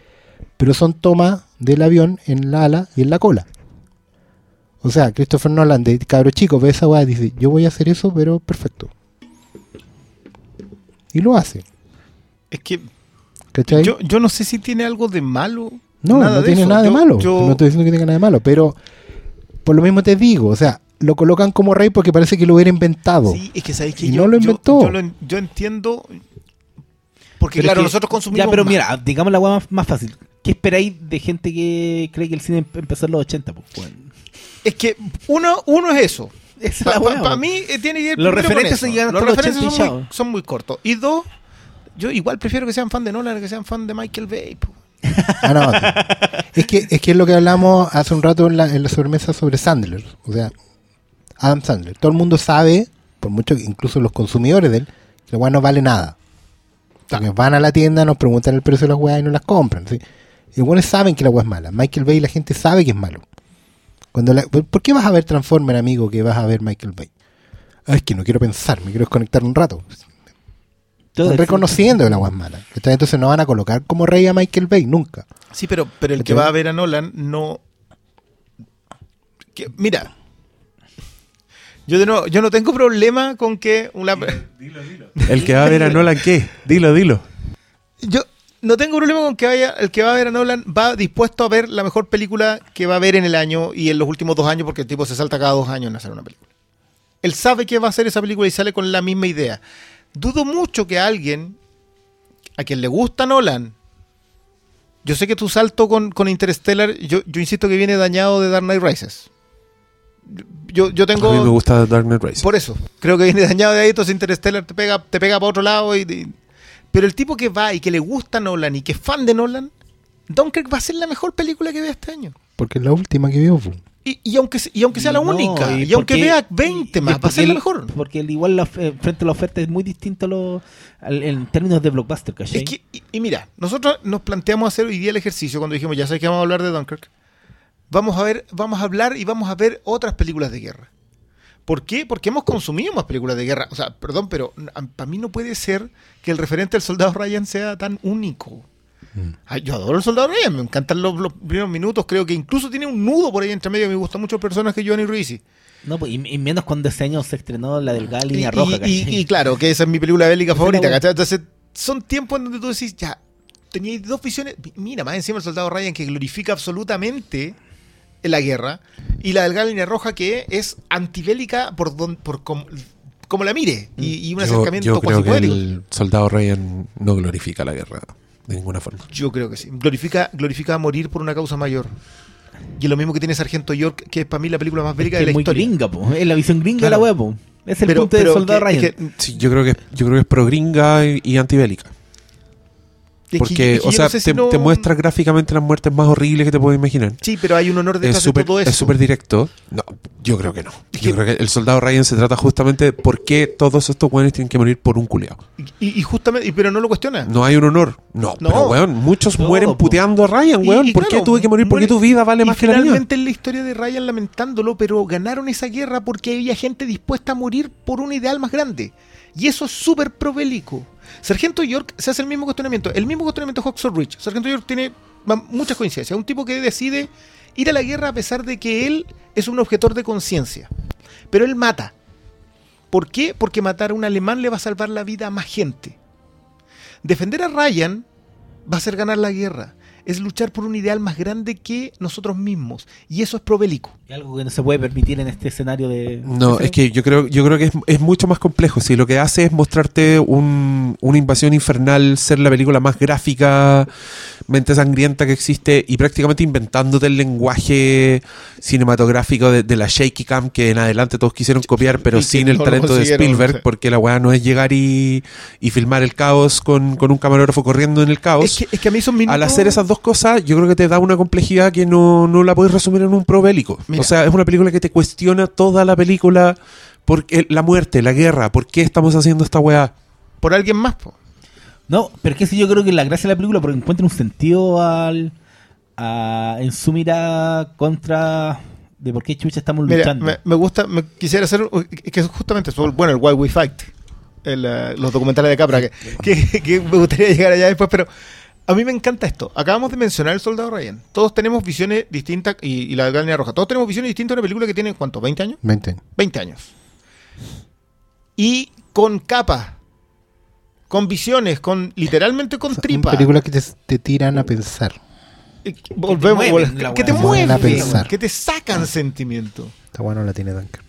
Speaker 1: pero son tomas del avión en la ala y en la cola. O sea, Christopher Nolan, de cabro chico, ve esa weá y dice, yo voy a hacer eso, pero perfecto. Y lo hace.
Speaker 3: Es que
Speaker 1: ¿Cachai?
Speaker 3: yo, yo no sé si tiene algo de malo.
Speaker 1: no,
Speaker 3: nada
Speaker 1: no tiene
Speaker 3: eso.
Speaker 1: nada de
Speaker 3: Yo-
Speaker 1: malo.
Speaker 3: yo-
Speaker 1: No estoy diciendo que tenga nada de malo, pero por lo mismo te digo, o sea, lo colocan como rey porque parece que lo hubiera inventado.
Speaker 3: Sí, es que sabéis que
Speaker 1: Y
Speaker 3: yo,
Speaker 1: no lo inventó.
Speaker 3: Yo, lo en- yo entiendo. Porque,
Speaker 4: Pero
Speaker 3: claro,
Speaker 4: es que-
Speaker 3: nosotros consumimos.
Speaker 4: Ya, pero
Speaker 3: más.
Speaker 4: mira, digamos la más, más fácil. ¿Qué esperáis de gente que cree que el cine em- empezó en los 80? Pues?
Speaker 3: Es que uno, uno es eso.
Speaker 4: Es
Speaker 3: Para
Speaker 4: weón.
Speaker 3: mí eh, tiene que ir
Speaker 4: Los
Speaker 3: primero con
Speaker 4: referentes
Speaker 3: eso.
Speaker 4: se llegan
Speaker 3: Los
Speaker 4: hasta los
Speaker 3: referentes
Speaker 4: 80 y
Speaker 3: son muy,
Speaker 4: chao.
Speaker 3: son muy cortos. Y dos, yo igual prefiero que sean fan de Nolan que sean fan de Michael Bay. po.
Speaker 1: Ah, no, sí. es, que, es que es lo que hablamos hace un rato en la, en la sobremesa sobre Sandler. O sea, Adam Sandler. Todo el mundo sabe, por mucho que incluso los consumidores de él, que la weá no vale nada. Porque van a la tienda, nos preguntan el precio de las weas y no las compran. ¿sí? Y los buenos saben que la weá es mala. Michael Bay, la gente sabe que es malo. Cuando la- ¿por, qué vas a ver Transformer, amigo, que vas a ver Michael Bay? Ah, es que no quiero pensar, me quiero desconectar un rato.
Speaker 4: Todo
Speaker 1: Están
Speaker 4: el-
Speaker 1: reconociendo que la weá es mala. Entonces no van a colocar como rey a Michael Bay, nunca.
Speaker 3: Sí, pero, pero el que va a ver a Nolan no. que- mira. Yo, de nuevo, yo no tengo problema con que una.
Speaker 2: El que va a ver a Nolan, ¿qué? Dilo, dilo.
Speaker 3: Yo no tengo problema con que vaya. El que va a ver a Nolan va dispuesto a ver la mejor película que va a ver en el año y en los últimos dos años, porque el tipo se salta cada dos años en hacer una película. Él sabe que va a hacer esa película y sale con la misma idea. Dudo mucho que alguien a quien le gusta Nolan. Yo sé que tu salto con, con Interstellar, yo, yo insisto que viene dañado de Dark Knight Rises. Yo, yo tengo.
Speaker 2: A mí me gusta Dark Knight Rises.
Speaker 3: Por eso, creo que viene dañado de ahí, entonces Interstellar te pega, te pega para otro lado. Y, y- pero el tipo que va y que le gusta Nolan y que es fan de Nolan, Dunkirk va a ser la mejor película que vea este año.
Speaker 1: Porque es la última que vio.
Speaker 3: Y, y aunque, y aunque sea la
Speaker 4: No,
Speaker 3: única, y,
Speaker 4: porque-
Speaker 3: aunque vea 20
Speaker 4: y-
Speaker 3: más, va a ser la mejor.
Speaker 4: Porque el- igual la, eh, frente a la oferta es muy distinto a lo- al- en términos de blockbuster, ¿cachai?
Speaker 3: Es que, y, y mira, nosotros nos planteamos hacer hoy día el ejercicio cuando dijimos, ya sé que vamos a hablar de Dunkirk. Vamos a ver, vamos a hablar y vamos a ver otras películas de guerra. ¿Por qué? Porque hemos consumido más películas de guerra. O sea, perdón, pero para mí no puede ser que el referente del soldado Ryan sea tan único. Ay, yo adoro el soldado Ryan, me encantan los, los primeros minutos. Creo que incluso tiene un nudo por ahí entre medio. Me gusta mucho el personaje Giovanni Ribisi.
Speaker 4: No, pues, y, y menos cuando ese año se estrenó la delgada
Speaker 3: Y,
Speaker 4: línea
Speaker 3: y-
Speaker 4: roja,
Speaker 3: y- claro, que esa es mi película bélica
Speaker 4: es
Speaker 3: favorita. ¿cachai? Entonces, son tiempos en donde tú decís, ya, teníais dos visiones. Mira, más encima el soldado Ryan que glorifica absolutamente la guerra, y la delgada línea roja que es antibélica por, don, por com- como la mire, y, y un
Speaker 2: Yo,
Speaker 3: acercamiento
Speaker 2: yo creo que el soldado Ryan no glorifica la guerra de ninguna forma.
Speaker 3: Yo creo que sí. Glorifica, glorifica morir por una causa mayor. Y es lo mismo que tiene Sargento York, que es para mí la película más bélica
Speaker 4: que
Speaker 3: de la
Speaker 4: es muy
Speaker 3: historia.
Speaker 4: gringa, po. Es la visión gringa
Speaker 3: Claro.
Speaker 4: de la web, po. Es el
Speaker 3: Pero-
Speaker 4: punto del soldado
Speaker 3: que-
Speaker 4: Ryan.
Speaker 3: es que-
Speaker 2: Sí, yo creo que yo creo que es pro gringa y, y antibélica.
Speaker 3: Es que-
Speaker 2: Porque,
Speaker 3: es que
Speaker 2: o sea,
Speaker 3: no sé si
Speaker 2: te,
Speaker 3: no-
Speaker 2: te muestra gráficamente las muertes más horribles que te puedes imaginar.
Speaker 3: Sí, pero hay un honor detrás
Speaker 2: Es
Speaker 3: de todo eso.
Speaker 2: es súper directo. No, yo creo que no. Yo creo que el soldado Ryan se trata justamente de por qué todos estos weones tienen que morir por un culeado.
Speaker 3: Y, y justamente, pero no lo cuestiona.
Speaker 2: No hay un honor. No,
Speaker 3: No.
Speaker 2: pero weón, muchos mueren puteando a Ryan, weón.
Speaker 3: y
Speaker 2: ¿Por qué tuve que morir? ¿Por qué tu vida vale más que la mía?
Speaker 3: finalmente es la historia de Ryan lamentándolo, pero ganaron esa guerra porque había gente dispuesta a morir por un ideal más grande. Y eso es súper probélico. Sargento York se hace el mismo cuestionamiento. El mismo cuestionamiento de Hawksaw Ridge. Sargento York tiene muchas coincidencias. Un tipo que decide ir a la guerra a pesar de que él es un objetor de conciencia. Pero él mata. ¿Por qué? Porque matar a un alemán le va a salvar la vida a más gente. Defender a Ryan va a ser ganar la guerra. Es luchar por un ideal más grande que nosotros mismos. Y eso es probélico.
Speaker 4: Algo que no se puede permitir en este escenario de.
Speaker 2: No, es que yo creo, yo creo que es, es mucho más complejo. Si lo que hace es mostrarte un- una invasión infernal, ser la película más gráfica, mente sangrienta que existe y prácticamente inventándote el lenguaje cinematográfico de, de la shaky cam que en adelante todos quisieron copiar, pero sin el talento de Spielberg,
Speaker 3: sí.
Speaker 2: porque la weá no es llegar y, y filmar el caos con, con un camarógrafo corriendo en el caos.
Speaker 3: Es que, es que a mí son minutos...
Speaker 2: Al hacer esas dos cosas, yo creo que te da una complejidad que no, no la puedes resumir en un pro bélico.
Speaker 3: Mira.
Speaker 2: O sea, es una película que te cuestiona toda la película, porque la muerte, la guerra, ¿por qué estamos haciendo esta weá?
Speaker 3: Por alguien más, po.
Speaker 4: No, pero es que sí, yo creo que la gracia de la película porque encuentra un sentido al. a- en su mirada contra. de por qué chucha estamos
Speaker 3: Mira,
Speaker 4: luchando.
Speaker 3: me, me gusta, me quisiera hacer, que es justamente bueno, el Why We Fight, el, eh, los documentales de Capra, que, que- que me gustaría llegar allá después, pero a mí me encanta esto. Acabamos de mencionar el Soldado Ryan. Todos tenemos visiones distintas, y, y la Galería Roja, todos tenemos visiones distintas de una película que tiene, ¿cuánto? ¿20 años?
Speaker 1: 20 años.
Speaker 3: 20 años. Y con capas, con visiones, con literalmente con
Speaker 1: Son
Speaker 3: tripa.
Speaker 1: películas que te, te tiran a pensar.
Speaker 3: Eh, Volvemos,
Speaker 4: mueven
Speaker 3: volvemos,
Speaker 4: la
Speaker 3: que te.
Speaker 1: Mueven a
Speaker 3: mueven,
Speaker 1: pensar.
Speaker 3: que te sacan sentimiento.
Speaker 1: Esta bueno la tiene Dunker.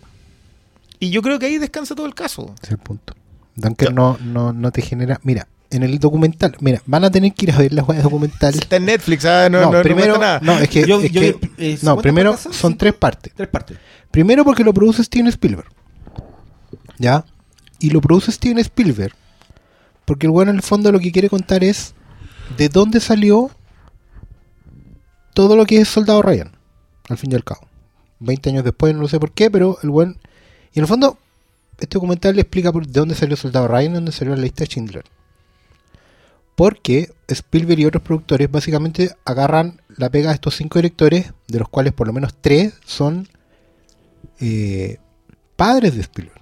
Speaker 3: Y yo creo que ahí descansa todo el caso.
Speaker 1: Es el punto. Dunker no, no, no te genera. Mira, en el documental, mira, van a tener que ir a ver la web documental.
Speaker 3: Está en Netflix, ah, no,
Speaker 1: No,
Speaker 3: no, no
Speaker 1: primero,
Speaker 3: cuesta nada.
Speaker 1: no, es que,
Speaker 4: Yo-
Speaker 1: es
Speaker 4: yo-
Speaker 1: que-
Speaker 4: eh,
Speaker 1: no,
Speaker 4: ¿cuántas
Speaker 1: primero
Speaker 4: son?
Speaker 1: tres partes.
Speaker 4: Tres partes.
Speaker 1: Primero porque lo produce Steven Spielberg. ¿Ya? Y lo produce Steven Spielberg. Porque el bueno en el fondo lo que quiere contar es de dónde salió todo lo que es Soldado Ryan. Al fin y al cabo. 20 años después, no sé por qué, pero el buen... Y en el fondo, este documental le explica por de dónde salió Soldado Ryan y dónde salió la lista de Schindler. Porque Spielberg y otros productores básicamente agarran la pega de estos cinco directores, de los cuales por lo menos tres son eh, padres de Spielberg.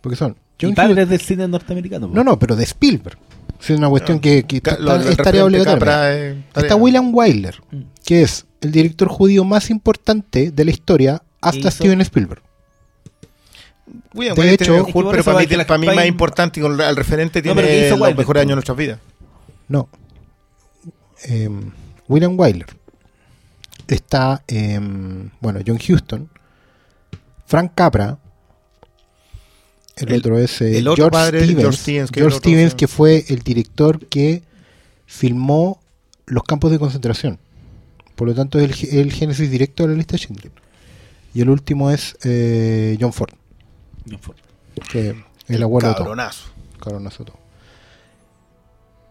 Speaker 1: Porque son John
Speaker 4: y
Speaker 1: Hughes-
Speaker 4: padres del cine norteamericano.
Speaker 1: No, no, pero de Spielberg. Es una cuestión que, que está-
Speaker 3: lo- el
Speaker 1: es tarea
Speaker 3: referente
Speaker 1: obligatoria. Está William Wyler,
Speaker 4: Mm.
Speaker 1: que es el director judío más importante de la historia hasta
Speaker 4: hizo?
Speaker 1: Steven Spielberg.
Speaker 3: William
Speaker 1: De
Speaker 3: Wyler
Speaker 1: hecho-
Speaker 3: tiene
Speaker 1: Es
Speaker 3: pero
Speaker 4: eso
Speaker 3: para mí, para mí más importante y con el referente
Speaker 4: No, pero ¿qué
Speaker 3: tiene
Speaker 4: hizo
Speaker 3: los
Speaker 4: Wyler,
Speaker 3: mejores años de nuestras vidas.
Speaker 1: No. Em, William Wyler. Está, bueno, John Huston. Frank Capra. El,
Speaker 3: El-
Speaker 1: otro es eh,
Speaker 3: el otro
Speaker 1: George
Speaker 3: padre,
Speaker 1: Stevens.
Speaker 3: George Stevens, que
Speaker 1: George Stevens, fue el director que filmó los campos de concentración. Por lo tanto, es el génesis directo de la lista de Schindler. Y el último es eh, John Ford, Que el abuelo de todo.
Speaker 3: Cabronazo.
Speaker 1: Cabronazo todo.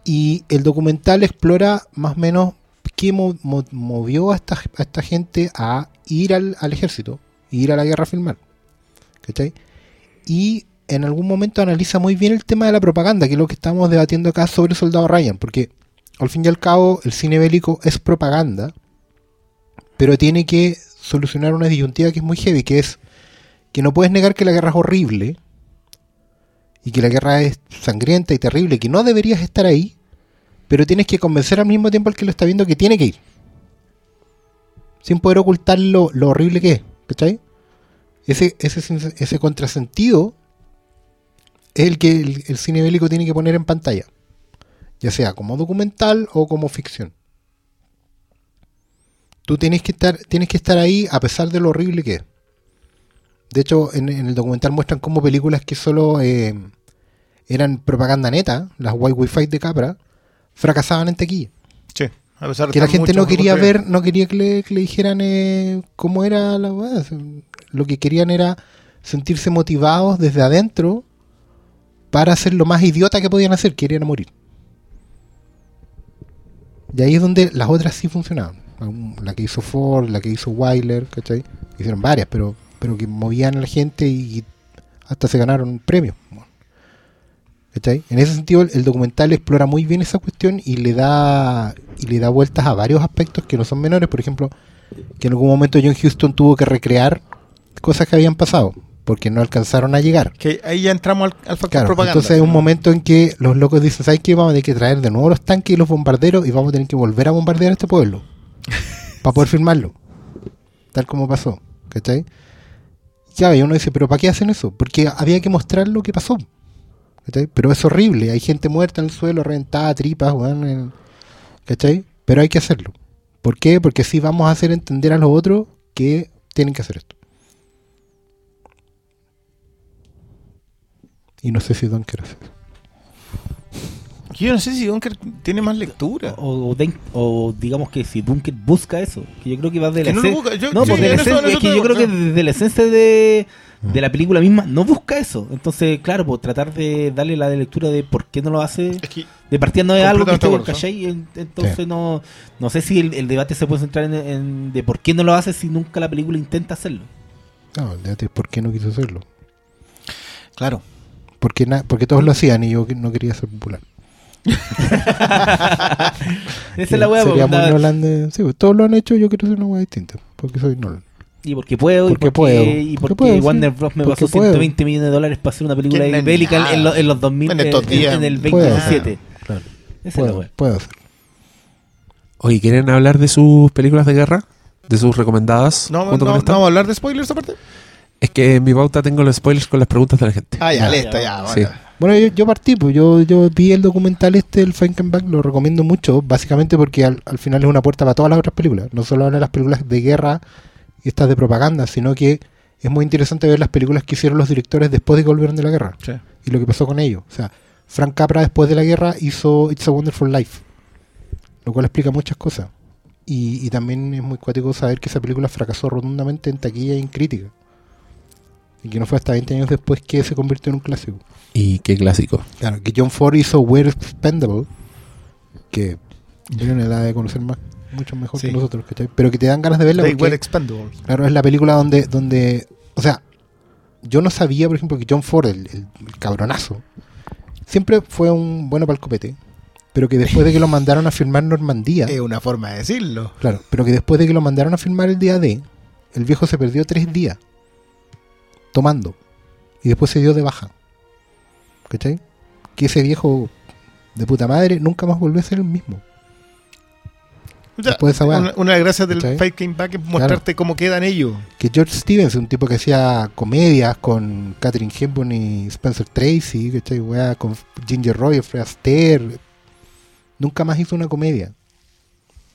Speaker 1: Y el documental explora más o menos qué mo- mo- movió a esta, a esta gente a ir al, al ejército, ir a la guerra a filmar. ¿Cachai? Y en algún momento analiza muy bien el tema de la propaganda, que es lo que estamos debatiendo acá sobre Soldado Ryan, porque al fin y al cabo el cine bélico es propaganda, pero tiene que solucionar una disyuntiva que es muy heavy, que es que no puedes negar que la guerra es horrible, y que la guerra es sangrienta y terrible, que no deberías estar ahí, pero tienes que convencer al mismo tiempo al que lo está viendo que tiene que ir. Sin poder ocultar lo, lo horrible que es. ¿Cachai? Ese, ese, ese contrasentido es el que el, el cine bélico tiene que poner en pantalla. Ya sea como documental o como ficción. Tú tienes que estar, tienes que estar ahí a pesar de lo horrible que es. De hecho, en, en el documental muestran cómo películas que solo eh, eran propaganda neta, las White Wi-Fi de Capra, fracasaban en taquilla.
Speaker 3: Sí, a pesar de
Speaker 1: Que la gente no quería ver, no quería que le, que le dijeran eh, cómo era la weá. Lo que querían era sentirse motivados desde adentro para hacer lo más idiota que podían hacer, que era morir. Y ahí es donde las otras sí funcionaban. La que hizo Ford, la que hizo Wyler, ¿cachai? Hicieron varias, pero pero que movían a la gente y hasta se ganaron premios. ¿Cachai? En ese sentido, el, documental explora muy bien esa cuestión y le da y le da vueltas a varios aspectos que no son menores. Por ejemplo, que en algún momento John Houston tuvo que recrear cosas que habían pasado porque no alcanzaron a llegar.
Speaker 7: Que ahí ya entramos al, al factor
Speaker 1: Claro,
Speaker 7: propaganda.
Speaker 1: entonces hay un momento en que los locos dicen, ¿sabes qué? Vamos a tener que traer de nuevo los tanques y los bombarderos y vamos a tener que volver a bombardear este pueblo para poder firmarlo. Tal como pasó, ¿cachai? Ya, y uno dice, ¿pero para qué hacen eso? Porque había que mostrar lo que pasó. ¿cachai? Pero es horrible, hay gente muerta en el suelo, reventada, tripas, weón, en- ¿cachai? Pero hay que hacerlo. ¿Por qué? Porque así vamos a hacer entender a los otros que tienen que hacer esto. Y no sé si Don quiere hacer.
Speaker 7: Yo no sé si Dunker tiene más lectura.
Speaker 4: O, o den- o digamos que si Dunker busca eso, que yo creo que va de la
Speaker 7: Que no
Speaker 4: es que yo creo que desde la esencia de, de la película misma no busca eso. Entonces, claro, pues tratar de darle la de lectura de por qué no lo hace.
Speaker 7: Es que
Speaker 4: De partida no es algo que ¿cachai? En- Entonces
Speaker 1: Sí.
Speaker 4: no no sé si el, el debate se puede centrar en, en de por qué no lo hace si nunca la película intenta hacerlo.
Speaker 1: No, el debate es por qué no quiso hacerlo.
Speaker 7: Claro.
Speaker 1: Porque, na- porque todos lo hacían y yo no quería ser popular.
Speaker 4: Esa es la weá,
Speaker 1: Sería
Speaker 4: pues,
Speaker 1: muy
Speaker 4: da-
Speaker 1: Nolan de- sí, todos lo han hecho, yo quiero hacer una weá distinta. Porque soy Nolan.
Speaker 4: y porque puedo, y
Speaker 1: Porque puedo.
Speaker 4: y
Speaker 1: Porque
Speaker 4: porque
Speaker 1: puedo,
Speaker 4: Warner
Speaker 1: sí.
Speaker 4: Bros. me
Speaker 1: Porque
Speaker 4: pasó
Speaker 1: puedo.
Speaker 4: 120 millones de dólares para hacer una película
Speaker 7: es
Speaker 4: bélica en, en los, en los 2000,
Speaker 7: En estos días.
Speaker 4: en el
Speaker 1: Puedo.
Speaker 4: 2017.
Speaker 1: Claro.
Speaker 4: Esa es la
Speaker 1: Puedo,
Speaker 4: weá.
Speaker 1: puedo hacer.
Speaker 2: Oye, ¿quieren hablar de sus películas de guerra? ¿De sus recomendadas?
Speaker 7: No, no, no vamos a hablar de spoilers aparte.
Speaker 2: Es que en mi pauta tengo los spoilers con las preguntas de la gente.
Speaker 7: Ah, ya,
Speaker 1: Ya.
Speaker 7: listo, ya.
Speaker 2: Sí.
Speaker 7: Bueno.
Speaker 1: Yo, yo partí, pues yo, yo vi el documental este, el Frankenback, lo recomiendo mucho, básicamente porque al, al final es una puerta para todas las otras películas. No solo habla de las películas de guerra y estas de propaganda, sino que es muy interesante ver las películas que hicieron los directores después de que volvieron de la guerra
Speaker 7: Sí.
Speaker 1: y lo que pasó con ellos. O sea, Frank Capra después de la guerra hizo It's a Wonderful Life, lo cual explica muchas cosas. Y, y también es muy cuático saber que esa película fracasó rotundamente en taquilla y en crítica. Y que no fue hasta 20 años después que se convirtió en un clásico.
Speaker 2: Y qué clásico.
Speaker 1: Claro, que John Ford hizo We're Expendable, que Bruno la de conocer más, mucho mejor
Speaker 7: Sí.
Speaker 1: que nosotros, ¿cachai? Pero que te dan ganas de verla porque,
Speaker 7: were expendable.
Speaker 1: claro, es la película donde, donde, o sea, yo no sabía, por ejemplo, que John Ford, el, el- el cabronazo, siempre fue un bueno para el copete, pero que después de que lo mandaron a filmar Normandía,
Speaker 7: Es una forma de decirlo.
Speaker 1: claro, pero que después de que lo mandaron a filmar el día D, el viejo se perdió tres días tomando y después se dio de baja. ¿Cachai? Que ese viejo de puta madre nunca más volvió a ser el mismo. Esa
Speaker 7: una, una de las gracias del. Fight Game Back es mostrarte cómo quedan ellos.
Speaker 1: Que George Stevens, un tipo que hacía comedias con Catherine Hepburn y Spencer Tracy, ¿cachai? Weá, con Ginger Roy, Fred Astaire, nunca más hizo una comedia.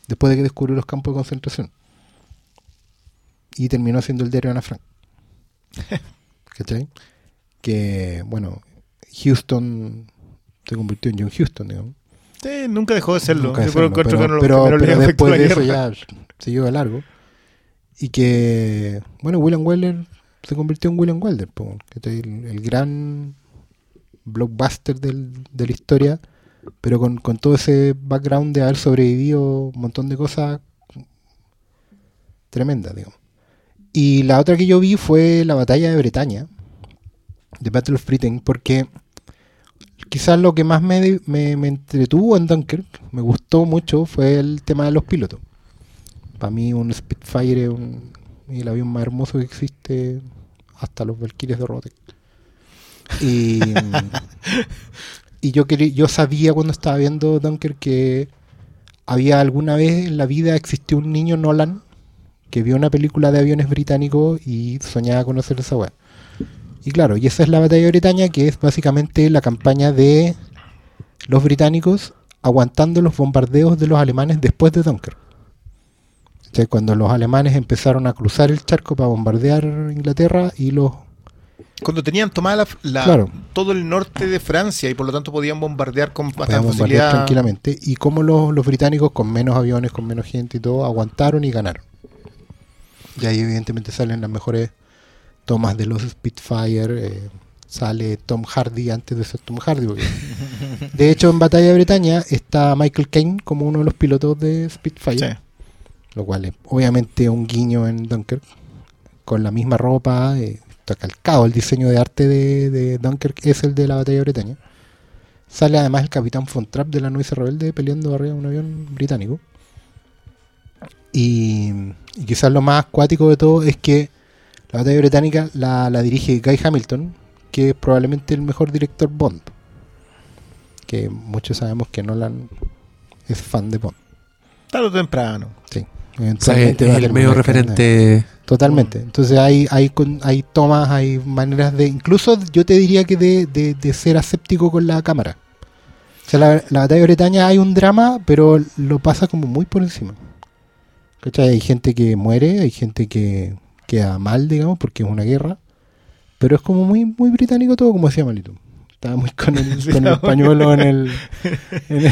Speaker 1: Después de que descubrió los campos de concentración. Y terminó haciendo el diario Ana Frank. ¿Cachai? Que, bueno, Houston se convirtió en John Houston, digamos.
Speaker 7: Sí, nunca dejó de serlo.
Speaker 1: Nunca de
Speaker 7: Yo creo
Speaker 1: serlo,
Speaker 7: que
Speaker 1: pero, pero- pero
Speaker 7: afectó
Speaker 1: después de eso ya siguió de largo. Y que, bueno, William Weller se convirtió en William Wilder, ¿cachai? el, el gran blockbuster del- de la historia, pero con, con todo ese background de haber sobrevivido un montón de cosas tremendas, digamos. Y la otra que yo vi fue la batalla de Bretaña, The Battle of Britain, porque quizás lo que más me, me, entretuvo en Dunkirk, me gustó mucho, fue el tema de los pilotos. Para mí un Spitfire es un, el avión más hermoso que existe, hasta los Valkyries de Robotech. Y, y yo, yo sabía cuando estaba viendo Dunkirk que había alguna vez en la vida existió un niño Nolan que vio una película de aviones británicos y soñaba conocer esa weá. Y claro, y esa es la batalla de Bretaña, que es básicamente la campaña de los británicos aguantando los bombardeos de los alemanes después de Dunkirk. O sea, cuando los alemanes empezaron a cruzar el charco para bombardear Inglaterra y los...
Speaker 7: Cuando tenían tomada la, la-
Speaker 1: Claro.
Speaker 7: todo el norte de Francia y por lo tanto podían bombardear con
Speaker 1: podían
Speaker 7: bastante
Speaker 1: bombardear
Speaker 7: facilidad.
Speaker 1: tranquilamente. Y como los, los británicos, con menos aviones, con menos gente y todo, aguantaron y ganaron. Y ahí evidentemente salen las mejores tomas de los Spitfire. eh, sale Tom Hardy antes de ser Tom Hardy. porque- de hecho, en Batalla de Bretaña está Michael Caine como uno de los pilotos de Spitfire.
Speaker 7: Sí.
Speaker 1: Lo cual es obviamente un guiño en Dunkirk. con la misma ropa, eh, está calcado el diseño de arte de, de Dunkirk es el de la batalla de Bretaña. Sale además el capitán Von Trapp de la Nueva Rebelde peleando arriba de un avión británico. Y, y quizás lo más acuático de todo es que la batalla británica la, la dirige Guy Hamilton, que es probablemente el mejor director Bond. Que muchos sabemos que Nolan es fan de Bond.
Speaker 7: Tarde o temprano.
Speaker 1: Sí.
Speaker 2: O sea, es
Speaker 1: Eventualmente va a
Speaker 2: el medio referente.
Speaker 1: Totalmente. Entonces hay, hay, con- hay tomas, hay maneras de... Incluso yo te diría que de, de- de ser aséptico con la cámara. O sea, la, la batalla de Bretaña hay un drama, pero lo pasa como muy por encima. ¿Cachai? Hay gente que muere, hay gente que queda mal, digamos, porque es una guerra. Pero es como muy muy británico todo, como decía Malito. Estaba muy con el, con el pañuelo en el... en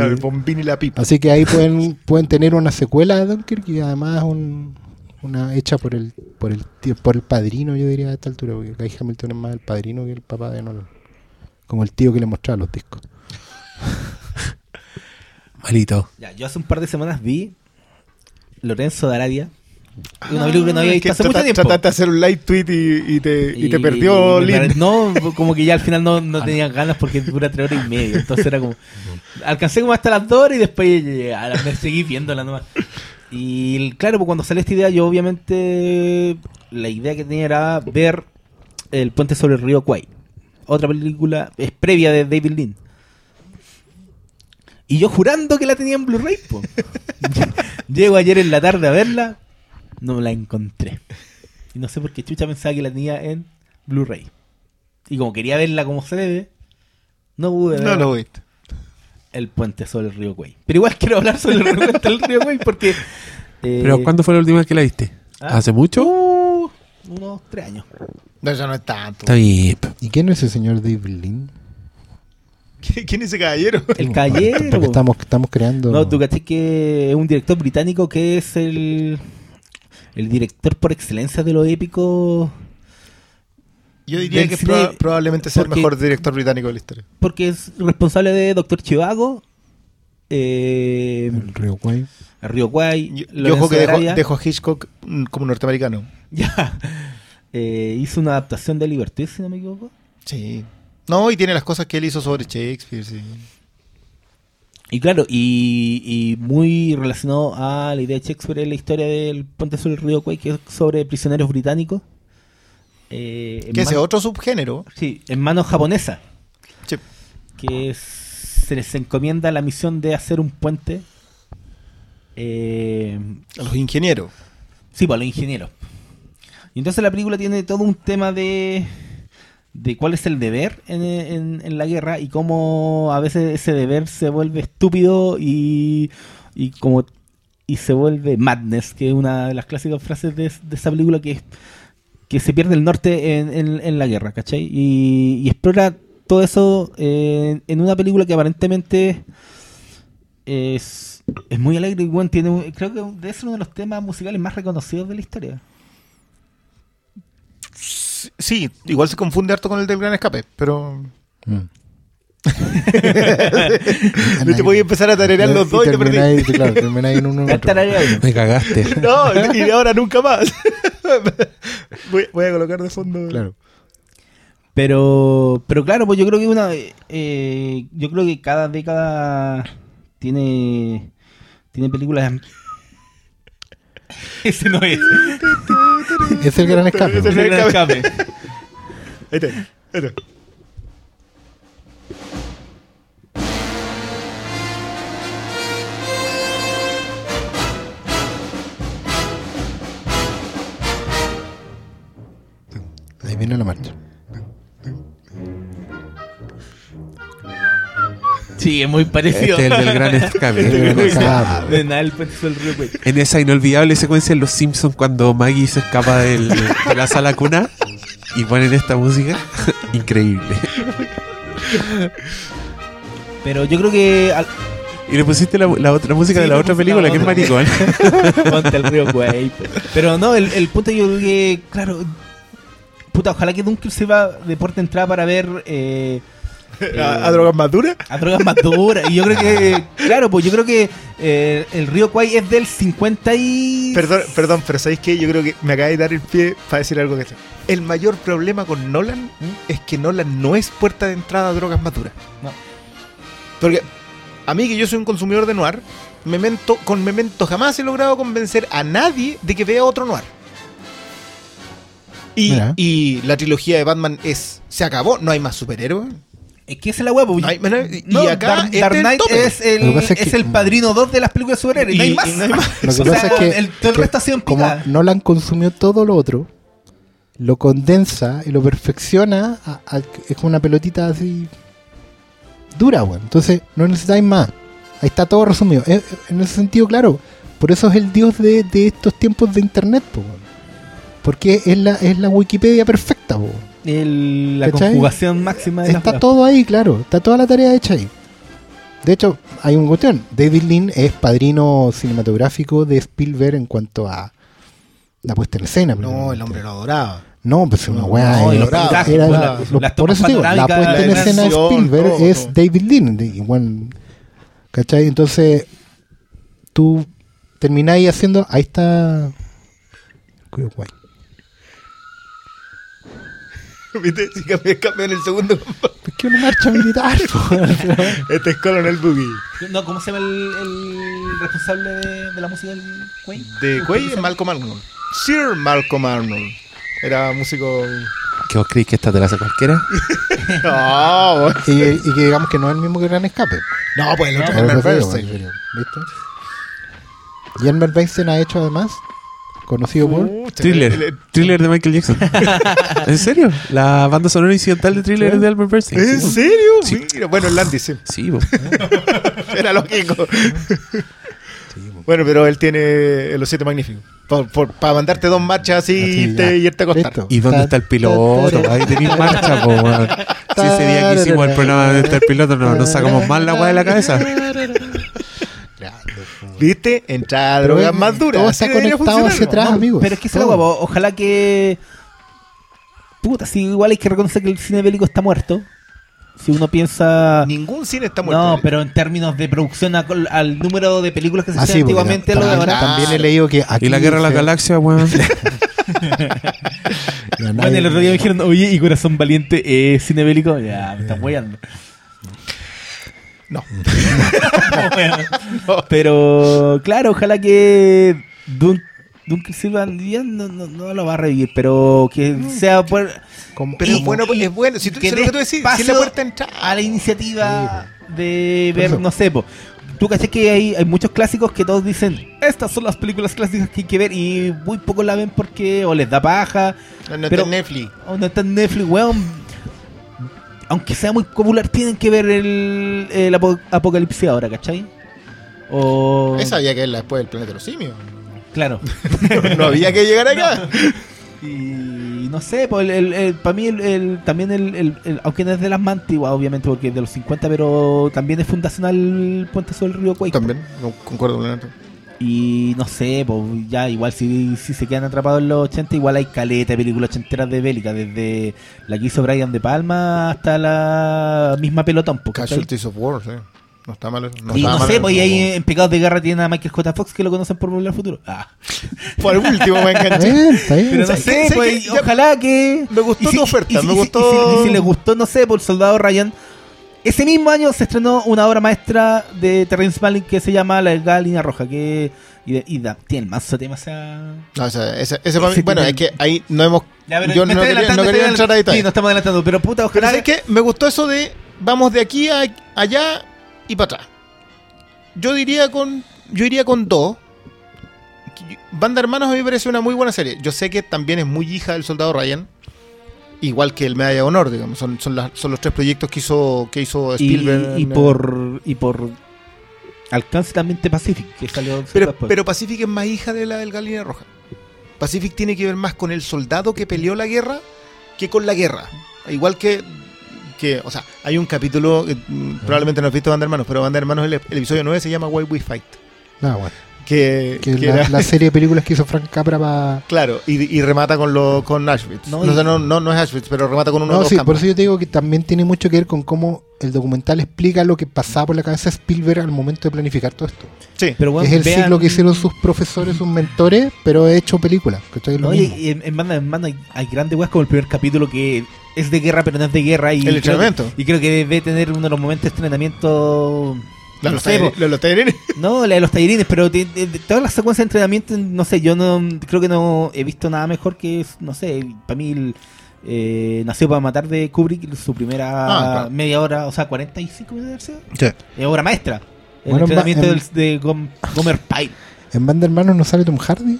Speaker 1: el-
Speaker 7: bombín y la pipa.
Speaker 1: Así que ahí pueden, pueden tener una secuela de Dunkirk y además un- una hecha por el, por el tío- por el padrino, yo diría a esta altura, porque Guy Hamilton es más el padrino que el papá de Nolan. Como el tío que le mostraba los discos.
Speaker 2: Malito.
Speaker 4: Ya, yo hace un par de semanas vi Lorenzo de Arabia. Una película que no había
Speaker 7: Ah,
Speaker 4: visto hace mucho tiempo.
Speaker 7: Trataste de hacer un live tweet y, y te, y te perdió Lin.
Speaker 4: No, como que ya al final no, no tenía ganas porque dura tres horas y media. Entonces era como. Alcancé como hasta las dos horas y después eh, a la- me seguí viéndola nomás. Y claro, pues cuando salió esta idea, yo obviamente. La idea que tenía era ver El puente sobre el río Kwai. Otra película, es previa de David Lean. Y yo jurando que la tenía en Blu-ray, po. Llego ayer en la tarde a verla, no la encontré. Y no sé por qué Chucha pensaba que la tenía en Blu-ray. Y como quería verla como se debe, no pude ver
Speaker 7: No lo viste.
Speaker 4: el puente sobre el río Kwai. Pero igual quiero hablar sobre el puente del río Kwai porque... eh,
Speaker 2: ¿Pero cuándo fue la última vez que la viste?
Speaker 4: ¿Ah?
Speaker 2: ¿Hace mucho?
Speaker 4: uh, unos tres años.
Speaker 7: No, eso no es tanto.
Speaker 2: Está bien.
Speaker 1: ¿Y quién es ese señor David Lean?
Speaker 7: ¿Quién es ese caballero?
Speaker 4: El caballero.
Speaker 1: Estamos, estamos creando...
Speaker 4: No, tú caché que es un director británico que es el, el director por excelencia de lo épico.
Speaker 7: Yo diría que es
Speaker 4: cine-
Speaker 7: proba- probablemente sea el mejor director británico de la historia.
Speaker 4: Porque es responsable de Doctor Chivago, eh,
Speaker 1: El Río Kwai.
Speaker 4: Río Kwai,
Speaker 7: Yo, ojo que dejó a Hitchcock mm, como norteamericano.
Speaker 4: Ya. Eh, hizo una adaptación de Liberty, si no me equivoco.
Speaker 7: Sí. No, y tiene las cosas que él hizo sobre Shakespeare, sí.
Speaker 4: Y claro, y, y muy relacionado a la idea de Shakespeare es la historia del puente sobre el río Kwai, que es sobre prisioneros británicos. Eh,
Speaker 7: Que ese
Speaker 4: man-
Speaker 7: otro subgénero.
Speaker 4: Sí, en manos japonesas.
Speaker 7: Sí.
Speaker 4: que es- se les encomienda la misión de hacer un puente. Eh,
Speaker 7: A los ingenieros.
Speaker 4: sí, para los ingenieros. Y entonces la película tiene todo un tema de, de cuál es el deber en, en- la guerra y cómo a veces ese deber se vuelve estúpido y, y como y se vuelve madness, que es una de las clásicas frases de, esa película que es que se pierde el norte en, en- la guerra, ¿cachai? Y, y explora todo eso eh, en una película que aparentemente es, es muy alegre y bueno, tiene, creo que debe ser uno de los temas musicales más reconocidos de la historia.
Speaker 7: Sí, igual se confunde harto con el del gran escape, pero.
Speaker 1: Mm.
Speaker 7: No te voy a empezar a tararear los dos y te perdí.
Speaker 1: termináis, claro, termináis en uno otro.
Speaker 4: ahí.
Speaker 2: Me cagaste.
Speaker 7: No, y ahora nunca más. voy, voy a colocar de fondo.
Speaker 1: Claro.
Speaker 4: Pero, pero claro, pues yo creo que una, eh, yo creo que cada década tiene, tiene películas. Ese no es.
Speaker 1: Es el gran escape.
Speaker 4: Es el gran escape.
Speaker 7: Ahí está, ahí está.
Speaker 1: Ahí viene la marcha.
Speaker 4: Sí, es muy parecido.
Speaker 2: Este es el del gran escape.
Speaker 1: El gran escape.
Speaker 4: De nada, el.
Speaker 2: En esa inolvidable secuencia en Los Simpsons cuando Maggie se escapa del- de la sala cuna y ponen esta música, increíble.
Speaker 4: Pero yo creo que al-
Speaker 2: Y le pusiste la, la otra música
Speaker 4: Sí,
Speaker 2: de la otra película,
Speaker 4: la
Speaker 2: que es
Speaker 4: otra.
Speaker 2: maricón.
Speaker 4: Ponte el río pues. Pero no, el, el punto yo creo que, claro, puta, ojalá que Dunker sirva de puerta de entrada para ver eh,
Speaker 3: ¿A, a drogas más duras?
Speaker 4: A drogas más duras. Y yo creo que, claro, pues yo creo que eh, el río Kwai es del 50 y...
Speaker 3: Perdón, perdón, pero ¿sabéis qué? Yo creo que me acaba de dar el pie para decir algo que. El mayor problema con Nolan es que Nolan no es puerta de entrada a drogas más duras.
Speaker 4: No.
Speaker 3: Porque a mí, que yo soy un consumidor de noir, Memento, con Memento jamás he logrado convencer a nadie de que vea otro noir. Y la trilogía de Batman es. Se acabó, no hay más superhéroes.
Speaker 4: Es que esa es la hueá, pues.
Speaker 3: No y
Speaker 4: No,
Speaker 3: acá
Speaker 4: Dark,
Speaker 3: este
Speaker 4: Dark
Speaker 3: es el
Speaker 4: Knight
Speaker 3: tope.
Speaker 4: es el,
Speaker 1: que es
Speaker 4: el padrino 2 de las películas de superhéroes. Y, no hay
Speaker 3: Y-
Speaker 4: más.
Speaker 3: y no hay más.
Speaker 1: Lo que
Speaker 4: O
Speaker 1: pasa
Speaker 4: sea,
Speaker 1: es que,
Speaker 4: el- todo el
Speaker 1: que
Speaker 4: resto ha sido en
Speaker 1: como. Nolan consumió todo lo otro, lo condensa y lo perfecciona, a- a- es como una pelotita así dura, weón. Entonces no necesitáis más. Ahí está todo resumido. En ese sentido, claro, por eso es el dios de, de estos tiempos de internet, po, weón. Porque es la, es la Wikipedia perfecta, weón.
Speaker 4: El- la
Speaker 1: ¿Cachai?
Speaker 4: conjugación máxima de
Speaker 1: Está todo ahí, claro. Está toda la tarea hecha ahí. De hecho, hay una cuestión. David Lean es padrino cinematográfico de Spielberg en cuanto a la puesta en escena.
Speaker 3: No, el hombre lo adoraba.
Speaker 1: No, pues una
Speaker 3: No,
Speaker 1: weá.
Speaker 4: no,
Speaker 1: era- era-
Speaker 4: pues, las-
Speaker 1: por eso digo, la puesta en escena de Spielberg
Speaker 3: todo,
Speaker 1: es
Speaker 3: todo.
Speaker 1: David. Y bueno, ¿Cachai? Entonces, tú termináis haciendo. Ahí está. Guay.
Speaker 3: ¿Viste? Si cambié, cambié en el segundo.
Speaker 1: Es que una marcha militar,
Speaker 3: este es Colonel Boogie.
Speaker 4: No, ¿Cómo se llama el, el responsable de, de la música del Quay?
Speaker 3: De Quay, Malcolm Arnold. Sir Malcolm Arnold. Era músico.
Speaker 2: ¿Qué vos creéis que esta te la hace cualquiera?
Speaker 3: No,
Speaker 1: y, y que digamos que no es el mismo que Gran Escape.
Speaker 3: no, pues el otro
Speaker 1: eso digo,
Speaker 3: Bernstein.
Speaker 1: ¿Viste? Y Elmer Weinstein ha hecho además, conocido por.
Speaker 2: Thriller. Thriller de Michael Jackson. ¿En serio? La banda sonora incidental de Thriller es de Albert Bernstein.
Speaker 3: ¿En
Speaker 2: Sí,
Speaker 3: serio? Mira, bueno, el Landy, sí.
Speaker 2: Sí.
Speaker 3: Era lógico. Bueno, pero él tiene los siete magníficos. Para mandarte dos marchas así y, te, irte a acostar.
Speaker 1: Listo.
Speaker 2: ¿Y dónde está el piloto? Ahí tenéis marcha, po. Si ese día que hicimos el programa de dónde está el piloto, no, nos sacamos mal la weá de la cabeza.
Speaker 3: ¿Viste? Entrada a drogas más duras.
Speaker 1: Todo está conectado hacia atrás,
Speaker 3: No,
Speaker 1: amigos.
Speaker 4: Pero es que se lo guapo. Ojalá que. Puta, si igual hay que reconocer que el cine bélico está muerto. Si uno piensa.
Speaker 3: Ningún cine está muerto.
Speaker 4: No, pero en términos de producción a- al número de películas que se
Speaker 1: Ah,
Speaker 4: hacían
Speaker 1: sí, porque
Speaker 4: antiguamente, lo de
Speaker 1: también,
Speaker 4: ahora.
Speaker 1: también he leído que aquí.
Speaker 2: Y la guerra de la
Speaker 1: se-
Speaker 2: galaxia, weón.
Speaker 1: Ya,
Speaker 4: Bueno, el otro día me dijeron, oye, ¿y Corazón Valiente es cine bélico? Ya, me están weyando.
Speaker 3: No.
Speaker 4: Pero, claro, ojalá que Dun Duncan Silvan ya no, no, no lo va a revivir, pero que sea por,
Speaker 1: como-
Speaker 3: Pero
Speaker 4: Y-
Speaker 3: es bueno,
Speaker 4: y-
Speaker 3: es bueno. Si tú
Speaker 4: que
Speaker 3: que tú decís, si la puerta de entrada.
Speaker 4: a la iniciativa de ver,
Speaker 1: eso.
Speaker 4: no sé, po. Tú caché que hay, hay muchos clásicos que todos dicen, estas son las películas clásicas que hay que ver y muy pocos la ven porque o les da paja
Speaker 3: No, no
Speaker 4: pero-
Speaker 3: está en Netflix.
Speaker 4: o no está en Netflix, weón. Aunque sea muy popular, tienen que ver el, el apo- Apocalipsis ahora, ¿cachai? O...
Speaker 3: Esa había que verla después del planeta de los simios.
Speaker 4: Claro.
Speaker 3: no había que llegar acá.
Speaker 4: Y no sé, pues para mí el, el- también el, el- el- aunque no es de las más antiguas, obviamente, porque es de los 50, pero también es fundacional el Puente sobre el Río Cuey.
Speaker 3: También, no concuerdo con la
Speaker 4: Y no sé, pues ya igual si, si se quedan atrapados en los 80, igual hay caleta de películas ochenteras de bélica, desde la que hizo Brian De Palma hasta la misma pelotón. pues.
Speaker 3: Casualties of War, sí. No está mal. No
Speaker 4: y
Speaker 3: estaba
Speaker 4: no
Speaker 3: mal.
Speaker 4: sé, pues y ahí en Pecados de Guerra tienen a Michael J. Fox que lo conocen por Volver al Futuro. Ah.
Speaker 3: Por último me
Speaker 1: Está
Speaker 3: enganché.
Speaker 1: bien, está bien.
Speaker 4: Pero no
Speaker 3: ¿sabes
Speaker 4: sé, pues, ojalá que.
Speaker 3: Me gustó
Speaker 4: y si-
Speaker 3: tu oferta,
Speaker 4: y si-
Speaker 3: me
Speaker 4: y si-
Speaker 3: gustó-
Speaker 4: Y si, y si les gustó, no sé, por Soldado Ryan. Ese mismo año se estrenó una obra maestra de Terrence Malick que se llama La Delgada Línea Roja. Que, y, de- y da- tiene el mazo tema esa.
Speaker 3: No, o sea, ese, ese para mí- bueno, es que ahí no hemos.
Speaker 4: Ya, pero
Speaker 3: yo no quería, no quería entrar ahí
Speaker 4: adelantando. Sí, nos estamos adelantando. Pero puta,
Speaker 3: Pero
Speaker 4: ojalá.
Speaker 3: ¿sabes qué? Me gustó eso de vamos de aquí a allá y para atrás. Yo diría con. Yo iría con dos. Banda Hermanos a mí me parece una muy buena serie. Yo sé que también es muy hija del soldado Ryan. Igual que el Medalla de Honor, digamos. Son, son, las- son los tres proyectos que hizo, que hizo
Speaker 4: y,
Speaker 3: Spielberg.
Speaker 4: y por. Y por. Alcance también de Pacific, que salió
Speaker 3: Pero, pero Pacific es más hija de la del Galina Roja. Pacific tiene que ver más con el soldado que peleó la guerra que con la guerra. Igual que, que o sea, hay un capítulo, que, mm, probablemente no has visto Banda Hermanos, pero Banda Hermanos, el, el episodio 9 se llama Why We Fight.
Speaker 1: Ah, bueno.
Speaker 3: Que,
Speaker 1: Que
Speaker 3: que
Speaker 1: la,
Speaker 3: era-
Speaker 1: la serie de películas que hizo Frank Capra para...
Speaker 3: Claro, y, y remata con lo con Auschwitz.
Speaker 4: No,
Speaker 3: No,
Speaker 4: y-
Speaker 3: no, no, es Auschwitz, pero remata con uno de
Speaker 1: No,
Speaker 3: los
Speaker 1: sí, por eso yo te digo que también tiene mucho que ver con cómo el documental explica lo que pasaba por la cabeza de Spielberg al momento de planificar todo esto.
Speaker 3: Sí.
Speaker 4: Pero bueno,
Speaker 1: es el
Speaker 4: vean-
Speaker 1: ciclo que hicieron sus profesores, sus mentores, pero hecho película. ¿cachai? Es lo
Speaker 4: No, y,
Speaker 1: mismo.
Speaker 4: y en, en banda en banda hay, hay grandes weas como el primer capítulo que es de guerra, pero no es de guerra. Y
Speaker 3: El
Speaker 4: creo-
Speaker 3: entrenamiento.
Speaker 4: Y creo que debe tener uno de los momentos de entrenamiento. No
Speaker 3: los,
Speaker 4: sé,
Speaker 3: los- los talleres.
Speaker 4: No, la de los tallerines, pero de- de- de todas las secuencias de entrenamiento, no sé, yo no creo que no he visto nada mejor que, no sé, para mí el, eh, Nació para matar de Kubrick, su primera
Speaker 3: Ah, claro.
Speaker 4: media hora, o sea, 45 minutos, ¿sí?
Speaker 3: Sí.
Speaker 4: Es obra maestra. El
Speaker 1: Bueno,
Speaker 4: entrenamiento
Speaker 1: en-
Speaker 4: del- de Gom- Gomer Pyle.
Speaker 1: En Band de Hermanos no sale Tom Hardy.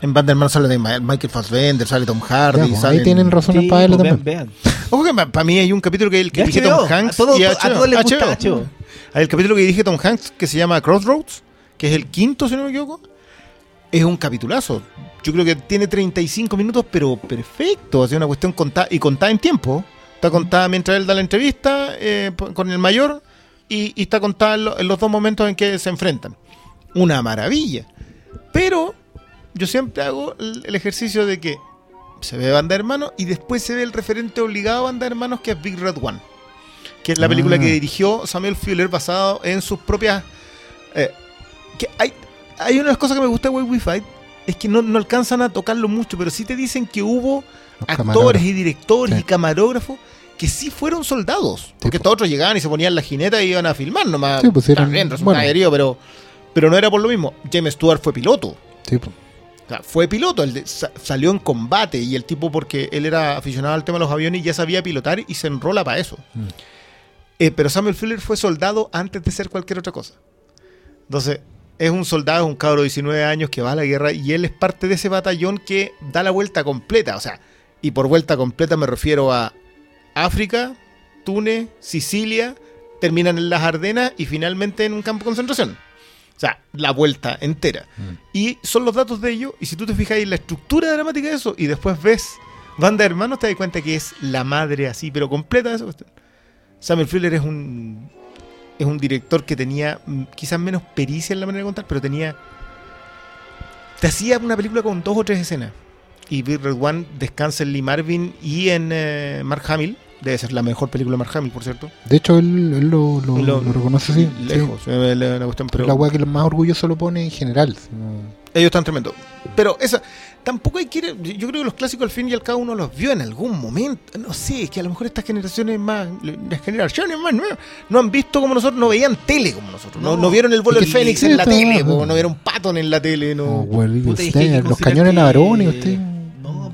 Speaker 3: En Banderman sale de Michael Fassbender, sale Tom Hardy.
Speaker 1: Ya, pues,
Speaker 3: salen-
Speaker 1: ahí tienen razones
Speaker 4: Sí,
Speaker 1: para verlo
Speaker 4: pues,
Speaker 1: también.
Speaker 4: vean.
Speaker 3: Ojo que para mí hay un capítulo que, el que dirige Tom Hanks
Speaker 4: a todo-
Speaker 3: y
Speaker 4: a todos les gusta HBO.
Speaker 3: Hay el capítulo que dirige Tom Hanks que se llama Crossroads, que es el quinto, si no me equivoco. Es un capitulazo. Yo creo que tiene 35 minutos, pero perfecto. Hace una cuestión contada y contada en tiempo. Está contada mientras él da la entrevista eh, con el mayor y, y está contada en, lo- en los dos momentos en que se enfrentan. Una maravilla. Pero yo siempre hago el, ejercicio de que se ve Banda de Hermanos y después se ve el referente obligado a Banda de Hermanos que es Big Red One. Que es la película
Speaker 1: Ah.
Speaker 3: que dirigió Samuel Fuller basado en sus propias... eh, que hay, hay una de las cosas que me gusta de Way We Fight es que no, no alcanzan a tocarlo mucho, pero sí te dicen que hubo
Speaker 1: Los
Speaker 3: actores y directores
Speaker 1: Sí.
Speaker 3: y camarógrafos que sí fueron soldados. Porque
Speaker 1: po.
Speaker 3: estos otros llegaban y se ponían la jineta y iban a filmar nomás.
Speaker 1: Sí, pues, eran-
Speaker 3: bien, resultaba
Speaker 1: bueno.
Speaker 3: herido, pero, pero no era por lo mismo. James Stewart fue piloto.
Speaker 1: Sí, pues.
Speaker 3: O sea, fue piloto, él salió en combate y el tipo porque él era aficionado al tema de los aviones y ya sabía pilotar y se enrola para eso.
Speaker 1: Mm.
Speaker 3: Eh, pero Samuel Fuller fue soldado antes de ser cualquier otra cosa. Entonces, es un soldado, es un cabro de 19 años que va a la guerra y él es parte de ese batallón que da la vuelta completa. O sea, y por vuelta completa me refiero a África, Túnez, Sicilia, terminan en las Ardenas y finalmente en un campo de concentración. O sea, la vuelta entera. Y son los datos de ello. Y si tú te fijas en la estructura dramática de eso y después ves Banda de Hermanos, te das cuenta que es la madre así, pero completa de esa cuestión. Samuel Fuller es un, es un director que tenía mm, quizás menos pericia en la manera de contar, pero tenía. Te hacía una película con dos o tres escenas. Y Big Red One descansa en Lee Marvin y en eh, Mark Hamill. Debe ser la mejor película de Mark Hamill, por cierto.
Speaker 1: De hecho, él, él lo, lo-
Speaker 3: Lo-
Speaker 1: lo reconoce así.
Speaker 3: Lejos, eh, la, la cuestión,
Speaker 1: Sí.
Speaker 3: pero
Speaker 1: la weá que más orgulloso lo pone en general.
Speaker 3: ellos están tremendos. Pero esa, tampoco hay que ir- Yo creo que los clásicos al fin y al cabo uno los vio en algún momento. No sé, es que a lo mejor estas generaciones más. Las generaciones más nuevas no han visto como nosotros, no veían tele como nosotros. No,
Speaker 4: No.
Speaker 3: no vieron el vuelo del Fénix
Speaker 1: sí,
Speaker 3: en la tele, po, no vieron Patton en la tele, no.
Speaker 1: los cañones
Speaker 4: que-
Speaker 1: Navarone, usted.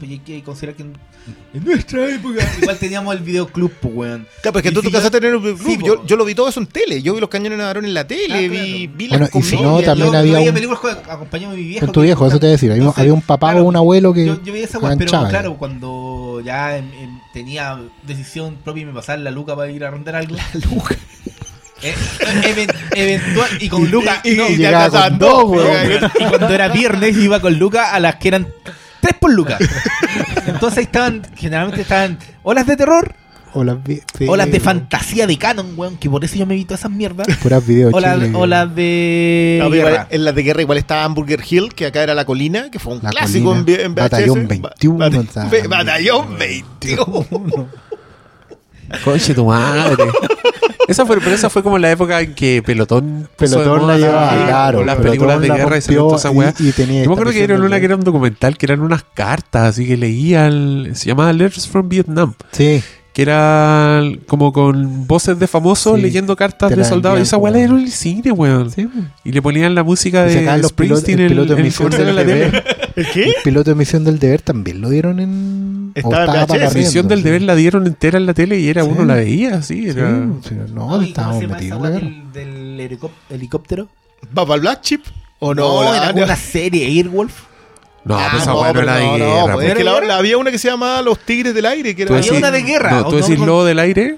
Speaker 4: Pues hay que considerar que en, en nuestra época igual teníamos el videoclub, pues, weón.
Speaker 3: Claro, pero es que
Speaker 4: Y
Speaker 3: tú
Speaker 4: si
Speaker 3: te casaste
Speaker 4: yo-
Speaker 3: en el club.
Speaker 4: Sí,
Speaker 3: yo, yo lo vi todo eso en tele. Yo vi los cañones Navarone en la tele,
Speaker 4: Ah,
Speaker 3: vi,
Speaker 4: claro.
Speaker 3: vi
Speaker 1: Bueno,
Speaker 3: las
Speaker 1: y si no, también
Speaker 4: yo,
Speaker 1: había
Speaker 4: yo veía
Speaker 1: un-
Speaker 4: películas con- acompañado de mi viejo.
Speaker 1: Con tu viejo, eso te voy a decir. Había, un-
Speaker 4: Entonces,
Speaker 1: había un papá
Speaker 4: claro,
Speaker 1: o un abuelo que.
Speaker 4: Yo, yo veía esa weá, pero claro, cuando ya tenía decisión propia y me pasaba la luca para ir a rondar algo. La luca. eventual, y con Luca.
Speaker 3: y-
Speaker 4: no,
Speaker 3: y con
Speaker 4: dos, weón.
Speaker 3: weón.
Speaker 4: Y cuando era viernes iba con Luca a las que eran tres por Luca. Entonces ahí estaban, generalmente estaban olas de terror, olas de fantasía de canon, weón, que por eso yo me vi todas esas mierdas.
Speaker 1: Puras videos.
Speaker 4: Olas
Speaker 1: chile.
Speaker 4: olas de.
Speaker 3: No, igual- en las de guerra igual estaba Hamburger Hill, que acá era la colina, que fue un
Speaker 1: La
Speaker 3: clásico en,
Speaker 1: colina.
Speaker 3: En VHS.
Speaker 1: Batallón 21,
Speaker 3: Ba-
Speaker 1: o sea,
Speaker 3: Be- Batallón 21.
Speaker 2: Conche tu madre. Esa fue, pero esa fue como la época en que Pelotón.
Speaker 1: Pelotón la llevaba, claro.
Speaker 2: Las películas de
Speaker 1: la
Speaker 2: guerra y inventó esa weá.
Speaker 1: y- y tenía
Speaker 2: Yo me acuerdo que era una que era un documental que eran unas cartas, así que leía. el- se llamaba Letters from Vietnam.
Speaker 1: Sí.
Speaker 2: Que era como con voces de famosos
Speaker 1: Sí,
Speaker 2: leyendo cartas de soldados. Y esa weá en el cine, weón.
Speaker 1: sí.
Speaker 2: Y le ponían la música de
Speaker 1: los
Speaker 2: Springsteen
Speaker 1: el
Speaker 2: en
Speaker 1: piloto de
Speaker 2: en
Speaker 1: misión del deber.
Speaker 3: ¿El qué?
Speaker 1: El piloto de misión del deber también lo dieron en.
Speaker 3: Estaba
Speaker 1: para
Speaker 2: La misión del
Speaker 1: sí.
Speaker 2: deber la dieron entera en la tele y era
Speaker 1: Sí.
Speaker 2: uno la veía, así.
Speaker 1: Sí,
Speaker 2: Era...
Speaker 1: sí, no,
Speaker 4: No, ¿y cómo
Speaker 1: estábamos metidos en la guerra.
Speaker 4: del, del helicóp- helicóptero?
Speaker 3: ¿Va para el Black Chip? ¿O no?
Speaker 4: No, era una serie, Airwolf.
Speaker 2: No,
Speaker 3: Ah,
Speaker 2: pues esa
Speaker 3: no,
Speaker 2: weá no
Speaker 3: pero
Speaker 2: era de
Speaker 3: no, no,
Speaker 2: guerra.
Speaker 3: pues es que la-
Speaker 4: ¿Era
Speaker 3: la- había una que se llamaba Los Tigres del Aire, que era
Speaker 2: decís-
Speaker 4: una de guerra,
Speaker 2: No,
Speaker 4: ¿o
Speaker 2: tú decís. Lobo del Aire.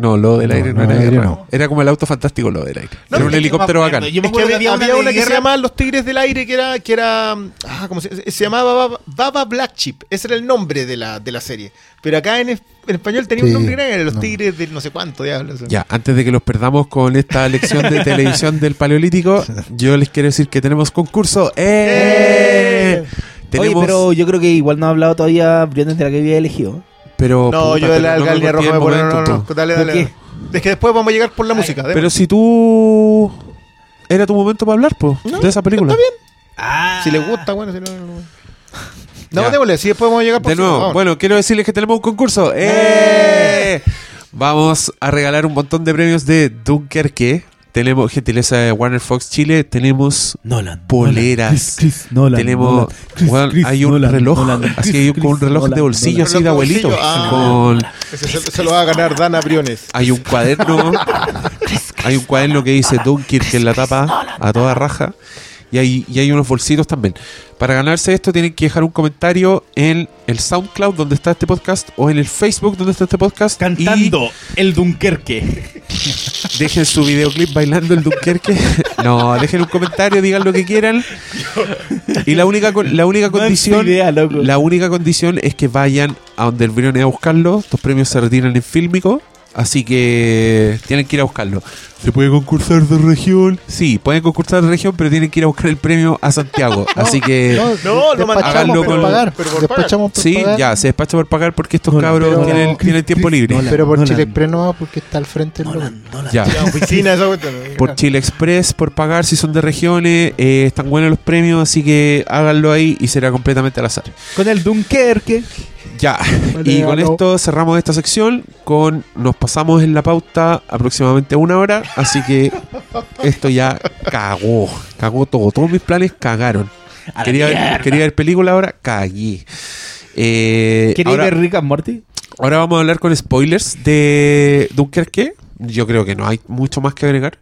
Speaker 2: No, lo del aire no,
Speaker 1: no,
Speaker 2: era
Speaker 1: aire
Speaker 2: guerra.
Speaker 1: no.
Speaker 2: Era como el auto fantástico lo del aire.
Speaker 3: No,
Speaker 2: era un helicóptero bacán.
Speaker 4: yo me
Speaker 3: Es que había,
Speaker 4: había
Speaker 3: había
Speaker 4: una
Speaker 3: que se llamaba Los Tigres del Aire, que era, que era ah, ¿cómo se, se llamaba Baba, Baba Black Chip. Ese era el nombre de la, de la serie. Pero acá en, en español tenía un
Speaker 1: Sí,
Speaker 3: nombre grande, era Los
Speaker 1: no.
Speaker 3: Tigres del no sé cuánto, diablos.
Speaker 2: Ya, antes de que los perdamos con esta lección de televisión del Paleolítico, yo les quiero decir que tenemos concurso. ¡Eh! Tenemos,
Speaker 4: Oye, pero yo creo que igual no ha hablado todavía Briones de la que había elegido.
Speaker 2: Pero,
Speaker 3: No,
Speaker 2: puta,
Speaker 3: yo de
Speaker 2: pero
Speaker 3: la
Speaker 2: no me corté
Speaker 3: Roja me pone, no, no,
Speaker 2: po.
Speaker 3: no, dale,
Speaker 4: ¿Por
Speaker 3: dale. Es que después vamos a llegar por la música.
Speaker 2: Pero si tú... Era tu momento para hablar,
Speaker 3: No,
Speaker 2: de esa película.
Speaker 3: está bien.
Speaker 4: Ah.
Speaker 3: Si les gusta, bueno, si no, no. no. No,
Speaker 2: Ya.
Speaker 3: démosle, si después vamos a llegar por
Speaker 2: De nuevo,
Speaker 3: vamos.
Speaker 2: bueno, quiero decirles que tenemos un concurso. ¡Eh! Vamos a regalar un montón de premios de Dunkerque. Tenemos gentileza de Warner Fox Chile. Tenemos
Speaker 4: Nolan.
Speaker 2: Poleras.
Speaker 4: Nolan, Chris, Chris, Nolan,
Speaker 2: tenemos.
Speaker 4: Nolan, Chris,
Speaker 2: hay un
Speaker 4: Nolan,
Speaker 2: reloj.
Speaker 4: Nolan,
Speaker 2: así hay un- con un
Speaker 4: Chris,
Speaker 2: reloj de bolsillo
Speaker 4: Nolan.
Speaker 2: así de abuelito.
Speaker 3: ah.
Speaker 2: Con,
Speaker 3: Ese se, se lo va a ganar Dana Briones.
Speaker 2: hay un cuaderno. hay un cuaderno que dice Dunkirk en la tapa a toda raja. Y hay, y hay unos bolsitos también. Para ganarse esto tienen que dejar un comentario en el SoundCloud donde está este podcast o en el Facebook donde está este podcast.
Speaker 4: Cantando el Dunkerque.
Speaker 2: Dejen su videoclip bailando el Dunkerque. No, dejen un comentario, digan lo que quieran. Y la única, la única condición...
Speaker 4: idea.
Speaker 2: La única condición es que vayan a donde el Brione a buscarlo. Estos premios se retiran en Fílmico. Así que tienen que ir a buscarlo. ¿Se puede concursar de región? Sí, pueden concursar de región, pero tienen que ir a buscar el premio a Santiago. Así que
Speaker 3: No, no
Speaker 2: háganlo
Speaker 1: despachamos por
Speaker 2: con-
Speaker 1: pagar.
Speaker 3: pero por
Speaker 1: Despachamos por
Speaker 2: sí,
Speaker 1: pagar.
Speaker 2: ya, se despacha por pagar porque estos
Speaker 4: Nolan,
Speaker 2: cabros
Speaker 1: pero-
Speaker 2: tienen, tienen tiempo libre.
Speaker 4: Nolan.
Speaker 1: Pero por
Speaker 4: Nolan.
Speaker 1: Chile Express no, porque está al frente el logo.
Speaker 4: Nolan, Nolan.
Speaker 2: Ya.
Speaker 3: Oficina.
Speaker 2: Por Chile Express, por pagar si son de regiones. eh, están buenos los premios, así que háganlo ahí y será completamente al azar.
Speaker 4: Con el Dunkerque.
Speaker 2: Ya, y con esto cerramos esta sección. Con Nos pasamos en la pauta aproximadamente una hora, así que esto ya cagó, cagó todo. Todos mis planes cagaron. Quería ver, quería ver película ahora, cagué. Eh,
Speaker 4: ¿Queréis
Speaker 2: ahora,
Speaker 4: ver Rick and Morty?
Speaker 2: ahora vamos a hablar con spoilers de Dunkerque. Yo creo que no hay mucho más que agregar.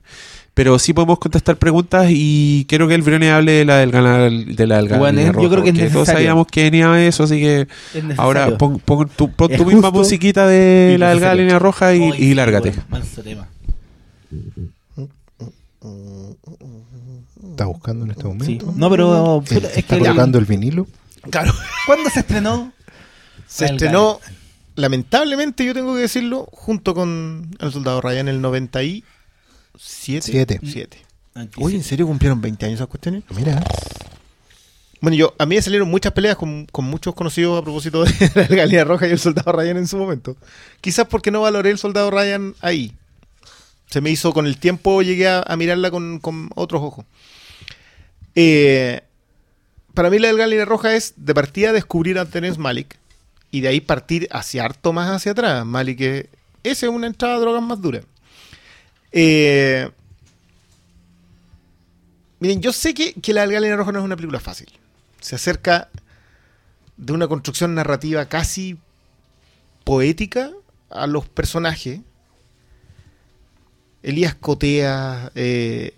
Speaker 2: Pero sí podemos contestar preguntas y quiero que el Brione hable de la del ganar de la del
Speaker 4: Bueno,
Speaker 2: Galería
Speaker 4: yo
Speaker 2: Roja,
Speaker 4: creo que es
Speaker 2: porque Todos
Speaker 4: necesario.
Speaker 2: sabíamos que venía eso, así que
Speaker 4: necesario.
Speaker 2: Ahora pon, pon tu, pon tu misma musiquita de
Speaker 4: y
Speaker 2: la delgada
Speaker 4: necesario.
Speaker 2: línea roja y, y
Speaker 4: sí,
Speaker 2: lárgate.
Speaker 4: bueno.
Speaker 1: Está buscando en este
Speaker 4: Sí.
Speaker 1: momento.
Speaker 4: No, pero
Speaker 1: Eh,
Speaker 4: es
Speaker 1: está
Speaker 4: que
Speaker 1: colocando el vinilo.
Speaker 3: Claro.
Speaker 4: ¿Cuándo se estrenó?
Speaker 3: Se
Speaker 4: El
Speaker 3: estrenó, lamentablemente, yo tengo que decirlo, junto con El Soldado Ryan en el 97.
Speaker 1: Siete.
Speaker 3: Siete. Oye, ¿en serio cumplieron 20 años esas cuestiones?
Speaker 1: Mira,
Speaker 3: Bueno, yo, a mí me salieron muchas peleas con, con muchos conocidos a propósito de la Galía Roja y el Soldado Ryan en su momento. Quizás porque no valoré el Soldado Ryan ahí. Se me hizo con el tiempo, llegué a, a mirarla con, con otros ojos. Eh, para mí la del Galía Roja es de partida descubrir a Terence Malik y de ahí partir hacia harto más hacia atrás. Malik es, esa es una entrada a drogas más dura. Eh, miren, yo sé que, que la del Galea Roja no es una película fácil se acerca de una construcción narrativa casi poética a los personajes. Elías cotea, eh,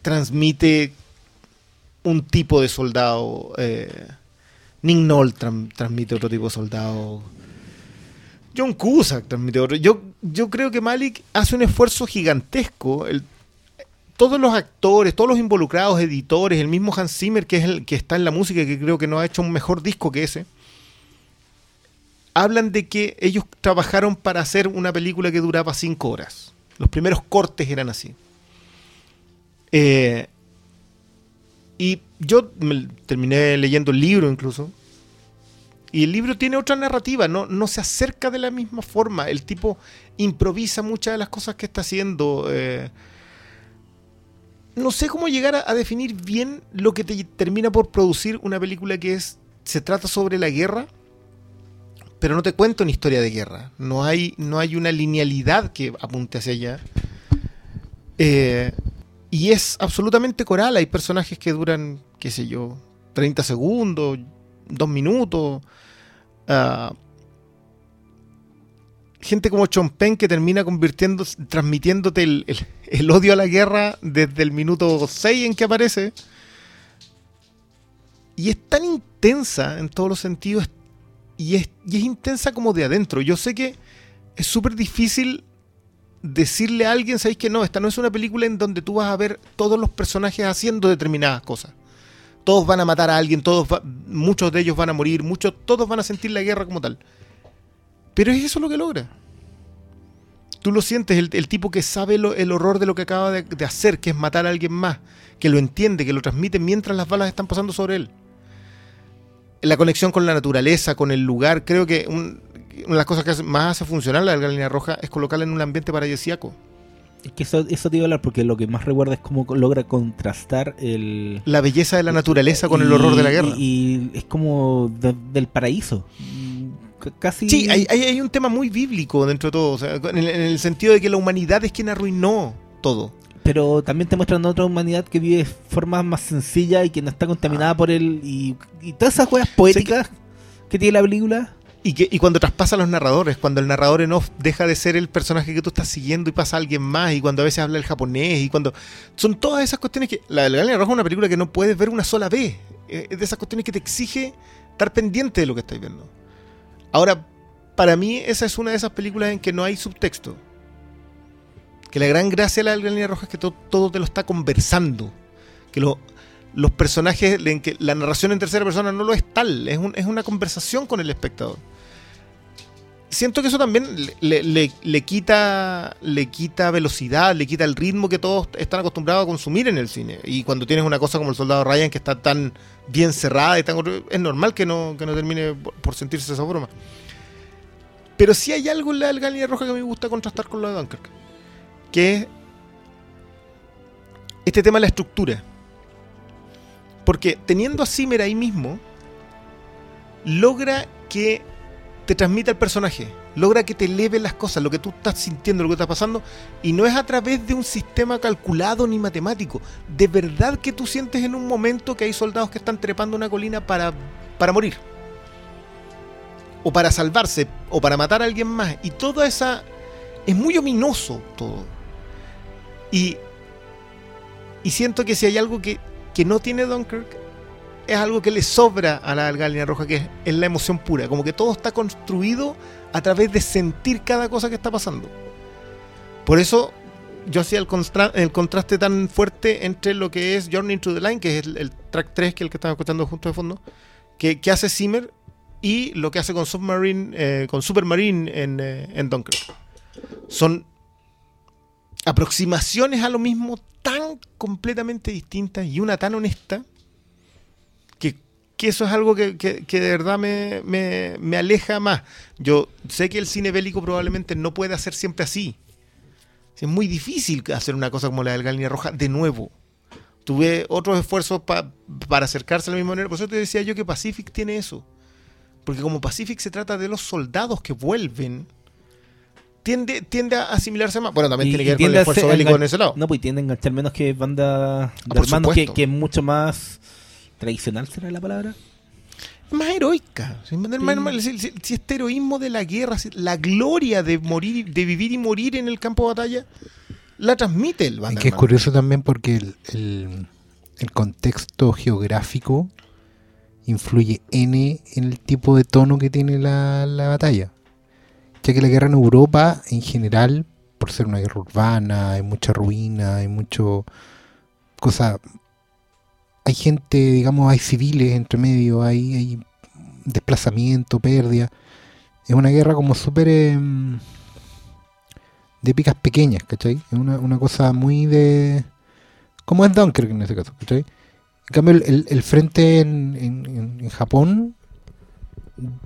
Speaker 3: transmite un tipo de soldado. Eh, Nick Noll tran- transmite otro tipo de soldado. John Cusack transmite otro. Yo, yo creo que Malik hace un esfuerzo gigantesco. Todos los actores, todos los involucrados, editores, el mismo Hans Zimmer, que es el que está en la música, que creo que no ha hecho un mejor disco que ese, hablan de que ellos trabajaron para hacer una película que duraba cinco horas. Los primeros cortes eran así. Eh, y yo me- terminé leyendo el libro incluso. Y el libro tiene otra narrativa, no, no se acerca de la misma forma. El tipo improvisa muchas de las cosas que está haciendo. eh, no sé cómo llegar a, definir bien lo que te termina por producir una película que es se trata sobre la guerra, pero no te cuenta una historia de guerra. No hay, no hay una linealidad que apunte hacia allá. Eh, y es absolutamente coral. Hay personajes que duran, qué sé yo, 30 segundos, 2 minutos. Ah, gente como Chompen que termina convirtiendo, transmitiéndote el odio a la guerra desde el minuto 6 en que aparece. Y es tan intensa en todos los sentidos y es, y es intensa como de adentro. Yo sé que es súper difícil decirle a alguien, ¿sabéis que no? Esta no es una película en donde tú vas a ver todos los personajes haciendo determinadas cosas. Todos van a matar a alguien, todos muchos de ellos van a morir, muchos, todos van a sentir la guerra como tal. Pero es eso lo que logra. Tú lo sientes, el, tipo que sabe lo- el horror de lo que acaba de, hacer, que es matar a alguien más, que lo entiende, que lo transmite mientras las balas están pasando sobre él. La conexión con la naturaleza, con el lugar, creo que un- una de las cosas que más hace funcionar la línea roja es colocarla en un ambiente paradisíaco.
Speaker 4: Es que eso, eso te iba a hablar porque lo que más recuerda es cómo logra contrastar el...
Speaker 3: La belleza de la naturaleza con el horror de la guerra.
Speaker 4: Y, y es como de- del paraíso. Casi...
Speaker 3: Sí, hay, hay- un tema muy bíblico dentro de todo, o sea, en, el, en el sentido de que la humanidad es quien arruinó todo.
Speaker 4: Pero también te muestran otra humanidad que vive de forma más sencilla y que no está contaminada
Speaker 3: Ah.
Speaker 4: por el... Y, y todas esas cosas poéticas que tiene la película.
Speaker 3: Y, que, y cuando traspasa a los narradores, cuando el narrador en off deja de ser el personaje que tú estás siguiendo y pasa a alguien más, y cuando a veces habla el japonés, y cuando... Son todas esas cuestiones que... La, la Línea Roja es una película que no puedes ver una sola vez. Eh, Es de esas cuestiones que te exige estar pendiente de lo que estás viendo. Ahora, para mí esa es una de esas películas en que no hay subtexto. Que la gran gracia de la Línea Roja es que to- todo te lo está conversando. Que lo- los personajes, en que la narración en tercera persona no lo es tal, es, un- es una conversación con el espectador siento que eso también le, le- quita le quita velocidad, le quita el ritmo que todos están acostumbrados a consumir en el cine. Y cuando tienes una cosa como el Soldado Ryan que está tan bien cerrada y tan es normal que no, que no termine por, sentirse esa forma. Pero sí hay algo en la del línea roja que me gusta contrastar con lo de Dunkirk. Que es este tema de la estructura. Porque teniendo a Zimmer ahí mismo, logra que te transmite al personaje, logra que te eleve las cosas, lo que tú estás sintiendo, lo que está pasando, y no es a través de un sistema calculado ni matemático. De verdad que tú sientes en un momento que hay soldados que están trepando una colina para, para morir. O para salvarse, o para matar a alguien más. Y toda esa... Es muy ominoso todo. Y, y siento que si hay algo que, que no tiene Dunkirk, es algo que le sobra a la Línea Roja, que es, la emoción pura. Como que todo está construido a través de sentir cada cosa que está pasando. Por eso yo hacía el, contraste tan fuerte entre lo que es Journey into the Line, que es el, track 3, que es el que estamos escuchando justo de fondo, que, que hace Zimmer, y lo que hace con Submarine, eh, con Supermarine en, eh, en Dunkirk. Son aproximaciones a lo mismo tan completamente distintas y una tan honesta que, que eso es algo que, que- de verdad me, me- me aleja más. Yo sé que el cine bélico probablemente no puede hacer siempre así. Es muy difícil hacer una cosa como la del Línea Roja de nuevo. Tuve otros esfuerzos pa- para acercarse a la misma manera. Por eso te decía yo que Pacific tiene eso. Porque como Pacific se trata de los soldados que vuelven, tiende, tiende a asimilarse más. Bueno, también
Speaker 4: Y-
Speaker 3: tiene que ver con
Speaker 4: tiende
Speaker 3: el
Speaker 4: a
Speaker 3: esfuerzo bélico en ese lado.
Speaker 4: No, pues tiende a enganchar menos que banda de
Speaker 3: Ah, por
Speaker 4: hermanos, que,
Speaker 3: supuesto.
Speaker 4: que es mucho más tradicional, ¿será la palabra?
Speaker 3: Es más heroica. Si, si- si- si este heroísmo de la guerra, si- la gloria de morir, de vivir y morir en el campo de batalla, la transmite el
Speaker 1: Es
Speaker 3: Bannerman.
Speaker 1: que es curioso también porque el, el- el contexto geográfico influye N en el tipo de tono que tiene la, la batalla. Ya que la guerra en Europa, en general, por ser una guerra urbana, hay mucha ruina, hay mucho cosa. Hay gente, digamos, hay civiles entre medio, hay, hay desplazamiento, pérdida. Es una guerra como súper em, de picas pequeñas, ¿cachai? Es una, una cosa muy de... Como es Dunkirk en ese caso, ¿cachai? En cambio, el, el- el frente en, en- en- en Japón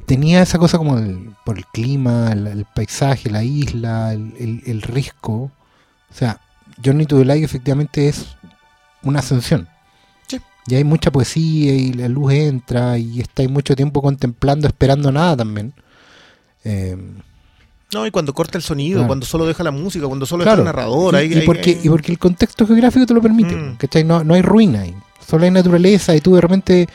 Speaker 1: tenía esa cosa como el- por el clima, el, el paisaje, la isla, el, el- risco. O sea, Journey to the Light efectivamente es una ascensión.
Speaker 3: Sí.
Speaker 1: Y hay mucha poesía y la luz entra y estáis mucho tiempo contemplando, esperando nada también. Eh,
Speaker 3: No, y cuando corta el sonido,
Speaker 1: Claro.
Speaker 3: cuando solo deja la música, cuando solo
Speaker 1: Claro.
Speaker 3: deja el narrador.
Speaker 1: y, porque, y porque el contexto geográfico te lo permite,
Speaker 3: Mm.
Speaker 1: ¿cachai? No, no hay ruina ahí, solo hay naturaleza y tú de repente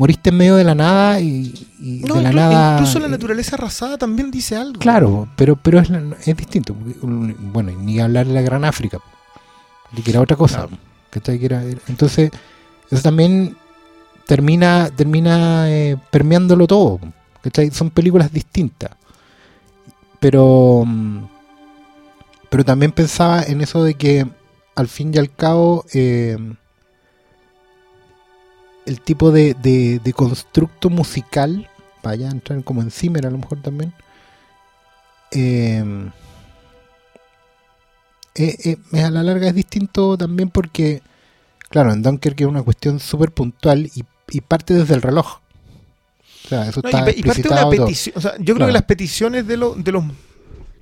Speaker 1: moriste en medio de la nada y, y
Speaker 3: No,
Speaker 1: de la
Speaker 3: inclu-
Speaker 1: nada...
Speaker 3: incluso la naturaleza arrasada también dice algo.
Speaker 1: Claro, pero, pero es, es distinto. Bueno, ni hablar de la Gran África, que era otra cosa.
Speaker 3: Claro.
Speaker 1: Que era- entonces, eso también termina, termina eh, permeándolo todo. ¿cachai? Son películas distintas. pero, pero también pensaba en eso de que al fin y al cabo eh, el tipo de, de, de constructo musical, vaya a entrar como en Zimmer a lo mejor también, eh, eh, eh, a la larga es distinto también porque, claro, en Dunkirk es una cuestión súper puntual y, y parte desde el reloj. O sea, eso
Speaker 3: No,
Speaker 1: está
Speaker 3: y, parte de una petición. O sea, yo creo que las peticiones de, los de los,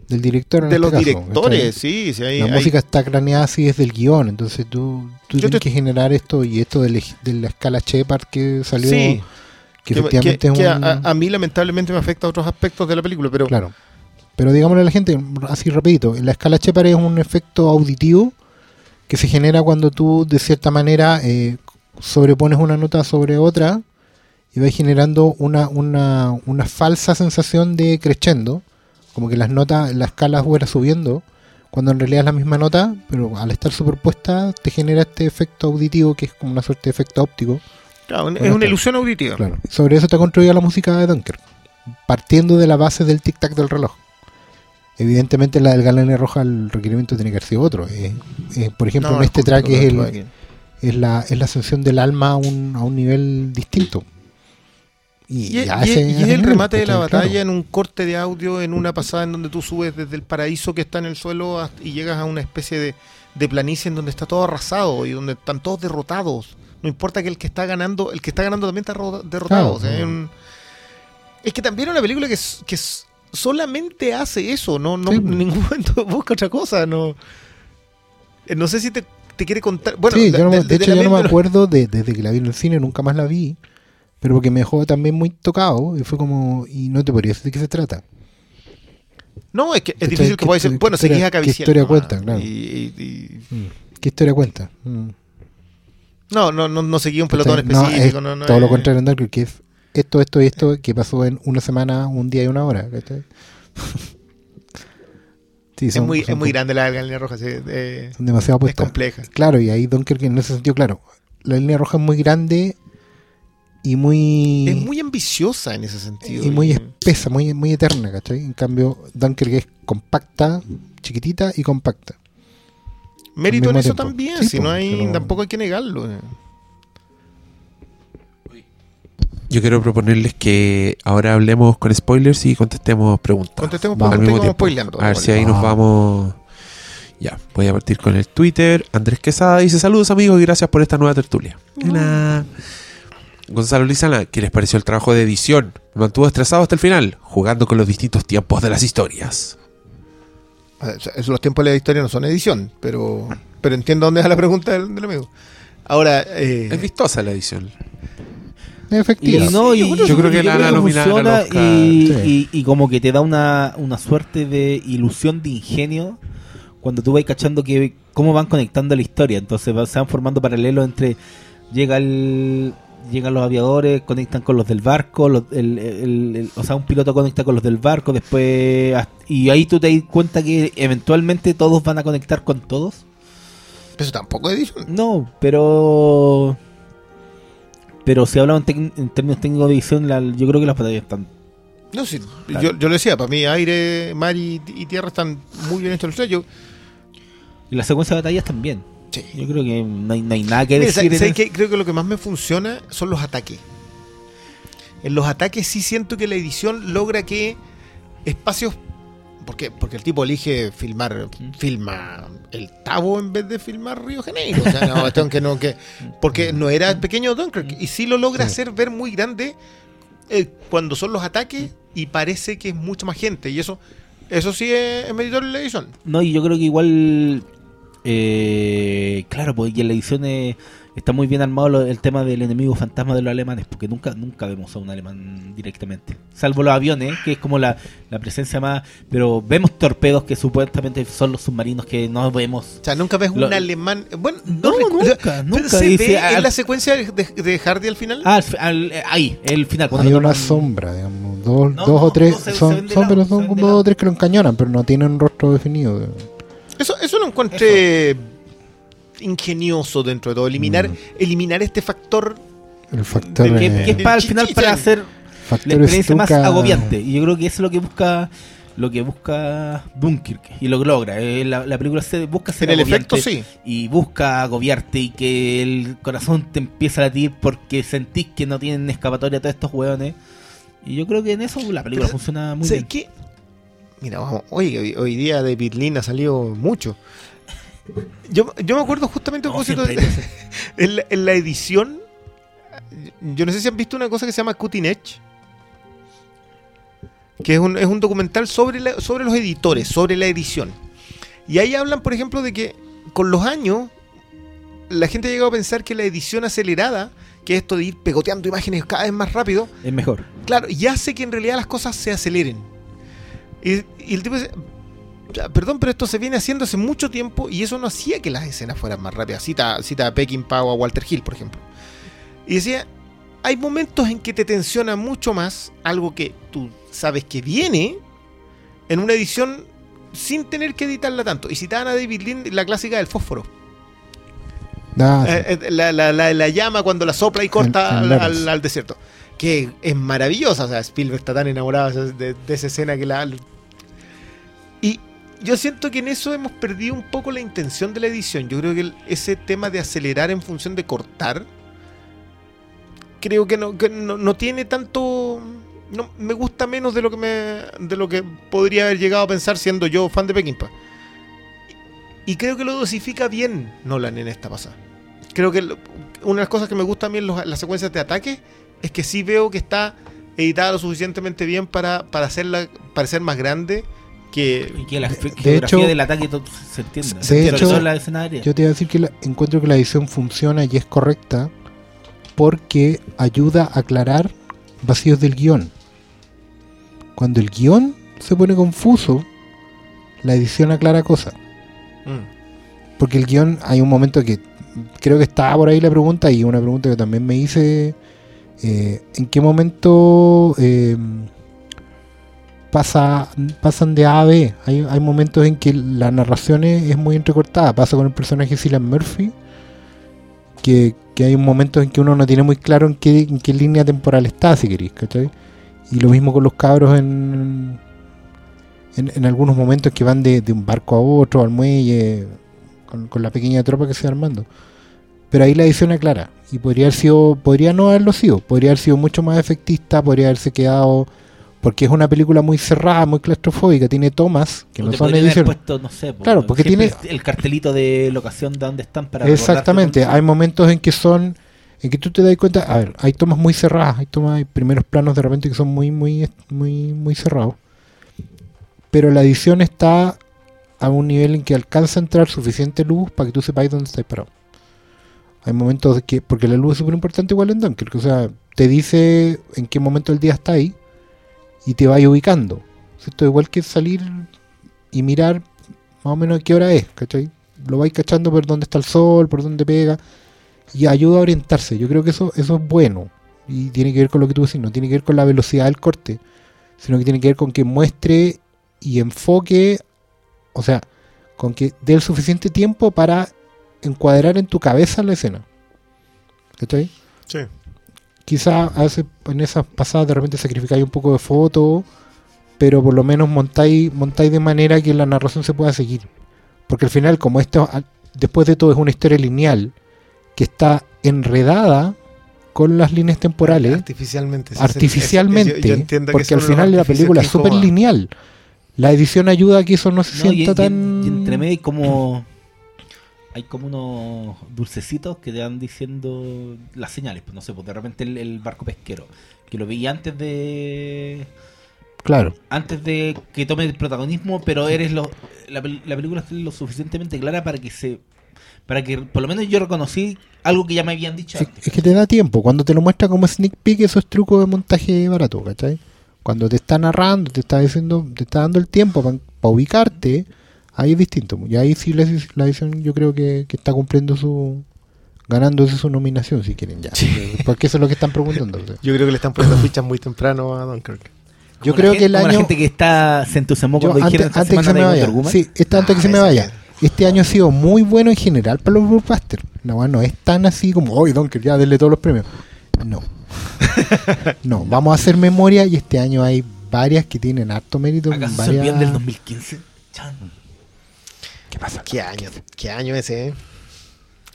Speaker 1: del director en
Speaker 3: de
Speaker 1: este
Speaker 3: los
Speaker 1: caso,
Speaker 3: directores, sí, sí. Hay,
Speaker 1: la
Speaker 3: hay-
Speaker 1: música está craneada así desde el guion, entonces tú, tú
Speaker 3: Yo
Speaker 1: tienes
Speaker 3: te-
Speaker 1: que generar esto y esto de, la- de la escala Shepard que salió,
Speaker 3: Sí,
Speaker 1: que
Speaker 3: que,
Speaker 1: efectivamente
Speaker 3: que-
Speaker 1: es un...
Speaker 3: a, a mí lamentablemente me afecta a otros aspectos de la película, pero
Speaker 1: Claro. Pero digámosle a la gente, así rapidito, la escala Shepard es un efecto auditivo que se genera cuando tú de cierta manera eh, sobrepones una nota sobre otra y vas generando una, una, una falsa sensación de crescendo, como que las notas, la escala fuera subiendo, cuando en realidad es la misma nota, pero al estar superpuesta te genera este efecto auditivo que es como una suerte de efecto óptico.
Speaker 3: claro, es una ilusión auditiva.
Speaker 1: Claro. Sobre eso está construida la música de Dunker, partiendo de la base del tic-tac del reloj. Evidentemente la del Galania Roja el requerimiento tiene que haber sido otro. Eh, eh, por ejemplo,
Speaker 3: No,
Speaker 1: en este track es, el, es, la, es la ascensión del alma a un, a un nivel distinto. Y,
Speaker 3: Y, es- y y el remate de la batalla en un corte de audio, en una pasada en donde tú subes desde el paraíso que está en el suelo hasta- y llegas a una especie de, de planicie en donde está todo arrasado y donde están todos derrotados. No importa que el que está ganando, el que está ganando también está ro- derrotado.
Speaker 1: Claro,
Speaker 3: o sea,
Speaker 1: no.
Speaker 3: es, un- es que también es una película que, que solamente hace eso, no, no
Speaker 1: Sí.
Speaker 3: en ningún momento busca otra cosa. No, Eh, no sé si te, te quiere contar. Bueno,
Speaker 1: sí,
Speaker 3: de,
Speaker 1: yo no me-
Speaker 3: de-
Speaker 1: de
Speaker 3: de
Speaker 1: hecho yo no me acuerdo de- desde que la vi en el cine, nunca más la vi, pero porque me dejó también muy tocado y fue como, y no te podría decir de qué se trata.
Speaker 3: No, es que es difícil que
Speaker 1: ¿Qué
Speaker 3: pueda decir. Bueno, seguís
Speaker 1: historia-
Speaker 3: a
Speaker 1: qué historia cuenta? Claro.
Speaker 3: Y- y- y-
Speaker 1: ¿Qué historia cuenta? Mm.
Speaker 3: No, no, no, no seguía un pelotón específico.
Speaker 1: es
Speaker 3: No, no,
Speaker 1: todo lo contrario en Dunkirk, que es esto, esto y esto que pasó en una semana, un día y una hora.
Speaker 3: Es muy,
Speaker 1: son
Speaker 3: es muy grande la línea roja. sí, eh,
Speaker 1: son demasiado
Speaker 3: es
Speaker 1: puestas.
Speaker 3: compleja.
Speaker 1: Claro, y ahí Dunkirk en ese sentido, claro. La línea roja es muy grande y muy,
Speaker 3: Es muy ambiciosa en ese sentido.
Speaker 1: y muy espesa, muy, muy eterna, ¿cachai? En cambio, Dunkirk es compacta, chiquitita y compacta.
Speaker 3: Mérito en eso
Speaker 1: tiempo.
Speaker 3: también.
Speaker 1: Sí,
Speaker 3: si no hay,
Speaker 1: pero-
Speaker 3: tampoco hay que negarlo. eh.
Speaker 2: Yo quiero proponerles que ahora hablemos con spoilers y contestemos preguntas.
Speaker 3: Contestemos preguntas
Speaker 2: al
Speaker 3: y
Speaker 2: mismo
Speaker 3: vamos
Speaker 2: tiempo.
Speaker 3: spoileando.
Speaker 2: A ver si ahí nos vamos. Ya, voy a partir con el Twitter. Andrés Quesada dice: Saludos amigos y gracias por esta nueva tertulia. Nada. Gonzalo Lizana, ¿qué les pareció el trabajo de edición? Me mantuvo estresado hasta el final, jugando con los distintos tiempos de las historias.
Speaker 3: Ah, los tiempos de la historia no son edición, pero, pero entiendo dónde va la pregunta del, del amigo. Ahora, eh,
Speaker 2: Es vistosa la edición.
Speaker 1: Es efectiva.
Speaker 4: Y no, y-
Speaker 2: Yo creo que la
Speaker 4: funciona y,
Speaker 1: Sí.
Speaker 4: y- y como que te da una, una suerte de ilusión de ingenio cuando tú vas cachando que cómo van conectando la historia. Entonces va- se van formando paralelos entre llega el llegan los aviadores, conectan con los del barco, los- el- el- el- o sea, un piloto conecta con los del barco, después y ahí tú te das cuenta que eventualmente todos van a conectar con todos.
Speaker 3: eso tampoco es edición.
Speaker 4: No, pero. Pero si hablamos en, términos técnicos de edición, la- yo creo que las batallas están.
Speaker 3: No, sí,
Speaker 4: Claro.
Speaker 3: yo, yo le decía, para mí aire, mar y, y tierra están muy bien hechos los sellos.
Speaker 4: Y las secuencias de batallas también.
Speaker 3: Sí.
Speaker 4: Yo creo que no hay, no hay nada que decir.
Speaker 3: Creo que lo que más me funciona son los ataques. En los ataques sí siento que la edición logra que espacios. ¿Por qué? Porque el tipo elige filmar, filma el Tabo en vez de filmar Río Janeiro. O sea, no, que no, que, porque no era el pequeño Dunkirk. Y sí lo logra
Speaker 1: Sí.
Speaker 3: hacer ver muy grande eh, cuando son los ataques y parece que es mucha más gente. Y eso eso sí es, es medidor en la edición.
Speaker 4: No, y yo creo que igual. Eh, claro, pues y en la edición eh, está muy bien armado lo- el tema del enemigo fantasma de los alemanes, porque nunca nunca vemos a un alemán directamente. Salvo los aviones, que es como la, la presencia más. Pero vemos torpedos que supuestamente son los submarinos que no vemos.
Speaker 3: O sea, nunca ves
Speaker 4: Lo-
Speaker 3: un alemán. Bueno,
Speaker 4: No, nunca, nunca.
Speaker 3: ¿Se
Speaker 4: Dice,
Speaker 3: ve
Speaker 4: al-
Speaker 3: en la secuencia de, de Hardy al final?
Speaker 4: Ah, al fi- al- ahí, el final. cuando
Speaker 1: Hay una
Speaker 4: toman-
Speaker 1: sombra, digamos, dos,
Speaker 4: No,
Speaker 1: dos
Speaker 4: no,
Speaker 1: o tres,
Speaker 4: no, se- se
Speaker 1: son, pero son como dos o tres que lo encañonan, pero no tienen un rostro definido.
Speaker 3: Eso, eso lo encontré ingenioso dentro de todo. Eliminar,
Speaker 1: Mm.
Speaker 3: eliminar este factor.
Speaker 1: El factor,
Speaker 3: De-
Speaker 4: que, que es para al final para hacer la experiencia más agobiante. Y yo creo que eso es lo que busca lo que busca Dunkirk y lo logra. Eh, La, la película se busca ser
Speaker 7: En el efecto, sí.
Speaker 4: y busca agobiarte y que el corazón te empieza a latir porque sentís que no tienen escapatoria todos estos hueones. Y yo creo que en eso la película
Speaker 3: Pero,
Speaker 4: funciona muy
Speaker 3: ¿sabes
Speaker 4: bien.
Speaker 3: Mira, vamos, oye, hoy, hoy día de Berlín ha salido mucho. Yo, yo me acuerdo justamente
Speaker 4: No,
Speaker 3: de- en, la, en la edición. Yo no sé si han visto una cosa que se llama Cutting Edge. Que es un, es un documental sobre, la- sobre los editores, sobre la edición. Y ahí hablan, por ejemplo, de que con los años la gente ha llegado a pensar que la edición acelerada, que es esto de ir pegoteando imágenes cada vez más rápido,
Speaker 4: Es mejor.
Speaker 3: Claro, y hace que en realidad las cosas se aceleren. Y, y el tipo dice, "Ya, perdón, pero esto se viene haciendo hace mucho tiempo y eso no hacía que las escenas fueran más rápidas. Cita, cita a Peckinpah o a Walter Hill, por ejemplo. Y decía, hay momentos en que te tensiona mucho más algo que tú sabes que viene en una edición sin tener que editarla tanto. Y citaban a David Lynn la clásica del fósforo.
Speaker 1: Ah, sí.
Speaker 3: Eh, eh, la, la- la- la llama cuando la sopla y corta
Speaker 1: En- en
Speaker 3: al,
Speaker 1: Levels.
Speaker 3: al- al desierto. Que es maravillosa. O sea, Spielberg está tan enamorado de, esa escena que la. Y yo siento que en eso hemos perdido un poco la intención de la edición. Yo creo que ese tema de acelerar en función de cortar. Creo que no, no, no tiene tanto. No, me gusta menos de lo que me. de lo que podría haber llegado a pensar siendo yo fan de Peckinpah. Y creo que lo dosifica bien Nolan en esta pasada. Creo que una de las cosas que me gusta a mí los- las secuencias de ataque es que sí veo que está editada lo suficientemente bien para, para hacerla parecer más grande que...
Speaker 4: Y que la
Speaker 1: De- hecho-
Speaker 4: del ataque se entienda.
Speaker 1: de
Speaker 4: Sobre
Speaker 1: hecho,
Speaker 4: todo en la escena aérea.
Speaker 1: Yo te iba a decir que la- encuentro que la edición funciona y es correcta porque ayuda a aclarar vacíos del guion. Cuando el guion se pone confuso, la edición aclara cosas.
Speaker 3: Mm.
Speaker 1: Porque el guion, hay un momento que creo que estaba por ahí la pregunta y una pregunta que también me hice, eh, ¿en qué momento eh, pasa, pasan de A a B? Hay, hay momentos en que la narración es, muy entrecortada. Pasa con el personaje Cillian Murphy, que, que hay un momento en que uno no tiene muy claro en qué, en qué línea temporal está, si queréis, ¿cachai? Y lo mismo con los cabros en, en, en algunos momentos que van de, de un barco a otro, al muelle, con, con la pequeña tropa que se va armando. Pero ahí la edición aclara. Y podría haber sido, podría no haberlo sido, podría haber sido mucho más efectista, podría haberse quedado. Porque es una película muy cerrada, muy claustrofóbica, tiene tomas que no
Speaker 4: te
Speaker 1: son edición.
Speaker 4: puesto, no sé,
Speaker 1: Claro, porque tiene-
Speaker 4: el cartelito de locación de dónde están para
Speaker 1: Exactamente, hay momentos en que son, en que tú te das cuenta, a ver, hay tomas muy cerradas, hay tomas, hay primeros planos de repente que son muy, muy, muy, muy cerrados. Pero la edición está a un nivel en que alcanza a entrar suficiente luz para que tú sepáis dónde estás parado. Hay momentos que, porque la luz es súper importante igual en Dunkirk, o sea, te dice en qué momento del día está ahí y te va ubicando. Es igual que salir y mirar más o menos qué hora es, ¿cachai? Lo vais cachando por dónde está el sol, por dónde pega, y ayuda a orientarse. Yo creo que eso, eso es bueno, y tiene que ver con lo que tú decís, no tiene que ver con la velocidad del corte, sino que tiene que ver con que muestre y enfoque, o sea, con que dé el suficiente tiempo para encuadrar en tu cabeza la escena. ¿Cachai?
Speaker 3: Sí.
Speaker 1: quizá a veces en esas pasadas de repente sacrificáis un poco de foto, pero por lo menos montáis, montáis de manera que la narración se pueda seguir. Porque al final, como esto, después de todo, es una historia lineal que está enredada con las líneas temporales,
Speaker 3: Artificialmente. sí,
Speaker 1: artificialmente,
Speaker 3: sí, yo- yo entiendo que
Speaker 1: porque al final la película es súper lineal. La edición ayuda a que eso no se
Speaker 4: No, y,
Speaker 1: sienta
Speaker 4: y-
Speaker 1: tan...
Speaker 4: y entre medio como hay como unos dulcecitos que te van diciendo las señales, pues no sé, pues de repente el, el barco pesquero, que lo vi antes de
Speaker 1: Claro.
Speaker 4: antes de que tome el protagonismo, pero eres lo la, pel- la película es lo suficientemente clara para que se para que por lo menos yo reconocí algo que ya me habían dicho
Speaker 1: Es,
Speaker 4: antes.
Speaker 1: es que te da tiempo. Cuando te lo muestra como sneak peek, esos trucos de montaje barato, ¿cachai? Cuando te está narrando, te está diciendo, te está dando el tiempo para ubicarte, ahí es distinto. Y ahí sí la, la edición yo creo que, que está cumpliendo su... ganándose su nominación, si quieren ya. Porque eso es lo que están preguntando.
Speaker 3: Yo creo que le están poniendo fichas muy temprano a Dunkirk.
Speaker 1: Yo creo que el año...
Speaker 4: la gente que está se entusiasmó cuando
Speaker 1: antes,
Speaker 4: dijeron
Speaker 1: antes que se me vaya, sí, este, antes que
Speaker 3: Ah,
Speaker 1: se me vaya, este año ha sido muy bueno en general para los blockbusters. Weá no es tan así como, hoy Donker, ya denle todos los premios. No. no, vamos a hacer memoria y este año hay varias que tienen harto mérito.
Speaker 4: ¿Acaso se
Speaker 1: varias...
Speaker 4: olvidan del 2015? Chan.
Speaker 1: ¿Qué pasa?
Speaker 3: ¿Qué año? ¿Qué año ese? eh?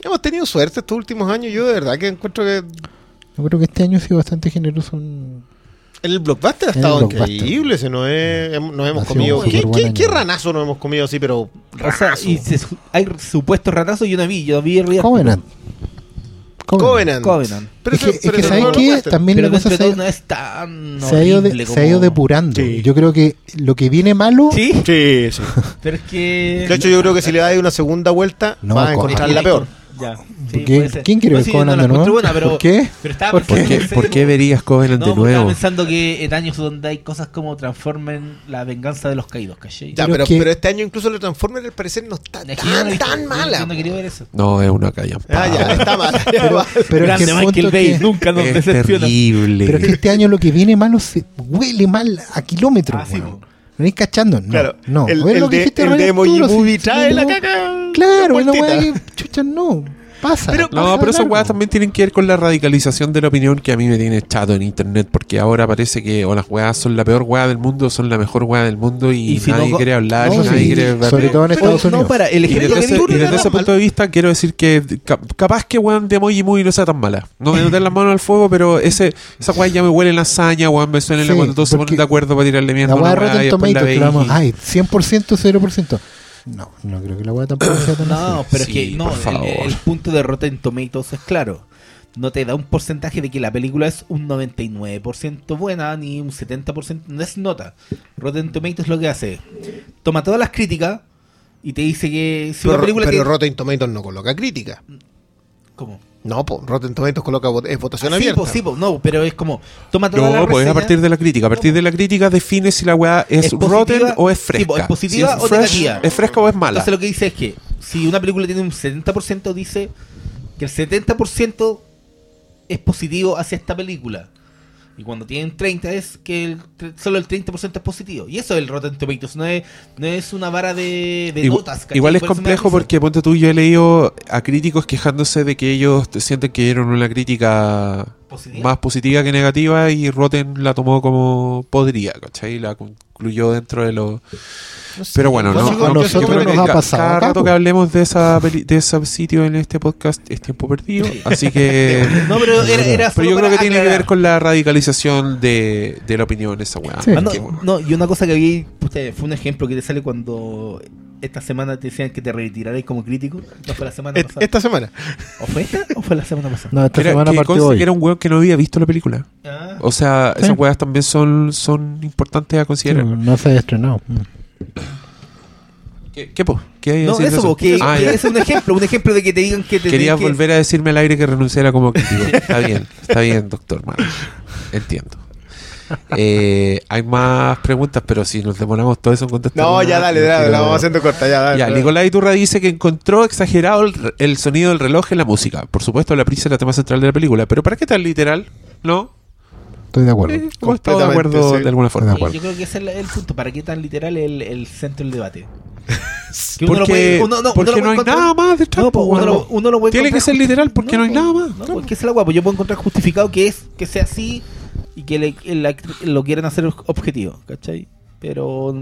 Speaker 3: Hemos tenido suerte estos últimos años. Yo de verdad que encuentro que
Speaker 1: Yo creo que este año ha sido bastante generoso. en-
Speaker 3: el blockbuster ha estado
Speaker 1: blockbuster.
Speaker 3: increíble. Se nos, hem- nos hemos comido. ¿Qué, qué, qué ranazo nos hemos comido así? Pero.
Speaker 4: O sea,
Speaker 3: ranazo.
Speaker 4: y se hay supuestos ratazos yo no vi. Yo vi Real
Speaker 1: Covenant.
Speaker 3: Covenant.
Speaker 4: Covenant.
Speaker 3: Pero
Speaker 1: es que, es
Speaker 3: pero
Speaker 1: que
Speaker 3: eso
Speaker 1: ¿sabes
Speaker 3: no es
Speaker 1: qué? También
Speaker 4: Pero
Speaker 1: la cosa se,
Speaker 4: no es tan
Speaker 1: se ha ido, de-
Speaker 4: horrible
Speaker 1: se ha ido
Speaker 4: como-
Speaker 1: depurando.
Speaker 3: Sí.
Speaker 1: Yo creo que lo que viene malo.
Speaker 4: Sí,
Speaker 3: Sí, sí.
Speaker 4: pero es que...
Speaker 3: De hecho, yo creo que si le das una segunda vuelta,
Speaker 1: No,
Speaker 3: vas a
Speaker 1: con-
Speaker 3: encontrar la peor.
Speaker 4: Ya. sí,
Speaker 1: ¿Qué-
Speaker 4: puede ser.
Speaker 1: ¿Quién quiere
Speaker 4: No,
Speaker 1: ver
Speaker 4: sí,
Speaker 1: Covenant
Speaker 4: no
Speaker 1: de nuevo?
Speaker 4: buena, pero,
Speaker 1: ¿Por qué?
Speaker 4: Pero estaba
Speaker 1: ¿Por
Speaker 2: ¿Por
Speaker 4: pensando
Speaker 2: qué, por verías Covenant
Speaker 4: No,
Speaker 2: de
Speaker 4: porque estaba
Speaker 2: nuevo?
Speaker 4: pensando que en años donde hay cosas como transformen la venganza de los caídos, ¿cachai?
Speaker 3: Ya,
Speaker 1: Pero
Speaker 3: pero,
Speaker 1: es que-
Speaker 3: pero este año incluso el Transformer al parecer no está
Speaker 4: Es que yo no
Speaker 3: tan, tan mala.
Speaker 4: Yo no quería ver eso.
Speaker 2: No, es una calle.
Speaker 3: Ah, ya, está mala.
Speaker 1: Pero, pero es
Speaker 4: Grande
Speaker 1: que el
Speaker 4: Michael Bay,
Speaker 1: que-
Speaker 4: nunca nos
Speaker 2: Es
Speaker 4: decepciona.
Speaker 2: terrible.
Speaker 1: pero es que este año lo que viene malo se huele mal a kilómetros.
Speaker 4: Ah, sí,
Speaker 1: weón.
Speaker 4: po.
Speaker 1: ¿No estáis cachando? No,
Speaker 3: Claro,
Speaker 1: no.
Speaker 3: el, el
Speaker 1: lo que
Speaker 3: de,
Speaker 1: dijiste,
Speaker 3: el de Emoji Movie trae la caca.
Speaker 1: Claro, una weá que chucha no. Pasa.
Speaker 3: Pero-
Speaker 1: pasa
Speaker 2: No, pero esas weas también tienen que ver con la radicalización de la opinión que a mí me tiene chato en internet, porque ahora parece que o las weas son la peor wea del mundo, o son la mejor wea del mundo y,
Speaker 4: Y si
Speaker 2: nadie
Speaker 4: no-
Speaker 2: quiere hablar,
Speaker 1: No,
Speaker 2: y nadie
Speaker 1: sí,
Speaker 2: quiere ver.
Speaker 1: sobre todo en
Speaker 3: Pero-
Speaker 1: Estados
Speaker 4: no,
Speaker 1: Unidos.
Speaker 4: para, el
Speaker 2: Y desde
Speaker 4: que
Speaker 2: ese, y desde punto de vista quiero decir que ca- capaz que weón de Emoji Movie no sea tan mala. No me meter las manos al fuego, pero ese, esa weá ya me huele lasaña, weón, me suena
Speaker 1: Sí,
Speaker 2: cuando todos se ponen de acuerdo para tirarle mierda
Speaker 1: La
Speaker 2: a
Speaker 1: weá de Rotten
Speaker 2: la
Speaker 1: Tomatoes, ay, 100%, 0%. No, no creo que la weá tampoco sea tan
Speaker 4: No, pero
Speaker 2: Sí,
Speaker 4: es que no, el, punto de Rotten Tomatoes es claro. No te da un porcentaje de que la película es un 99% buena ni un 70%, no es nota. Rotten Tomatoes lo que hace, toma todas las críticas y te dice que si
Speaker 3: Pero,
Speaker 4: una película
Speaker 3: pero
Speaker 4: tiene-
Speaker 3: Rotten Tomatoes no coloca crítica.
Speaker 4: ¿Cómo?
Speaker 3: No, po, Rotten Tomatoes coloca vot- es votación
Speaker 4: Sí,
Speaker 3: abierta.
Speaker 4: po, sí, po, no, pero es como toma todas las
Speaker 2: No, pues es a partir de la crítica. A partir de la crítica define si la weá es,
Speaker 4: ¿Es positiva?
Speaker 2: rotten o es
Speaker 4: Sí,
Speaker 2: fresca.
Speaker 4: pues, ¿es positiva
Speaker 2: Si es
Speaker 4: o
Speaker 2: fresh,
Speaker 4: negativa?
Speaker 2: ¿Es fresca o es mala?
Speaker 4: Entonces lo que dice es que si una película tiene un 70% dice que el 70% es positivo hacia esta película. Y cuando tienen 30 es que el solo el 30% es positivo. Y eso es el Rotten Tomatoes, no es, no es una vara de, de
Speaker 2: Igu-
Speaker 4: notas. ¿cachai?
Speaker 2: Igual es
Speaker 4: Por
Speaker 2: complejo porque, ponte tú, yo he leído a críticos quejándose de que ellos te sienten que dieron una crítica
Speaker 4: ¿Positiva?
Speaker 2: más positiva que negativa y Rotten la tomó como podría, ¿cachai? La concluyó dentro de lo...
Speaker 3: No sé,
Speaker 2: Pero bueno, no, no,
Speaker 1: nosotros
Speaker 2: creo que
Speaker 1: nos ha
Speaker 2: ca-
Speaker 1: pasado
Speaker 2: cada rato que hablemos de esa peli- de ese sitio en este podcast es tiempo perdido, así que...
Speaker 4: No, pero era, era
Speaker 2: Pero yo creo que tiene que ver con la radicalización de, de la opinión esa weá.
Speaker 1: Sí.
Speaker 4: Ah, no,
Speaker 2: Que-
Speaker 4: no, y una cosa que vi, puta, fue un ejemplo que te sale cuando esta semana te decían que te retirarais como crítico. ¿No fue la semana
Speaker 3: Et-
Speaker 4: pasada?
Speaker 3: Esta semana.
Speaker 4: ¿O fue esta o fue la semana pasada?
Speaker 1: No, esta
Speaker 2: Era,
Speaker 1: semana
Speaker 2: que
Speaker 1: partió hoy.
Speaker 2: que era un weón que no había visto la película.
Speaker 4: Ah.
Speaker 2: O sea,
Speaker 1: Sí.
Speaker 2: esas weas también son, son importantes a
Speaker 1: Sí,
Speaker 2: considerar.
Speaker 1: no se ha estrenado.
Speaker 2: ¿Qué, qué, po? ¿Qué hay que
Speaker 4: No, eso, po, que,
Speaker 2: Ah,
Speaker 4: es un ejemplo, un ejemplo de que te digan que te
Speaker 2: Querías
Speaker 4: tenés que-
Speaker 2: volver a decirme al aire que renunciara como crítico. está bien, está bien, doctor. Mano. Entiendo. Eh, hay más preguntas, pero si nos demoramos todo eso en contestar.
Speaker 3: No, ya dale,
Speaker 2: no
Speaker 3: dale,
Speaker 2: quiero-
Speaker 3: la vamos haciendo corta, ya, dale.
Speaker 2: Ya,
Speaker 3: dale.
Speaker 2: Nicolás Iturra dice que encontró exagerado el, el sonido del reloj en la música. Por supuesto, la prisa es la tema central de la película. Pero ¿para qué tan literal? ¿No?
Speaker 1: Estoy de acuerdo.
Speaker 2: Eh, estado de
Speaker 3: completamente,
Speaker 2: acuerdo
Speaker 3: sí.
Speaker 2: de alguna forma.
Speaker 1: De
Speaker 4: Sí. Yo creo que ese es el, el punto. ¿Para qué tan literal el, el centro del debate? Que
Speaker 2: Porque,
Speaker 4: uno lo
Speaker 2: porque
Speaker 4: puede
Speaker 2: no hay nada más detrás.
Speaker 4: No,
Speaker 2: po,
Speaker 4: pues, uno, lo, uno lo puede
Speaker 2: Tiene que ser literal porque no, hay
Speaker 4: pues,
Speaker 2: nada más.
Speaker 4: No, porque esa es la guapa. Yo puedo encontrar justificado que es que sea así y que le- act- lo quieran hacer objetivo, ¿cachai? Pero.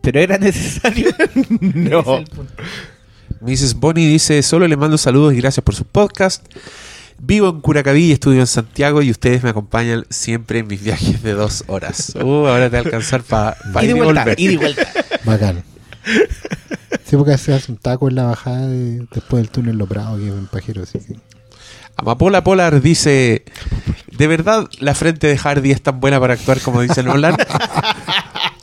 Speaker 4: Pero era necesario.
Speaker 3: No.
Speaker 2: Mrs. Bonnie dice, solo le mando saludos y gracias por su podcast. Vivo en Curacaví y estudio en Santiago y ustedes me acompañan siempre en mis viajes de dos horas. Uh, ahora te va a alcanzar para
Speaker 4: Y
Speaker 2: ir
Speaker 4: de
Speaker 2: y
Speaker 4: vuelta,
Speaker 2: volver.
Speaker 4: y de vuelta.
Speaker 1: Bacán. Sí, porque se hace un taco en la bajada de- después del túnel Lo Prado, que es un pajero. Así que...
Speaker 2: Amapola Polar dice, ¿de verdad la frente de Hardy es tan buena para actuar como dice Nolan?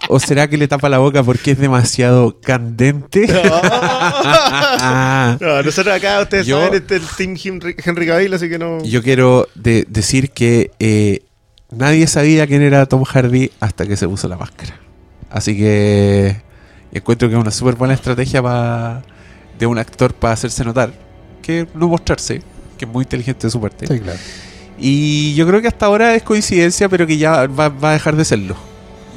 Speaker 2: ¿O será que le tapa la boca porque es demasiado candente?
Speaker 3: No, nosotros acá, ustedes
Speaker 2: Yo-
Speaker 3: saben, este es el Team Henry, Henry Cavill, así que no.
Speaker 2: Yo quiero de- decir que eh, nadie sabía quién era Tom Hardy hasta que se puso la máscara. Así que encuentro que es una súper buena estrategia pa- de un actor para hacerse notar, que no mostrarse, que es muy inteligente de su parte.
Speaker 1: Sí, claro.
Speaker 2: Y yo creo que hasta ahora es coincidencia, pero que ya va, va a dejar de serlo.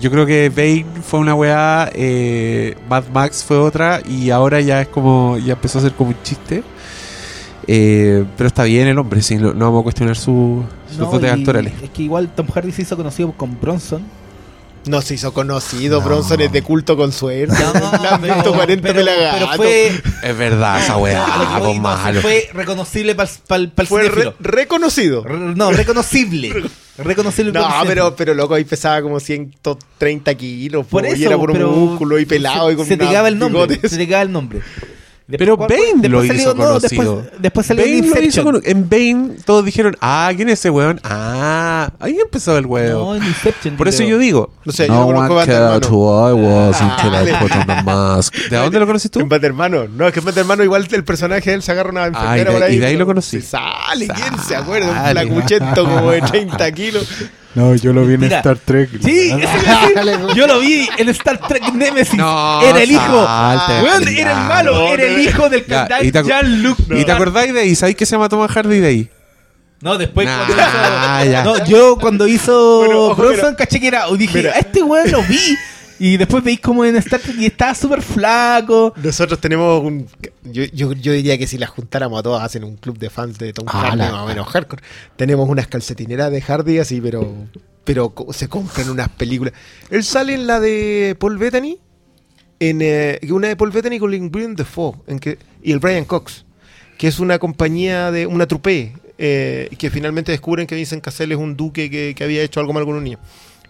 Speaker 2: Yo creo que Bane fue una weá, eh, Mad Max fue otra, y ahora ya es como, ya empezó a ser como un chiste. Eh, pero está bien el hombre, sí, no, no vamos a cuestionar su- sus
Speaker 4: No,
Speaker 2: dotes actorales.
Speaker 4: Es que igual Tom Hardy se hizo conocido con Bronson.
Speaker 3: No se hizo conocido, Bronson es de culto con suerte.
Speaker 4: No,
Speaker 3: visto 40
Speaker 4: pero, pero fue.
Speaker 2: Es verdad, esa weá,
Speaker 4: no,
Speaker 2: malo.
Speaker 4: Fue reconocible para el
Speaker 3: Fue re- reconocido.
Speaker 4: Re- No, reconocible. reconocible
Speaker 3: No, pero, pero loco, ahí pesaba como 130 kilos.
Speaker 4: Por
Speaker 3: po,
Speaker 4: eso,
Speaker 3: y era por
Speaker 4: pero
Speaker 3: un músculo y pelado
Speaker 4: se,
Speaker 3: y con
Speaker 4: se te el nombre.
Speaker 3: bigotes.
Speaker 4: Se te quedaba el nombre.
Speaker 2: Pero
Speaker 4: ¿cuál-
Speaker 2: Bane
Speaker 4: después
Speaker 2: lo
Speaker 4: salió-
Speaker 2: hizo
Speaker 4: no,
Speaker 2: conocido.
Speaker 4: Después, después salió
Speaker 2: Bane lo hizo cono- En Bane todos dijeron, ah, ¿quién es ese weón? Ah, ahí empezó el
Speaker 4: No,
Speaker 2: weón.
Speaker 4: en Inception.
Speaker 2: Por eso
Speaker 4: creo.
Speaker 2: yo digo,
Speaker 3: No sé, yo no conozco Band Hermano.
Speaker 2: who I was
Speaker 3: until I put
Speaker 2: on the mask. ¿De dónde lo conoces tú?
Speaker 3: En Hermano. No, es que en Hermano igual el personaje de él se agarra una enfermera
Speaker 2: Ah, y de-
Speaker 3: por ahí.
Speaker 2: y de ahí
Speaker 3: pero
Speaker 2: lo conocí.
Speaker 3: se Sale, ¿quién se acuerda? Un flacuchento como de 30 kilos.
Speaker 1: No, yo lo vi en
Speaker 4: Mira.
Speaker 1: Star Trek.
Speaker 4: Sí, yo lo vi en Star Trek Nemesis.
Speaker 2: No,
Speaker 4: era el hijo.
Speaker 2: salte,
Speaker 4: Weón,
Speaker 2: ya.
Speaker 4: era el malo.
Speaker 3: No,
Speaker 4: era el hijo del capitán
Speaker 2: y te acu-
Speaker 4: Jean-Luc.
Speaker 2: ¿Y te acordáis de ahí? ¿Sabéis que se llama Thomas Hardy de ahí?
Speaker 4: No, después
Speaker 2: Nah,
Speaker 4: cuando hizo.
Speaker 2: ya.
Speaker 4: No, yo cuando hizo
Speaker 3: Bueno, ojo,
Speaker 4: Bronson
Speaker 3: mira.
Speaker 4: caché que era. Dije,
Speaker 3: Mira.
Speaker 4: a este weón lo vi. Y después veis como en Star Trek y estaba súper flaco.
Speaker 3: Nosotros tenemos un. Yo, yo, yo diría que si las juntáramos a todas hacen un club de fans de Tom
Speaker 1: Ah,
Speaker 3: Hardy, más o menos hardcore. Tenemos unas calcetineras de Hardy así, pero. Pero se compran unas películas. Él sale en la de Paul Bettany. En eh, una de Paul Bettany con William Defoe en que, y el Brian Cox. Que es una compañía de. Una trupe. eh, que finalmente descubren que Vincent Cassell es un duque que, que había hecho algo mal con un niño.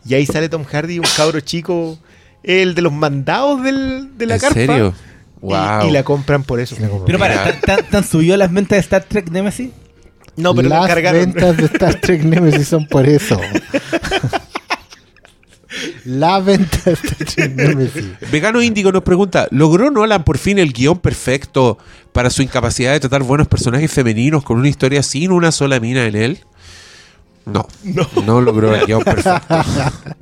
Speaker 3: Y ahí sale Tom Hardy, un cabro chico. El de los mandados del, de la
Speaker 2: ¿En
Speaker 3: carpa.
Speaker 2: serio?
Speaker 3: Y-
Speaker 2: Wow.
Speaker 3: Y, la compran por eso.
Speaker 4: Pero para. ¿tan, tan, subió las ventas de Star Trek Nemesis?
Speaker 3: No, pero
Speaker 1: Las
Speaker 3: cargaron.
Speaker 1: ventas de Star Trek Nemesis son por eso. La venta de Star Trek Nemesis.
Speaker 2: Vegano Índigo nos pregunta, ¿logró Nolan por fin el guion perfecto para su incapacidad de tratar buenos personajes femeninos con una historia sin una sola mina en él? No, no, logró el guion perfecto.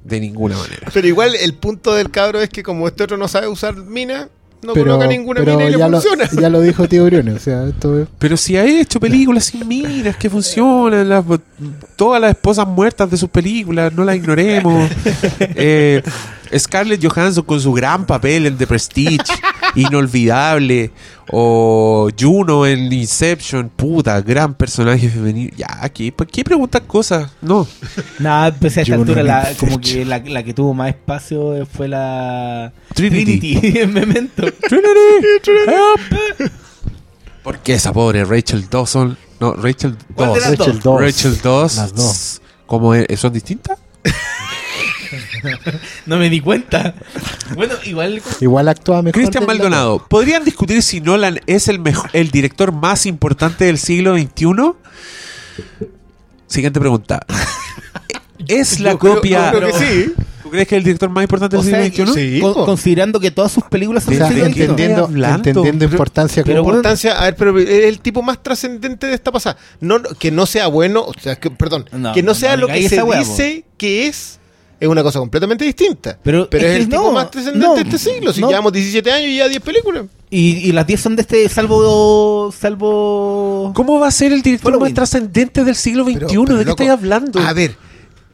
Speaker 2: De ninguna manera.
Speaker 3: Pero igual el punto del cabro es que como este otro no sabe usar mina, no
Speaker 1: pero
Speaker 3: coloca ninguna
Speaker 1: pero
Speaker 3: mina y le
Speaker 1: ya, lo,
Speaker 3: funciona.
Speaker 1: ya lo dijo Tío Briones. O sea, esto es-
Speaker 2: Pero si ha hecho películas sin minas que funcionan, las- todas las esposas muertas de sus películas, no las ignoremos. Eh, Scarlett Johansson con su gran papel en The Prestige, inolvidable. O Juno en Inception, puta, gran personaje femenino. Ya, aquí, ¿por qué preguntan cosas? No.
Speaker 4: Nada, pues a esta altura la, como que la, la que tuvo más espacio fue la
Speaker 2: Trinity.
Speaker 4: en Memento.
Speaker 2: ¿Por qué esa pobre Rachel Dawson? No, Rachel
Speaker 4: ¿Cuál de
Speaker 2: Dawson.
Speaker 4: las
Speaker 1: Rachel Dawes.
Speaker 2: Rachel Dawes.
Speaker 1: Las dos.
Speaker 2: ¿Cómo es? ¿Son distintas?
Speaker 4: No me di cuenta. Bueno, igual
Speaker 1: Igual actúa mejor.
Speaker 2: Cristian
Speaker 1: la-
Speaker 2: Maldonado, ¿podrían discutir si Nolan es el, mejo- el director más importante del siglo XXI? Siguiente pregunta. ¿Es la
Speaker 3: Yo creo-
Speaker 2: copia...
Speaker 3: yo creo que sí.
Speaker 2: ¿Tú crees que es el director más importante del siglo XXI?
Speaker 3: Sí,
Speaker 4: con-
Speaker 3: po.
Speaker 4: considerando que todas sus películas son del siglo
Speaker 1: entendiendo, entendiendo importancia
Speaker 4: pero
Speaker 3: Importancia, a ver, pero es el tipo más trascendente de esta pasada. No, que no sea bueno, o sea, que, perdón,
Speaker 4: No,
Speaker 3: que no
Speaker 4: no,
Speaker 3: sea
Speaker 4: no
Speaker 3: lo que se dice que es, es una cosa completamente distinta.
Speaker 4: Pero
Speaker 3: Pero,
Speaker 4: es
Speaker 3: el tipo más trascendente
Speaker 4: no,
Speaker 3: de este siglo. Si
Speaker 4: no.
Speaker 3: llevamos 17 años y ya 10 películas.
Speaker 4: Y, y las 10 son de este, salvo. Salvo.
Speaker 2: ¿Cómo va a ser el director más trascendente del siglo XXI?
Speaker 3: Pero- pero,
Speaker 2: ¿De qué estáis hablando?
Speaker 3: A ver,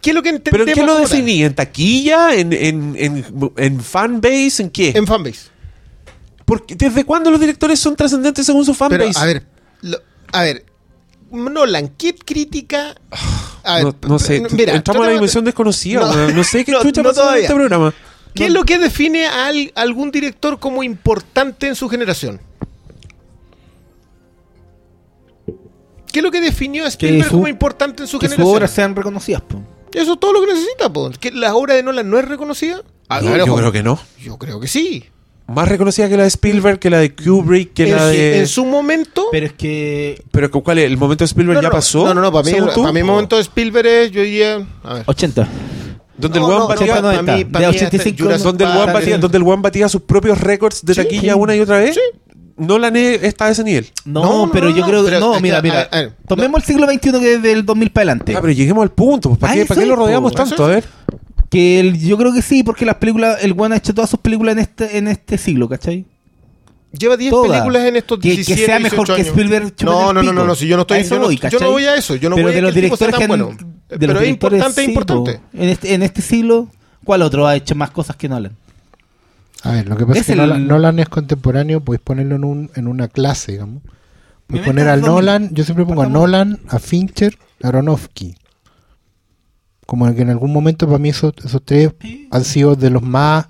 Speaker 3: ¿qué es lo que
Speaker 2: ¿Pero
Speaker 3: entendemos?
Speaker 2: en qué lo definí? ¿En taquilla? ¿En, en, en, en fanbase? ¿En qué?
Speaker 3: En fanbase.
Speaker 2: Porque, ¿Desde cuándo los directores son trascendentes según su
Speaker 3: Pero,
Speaker 2: fanbase?
Speaker 3: a ver, lo- a ver, Nolan, ¿qué crítica? A ver,
Speaker 2: no, no sé,
Speaker 3: mira,
Speaker 2: entramos a la dimensión desconocida.
Speaker 3: No.
Speaker 2: sé qué chucha
Speaker 3: no
Speaker 2: pasa en este programa.
Speaker 3: ¿Qué es lo que define a al- algún director como importante en su generación? ¿Qué es lo que definió a Spielberg
Speaker 4: su-
Speaker 3: como importante en su
Speaker 4: que sus
Speaker 3: generación?
Speaker 4: obras sean reconocidas. po.
Speaker 3: Eso es todo lo que necesita, po. ¿Que la obra de Nolan no es reconocida? A
Speaker 2: No,
Speaker 3: ver,
Speaker 2: yo creo que no.
Speaker 3: Yo creo que sí.
Speaker 2: Más reconocida que la de Spielberg, que la de Kubrick, que
Speaker 3: en,
Speaker 2: la de...
Speaker 3: en su momento...
Speaker 4: Pero es que.
Speaker 2: Pero ¿cuál es? ¿El momento de Spielberg
Speaker 3: no,
Speaker 2: ya
Speaker 3: no,
Speaker 2: pasó?
Speaker 3: No, no, no, para mí, para mí el momento de Spielberg es, yo diría... A ver.
Speaker 4: 80.
Speaker 2: Donde
Speaker 3: No,
Speaker 2: el
Speaker 3: no,
Speaker 2: batía...
Speaker 3: no, para
Speaker 4: 90,
Speaker 3: mí- para
Speaker 4: de
Speaker 3: mí hasta
Speaker 4: 85
Speaker 3: Jurassic
Speaker 2: donde, el
Speaker 3: Park,
Speaker 2: batía, donde el weón batía sus propios récords de
Speaker 3: Sí.
Speaker 2: taquilla una y otra vez. Nolan es- está a ese nivel.
Speaker 4: No, pero
Speaker 3: no,
Speaker 4: yo creo que.
Speaker 3: pero
Speaker 4: No,
Speaker 3: es que,
Speaker 4: mira,
Speaker 3: a-
Speaker 4: mira.
Speaker 3: a
Speaker 4: Tomemos el siglo XXI que es del 2000 para adelante.
Speaker 2: Ah, pero lleguemos al punto. pues, ¿Para qué, ¿para qué lo rodeamos
Speaker 3: Eso
Speaker 2: tanto? A ver.
Speaker 4: Que el- yo creo que sí, porque las películas. El One ha hecho todas sus películas en este, en este siglo, ¿cachai?
Speaker 3: Lleva 10
Speaker 4: Todas.
Speaker 3: películas en estos
Speaker 4: Que- que
Speaker 3: 17
Speaker 4: sea mejor
Speaker 3: 18
Speaker 4: que. Spielberg
Speaker 3: No, no, no, no, no, si yo no estoy yo no,
Speaker 4: voy,
Speaker 3: yo no voy a eso, yo no
Speaker 4: pero
Speaker 3: voy
Speaker 4: de
Speaker 3: a
Speaker 4: los
Speaker 3: que
Speaker 4: directores
Speaker 3: tan
Speaker 4: que han-
Speaker 3: bueno.
Speaker 4: de
Speaker 3: Pero
Speaker 4: los
Speaker 3: es
Speaker 4: directores,
Speaker 3: importante, es
Speaker 4: sí,
Speaker 3: importante.
Speaker 4: po. En este, en este siglo, ¿cuál otro ha hecho más cosas que Nolan?
Speaker 1: A ver, lo que pasa es,
Speaker 4: Es
Speaker 1: que
Speaker 4: el-
Speaker 1: Nolan, Nolan es contemporáneo, podéis ponerlo en, un, en una clase, digamos.
Speaker 4: Me
Speaker 1: poner a
Speaker 4: en el 2000.
Speaker 1: Nolan, yo siempre pongo a. Nolan, a Fincher, a Aronofsky. Como que en algún momento para mí esos, esos tres han sido de los más...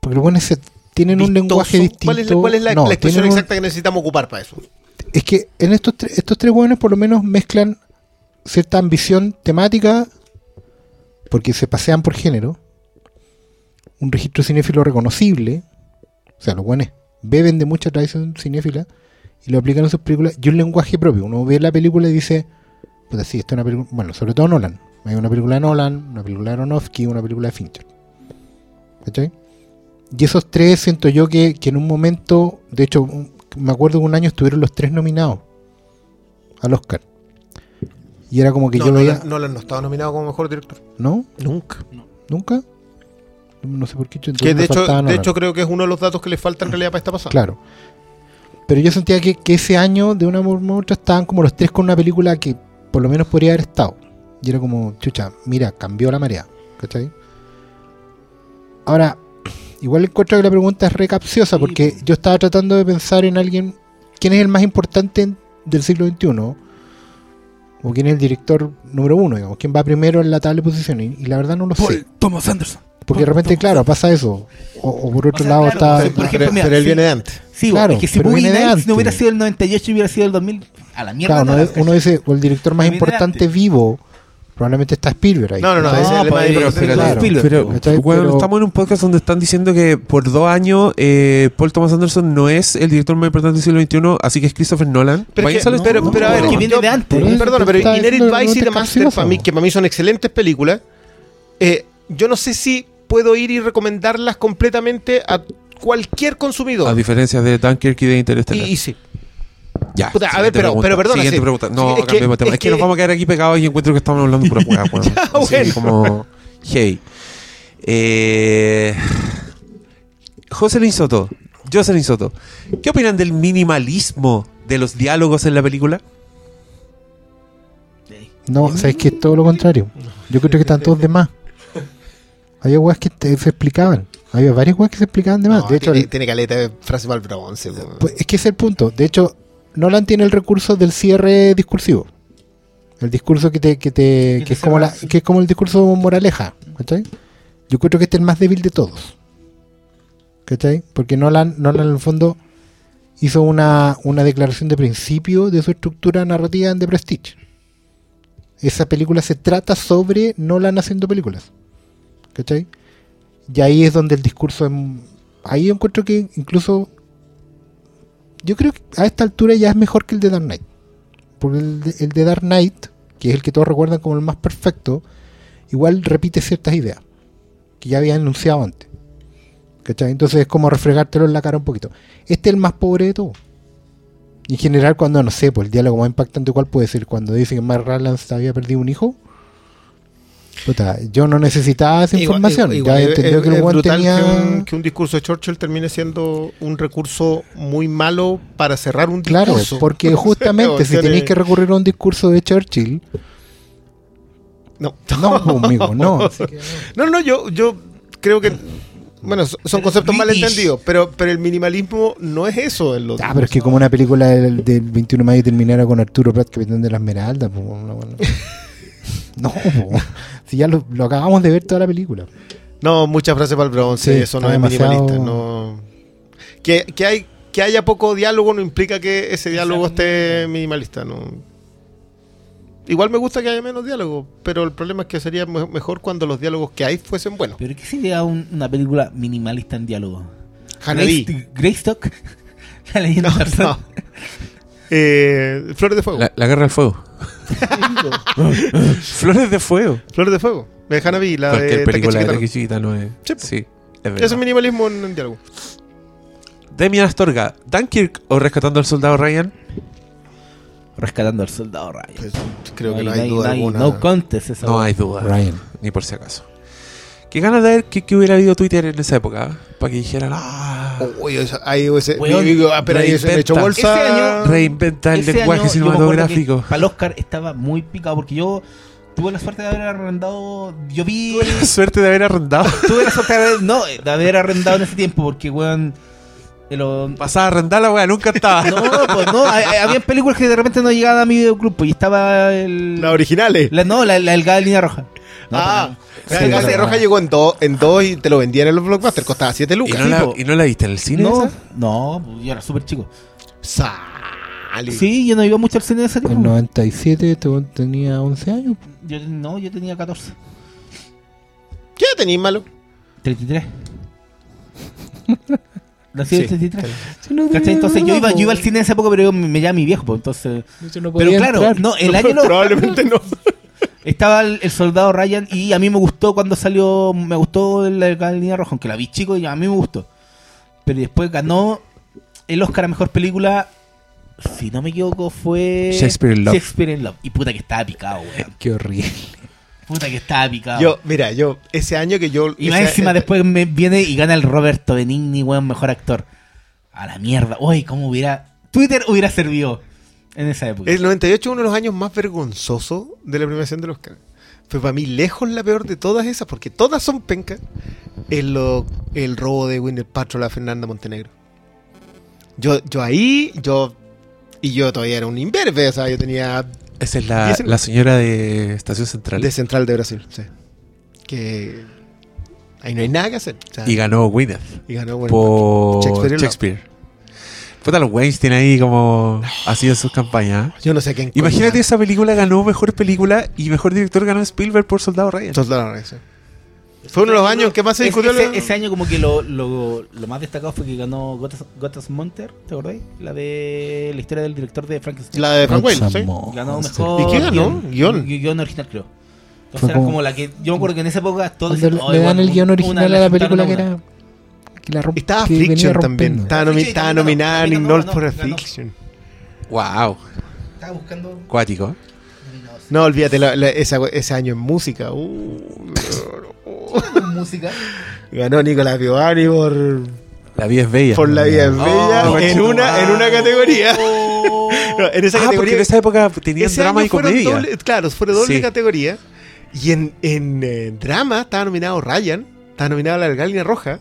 Speaker 1: Porque los buenos tienen un lenguaje distinto.
Speaker 3: ¿Cuál es, la- cuál es la,
Speaker 1: No,
Speaker 3: la expresión
Speaker 1: un-
Speaker 3: exacta que necesitamos ocupar para eso?
Speaker 1: Es que en estos, tre- estos tres buenos por lo menos mezclan cierta ambición temática, porque se pasean por género, un registro cinéfilo reconocible, o sea, los buenos beben de mucha tradición cinéfila y lo aplican en sus películas, y un lenguaje propio. Uno ve la película y dice, pues sí, esta es una película, bueno, sobre todo Nolan. Hay una película de Nolan, una película de Aronofsky, una película de Fincher. ¿Cachai? Y esos tres siento yo que, que en un momento, de hecho, un- me acuerdo que un año estuvieron los tres nominados al Oscar. Y era como que
Speaker 3: no,
Speaker 1: yo veía.
Speaker 3: no, no estaba nominado como mejor director.
Speaker 1: ¿No?
Speaker 3: Nunca.
Speaker 1: ¿Nunca? No sé por qué. yo-
Speaker 3: Que de hecho, de
Speaker 1: Nolan.
Speaker 3: hecho creo que es uno de los datos que le falta en realidad para esta pasada.
Speaker 1: Claro. Pero yo sentía que, que ese año, de una forma u otra, estaban como los tres con una película que por lo menos podría haber estado. Y era como, chucha, mira, cambió la marea. ¿Cachai? Ahora, igual encuentro que la pregunta es recapciosa
Speaker 4: Sí,
Speaker 1: porque yo estaba tratando de pensar en alguien, ¿quién es el más importante del siglo XXI? O quién es el director número uno, digamos, quién va primero en la tabla de posiciones. Y, y la verdad no lo sé.
Speaker 4: Thomas Anderson.
Speaker 1: Porque de repente, claro, pasa eso. O, o por otro
Speaker 4: O sea,
Speaker 1: lado
Speaker 4: claro,
Speaker 1: está...
Speaker 4: por ejemplo,
Speaker 3: pero,
Speaker 4: mira,
Speaker 3: pero él
Speaker 4: sí.
Speaker 3: viene de antes.
Speaker 4: Sí,
Speaker 1: Claro,
Speaker 4: es que si Nights no hubiera sido el 98 y hubiera sido el 2000, a la mierda.
Speaker 1: Claro, uno, uno dice, o el director más importante vivo, probablemente está Spielberg ahí.
Speaker 3: No, no, no, es el
Speaker 4: pues,
Speaker 3: más
Speaker 4: pero- pero-
Speaker 1: Claro,
Speaker 4: Spielberg,
Speaker 2: Pero,
Speaker 1: ¿cachai?
Speaker 2: bueno,
Speaker 1: Pero-
Speaker 2: estamos en un podcast donde están diciendo que por dos años eh, Paul Thomas Anderson no es el director más importante del siglo XXI, así que es Christopher Nolan.
Speaker 3: Pero, que-
Speaker 2: al
Speaker 3: pero, pero a ver,
Speaker 4: porque viene de antes.
Speaker 3: Perdona, pero Inherit Vice
Speaker 1: no
Speaker 3: y The Master, para mí, que para mí son excelentes películas, eh, yo no sé si puedo ir y recomendarlas completamente a cualquier consumidor.
Speaker 2: A diferencia de Dunkirk y de
Speaker 3: y,
Speaker 2: Interstellar.
Speaker 3: y sí.
Speaker 2: Ya,
Speaker 3: Puta, a ver, pero-
Speaker 2: pregunta,
Speaker 3: pero perdona,
Speaker 2: Siguiente
Speaker 3: sí.
Speaker 2: pregunta. No,
Speaker 3: Sí, es que-
Speaker 2: cambiemos de tema.
Speaker 3: es
Speaker 2: Es que, nos
Speaker 3: que-
Speaker 2: vamos a quedar aquí pegados y encuentro que estamos hablando pura hueá.
Speaker 3: Ya,
Speaker 2: Así
Speaker 3: bueno.
Speaker 2: como... Hey. Eh, Jocelyn Soto, Jocelyn Soto, ¿qué opinan del minimalismo de los diálogos en la película?
Speaker 1: No, sabes que es todo lo contrario. Yo creo que están todos de más. Había weas que te- se explicaban. Había varias weas que se explicaban de más.
Speaker 3: No,
Speaker 1: de hecho,
Speaker 3: tiene,
Speaker 1: el-
Speaker 3: tiene caleta de frase para el bronce.
Speaker 1: pues, es que ese es el punto. De hecho, Nolan tiene el recurso del cierre discursivo. El discurso que te, que te,
Speaker 4: Que
Speaker 1: es como la, que es como el discurso moraleja, ¿cachai? Yo creo que este es el más débil de todos. ¿Cachai? Porque Nolan, Nolan en el fondo hizo una, una declaración de principio de su estructura narrativa en The Prestige. Esa película se trata sobre Nolan haciendo películas. ¿Cachai? Y ahí es donde el discurso es... Ahí encuentro que incluso... Yo creo que a esta altura ya es mejor que el de Dark Knight. Porque el de, el de Dark Knight, que es el que todos recuerdan como el más perfecto, igual repite ciertas ideas que ya había anunciado antes. ¿Cachai? Entonces es como refregártelo en la cara un poquito. Este es el más pobre de todos. Y en general, cuando, no sé, pues el diálogo más impactante, ¿cuál puede ser? Cuando dice que Mark Rylance había perdido un hijo. Puta, yo no necesitaba esa
Speaker 3: Igual-
Speaker 1: información.
Speaker 3: igual
Speaker 1: ya
Speaker 3: es-
Speaker 1: entendió
Speaker 3: es-
Speaker 1: que el
Speaker 3: brutal
Speaker 1: tenía.
Speaker 3: que, un, que un discurso de Churchill termine siendo un recurso muy malo para cerrar un
Speaker 1: Claro,
Speaker 3: discurso.
Speaker 1: porque justamente si tenéis que recurrir a un discurso de Churchill,
Speaker 3: No,
Speaker 1: no, no. Así que no.
Speaker 3: No, no, yo, yo creo que. Bueno, so- son conceptos mal entendidos, pero, pero el minimalismo no es eso en los.
Speaker 1: Ah, pero es que como una película del, del 21 de mayo terminara con Arturo Prat, capitán de la Esmeralda, pues, no, bueno. no si ya lo, lo acabamos de ver toda la película.
Speaker 3: No, muchas frases para el bronce,
Speaker 1: Sí,
Speaker 3: eso no es
Speaker 1: demasiado-
Speaker 3: minimalista. No. Que, que, hay, que haya poco diálogo no implica que ese diálogo esté minimalista. No. Igual me gusta que haya menos diálogo, pero el problema es que sería me- mejor cuando los diálogos que hay fuesen buenos.
Speaker 4: Pero ¿qué sería un- una película minimalista en diálogo? Greyst- Greystock. La leyenda.
Speaker 3: No. Eh, Flores de Fuego.
Speaker 2: La, la guerra del fuego. Flores de fuego.
Speaker 3: Flores de Fuego. De Hanabi, la
Speaker 2: Cualquier
Speaker 3: de
Speaker 2: película de
Speaker 3: Takeshi
Speaker 2: Takeshi no es.
Speaker 3: Sí, po.
Speaker 2: Sí, es verdad.
Speaker 3: Es minimalismo en, en diálogo.
Speaker 2: Demian Astorga, ¿Dunkirk o Rescatando al Soldado Ryan?
Speaker 4: Rescatando al soldado Ryan.
Speaker 3: Pues, creo que no hay duda alguna.
Speaker 4: No contest esa
Speaker 2: No hay duda.
Speaker 1: Ryan.
Speaker 2: Ni por si acaso. Qué ganas de ver que, que hubiera habido Twitter en esa época. Para que dijeran, ah,
Speaker 3: Uy, esa- ahí ese. Ah, pero ahí se me echó
Speaker 2: reinventa.
Speaker 3: bolsa.
Speaker 2: Reinventa el lenguaje cinematográfico.
Speaker 4: Para el Oscar estaba muy picado porque yo tuve la suerte de haber arrendado. Yo vi.
Speaker 2: Tuve la suerte de haber arrendado.
Speaker 4: tuve la suerte de haber, no, de haber arrendado en ese tiempo porque, weón. En los-
Speaker 2: Pasaba a arrendar la weá, nunca estaba.
Speaker 4: No, pues no, había películas que de repente no llegaban a mi videoclub, pues, y estaba el...
Speaker 3: Las originales.
Speaker 4: la- no, la, la delgada línea roja. No,
Speaker 3: ah. Galaxia
Speaker 4: Sí,
Speaker 3: Roja llegó en dos en dos y te lo vendían en los blockbusters. Costaba 7
Speaker 2: ¿Y
Speaker 3: lucas.
Speaker 2: no, la,
Speaker 4: po.
Speaker 2: ¿Y no la viste en el cine?
Speaker 4: No,
Speaker 2: esa?
Speaker 4: no, pues, yo era súper chico.
Speaker 3: Sale.
Speaker 4: Sí, yo no iba mucho al cine de ese
Speaker 1: En
Speaker 4: tiempo.
Speaker 1: 97 este tenía 11 años.
Speaker 4: Yo, no, yo tenía 14.
Speaker 3: ¿Qué tenéis malo?
Speaker 4: 33. Nací en
Speaker 3: Sí.
Speaker 4: 33.
Speaker 1: Sí, no
Speaker 4: Entonces yo iba, yo iba al cine en esa época, pero yo me, me llama mi viejo, pues, entonces...
Speaker 1: Yo no
Speaker 4: Pero claro,
Speaker 1: entrar.
Speaker 4: no, el año no,
Speaker 3: Probablemente no.
Speaker 4: estaba el, el soldado Ryan y a mí me gustó cuando salió, me gustó la, la línea roja, aunque la vi chico y a mí me gustó. Pero después ganó el Oscar a Mejor Película, si no me equivoco, fue...
Speaker 2: Shakespeare in Love.
Speaker 4: Shakespeare in Love. Y puta que estaba picado, weón.
Speaker 1: Qué horrible.
Speaker 4: Puta que estaba picado.
Speaker 3: Yo, mira, yo, ese año que yo.
Speaker 4: y más encima
Speaker 3: eh,
Speaker 4: después me viene y gana el Roberto Benigni, weón, mejor actor. A la mierda. Uy, cómo hubiera... Twitter hubiera servido en esa época.
Speaker 3: El 98 es uno de los años más vergonzosos de la premiación del Oscar. Fue para mí lejos la peor de todas esas, porque todas son pencas. Es lo, el robo de Winner Patrol a Fernanda Montenegro. Yo, yo ahí, yo. Y yo todavía era un imberbe, o sea, yo tenía.
Speaker 2: Esa es la, la señora de Estación Central.
Speaker 3: De Central de Brasil, sí. Que. Ahí no hay nada que hacer. o sea,
Speaker 2: y ganó Gwyneth
Speaker 3: y ganó Winner
Speaker 2: por
Speaker 3: Shakespeare.
Speaker 2: Puta, los Weinstein ahí como haciendo sus campañas.
Speaker 3: Yo no sé quién.
Speaker 2: Imagínate esa película ganó mejor película y mejor director ganó Spielberg por Soldado Ryan.
Speaker 3: Soldado Ryan, sí. Fue uno de los años que más se discutió.
Speaker 4: Ese, ese año como que lo, lo, lo más destacado fue que ganó Gotas, Gotas Monter, ¿te acordáis? La de la historia del director de Frankenstein.
Speaker 3: La de Frank Wayne, sí.
Speaker 4: Ganó mejor
Speaker 3: ¿Y qué ganó? Guión.
Speaker 4: Gui- guion original, creo. Entonces
Speaker 1: Fue
Speaker 4: era
Speaker 1: como-
Speaker 4: como la que. Yo me acuerdo que en esa época todos
Speaker 1: Cuando le,
Speaker 4: "Oh,
Speaker 1: dan el guion
Speaker 4: una
Speaker 1: original a la película que
Speaker 4: una".
Speaker 1: era. Que la romp-
Speaker 3: Estaba Friction también. Estaba, nomi- estaba nominada en North for a
Speaker 4: ganó.
Speaker 3: Fiction.
Speaker 2: Wow,
Speaker 4: Estaba buscando.
Speaker 2: cuático.
Speaker 3: No, olvídate, la- la- esa- ese año en música. uh,
Speaker 4: música.
Speaker 3: ganó Nicolás Piovani por,
Speaker 2: La vida es bella.
Speaker 3: por La Vida es Bella
Speaker 2: Oh,
Speaker 3: en, una, en una categoría. No, en esa
Speaker 2: Ah, porque
Speaker 3: categoría.
Speaker 2: en esa época tenían drama y comedia.
Speaker 3: doble- claro, fue doble
Speaker 2: Sí.
Speaker 3: categoría. Y en, en eh, drama estaba nominado Ryan, estaba nominado La Galina Roja,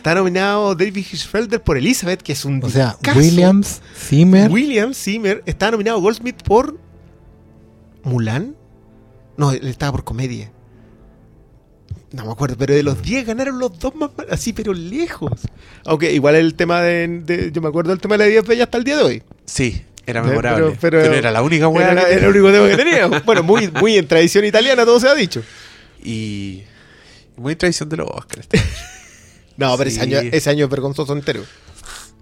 Speaker 3: estaba nominado David Hirschfelder por Elizabeth, que es un.
Speaker 1: O sea. Williams, Zimmer.
Speaker 3: William Zimmer estaba nominado Goldsmith por Mulan. No, él estaba por comedia. No me acuerdo, pero de los 10 ganaron los dos más mal- así, pero lejos. Aunque igual el tema de, de- Yo me acuerdo del tema de la 10 bella hasta el día de hoy.
Speaker 2: Sí, era
Speaker 3: Sí,
Speaker 2: memorable.
Speaker 3: pero-
Speaker 2: Pero,
Speaker 3: pero-
Speaker 2: era la única weá.
Speaker 3: Era,
Speaker 2: que-
Speaker 3: era el único tema que tenía. Bueno, muy, muy en tradición italiana, todo se ha dicho.
Speaker 2: Y muy tradición de los Oscars.
Speaker 3: No, pero
Speaker 2: Sí.
Speaker 3: ese, año, ese año es vergonzoso entero.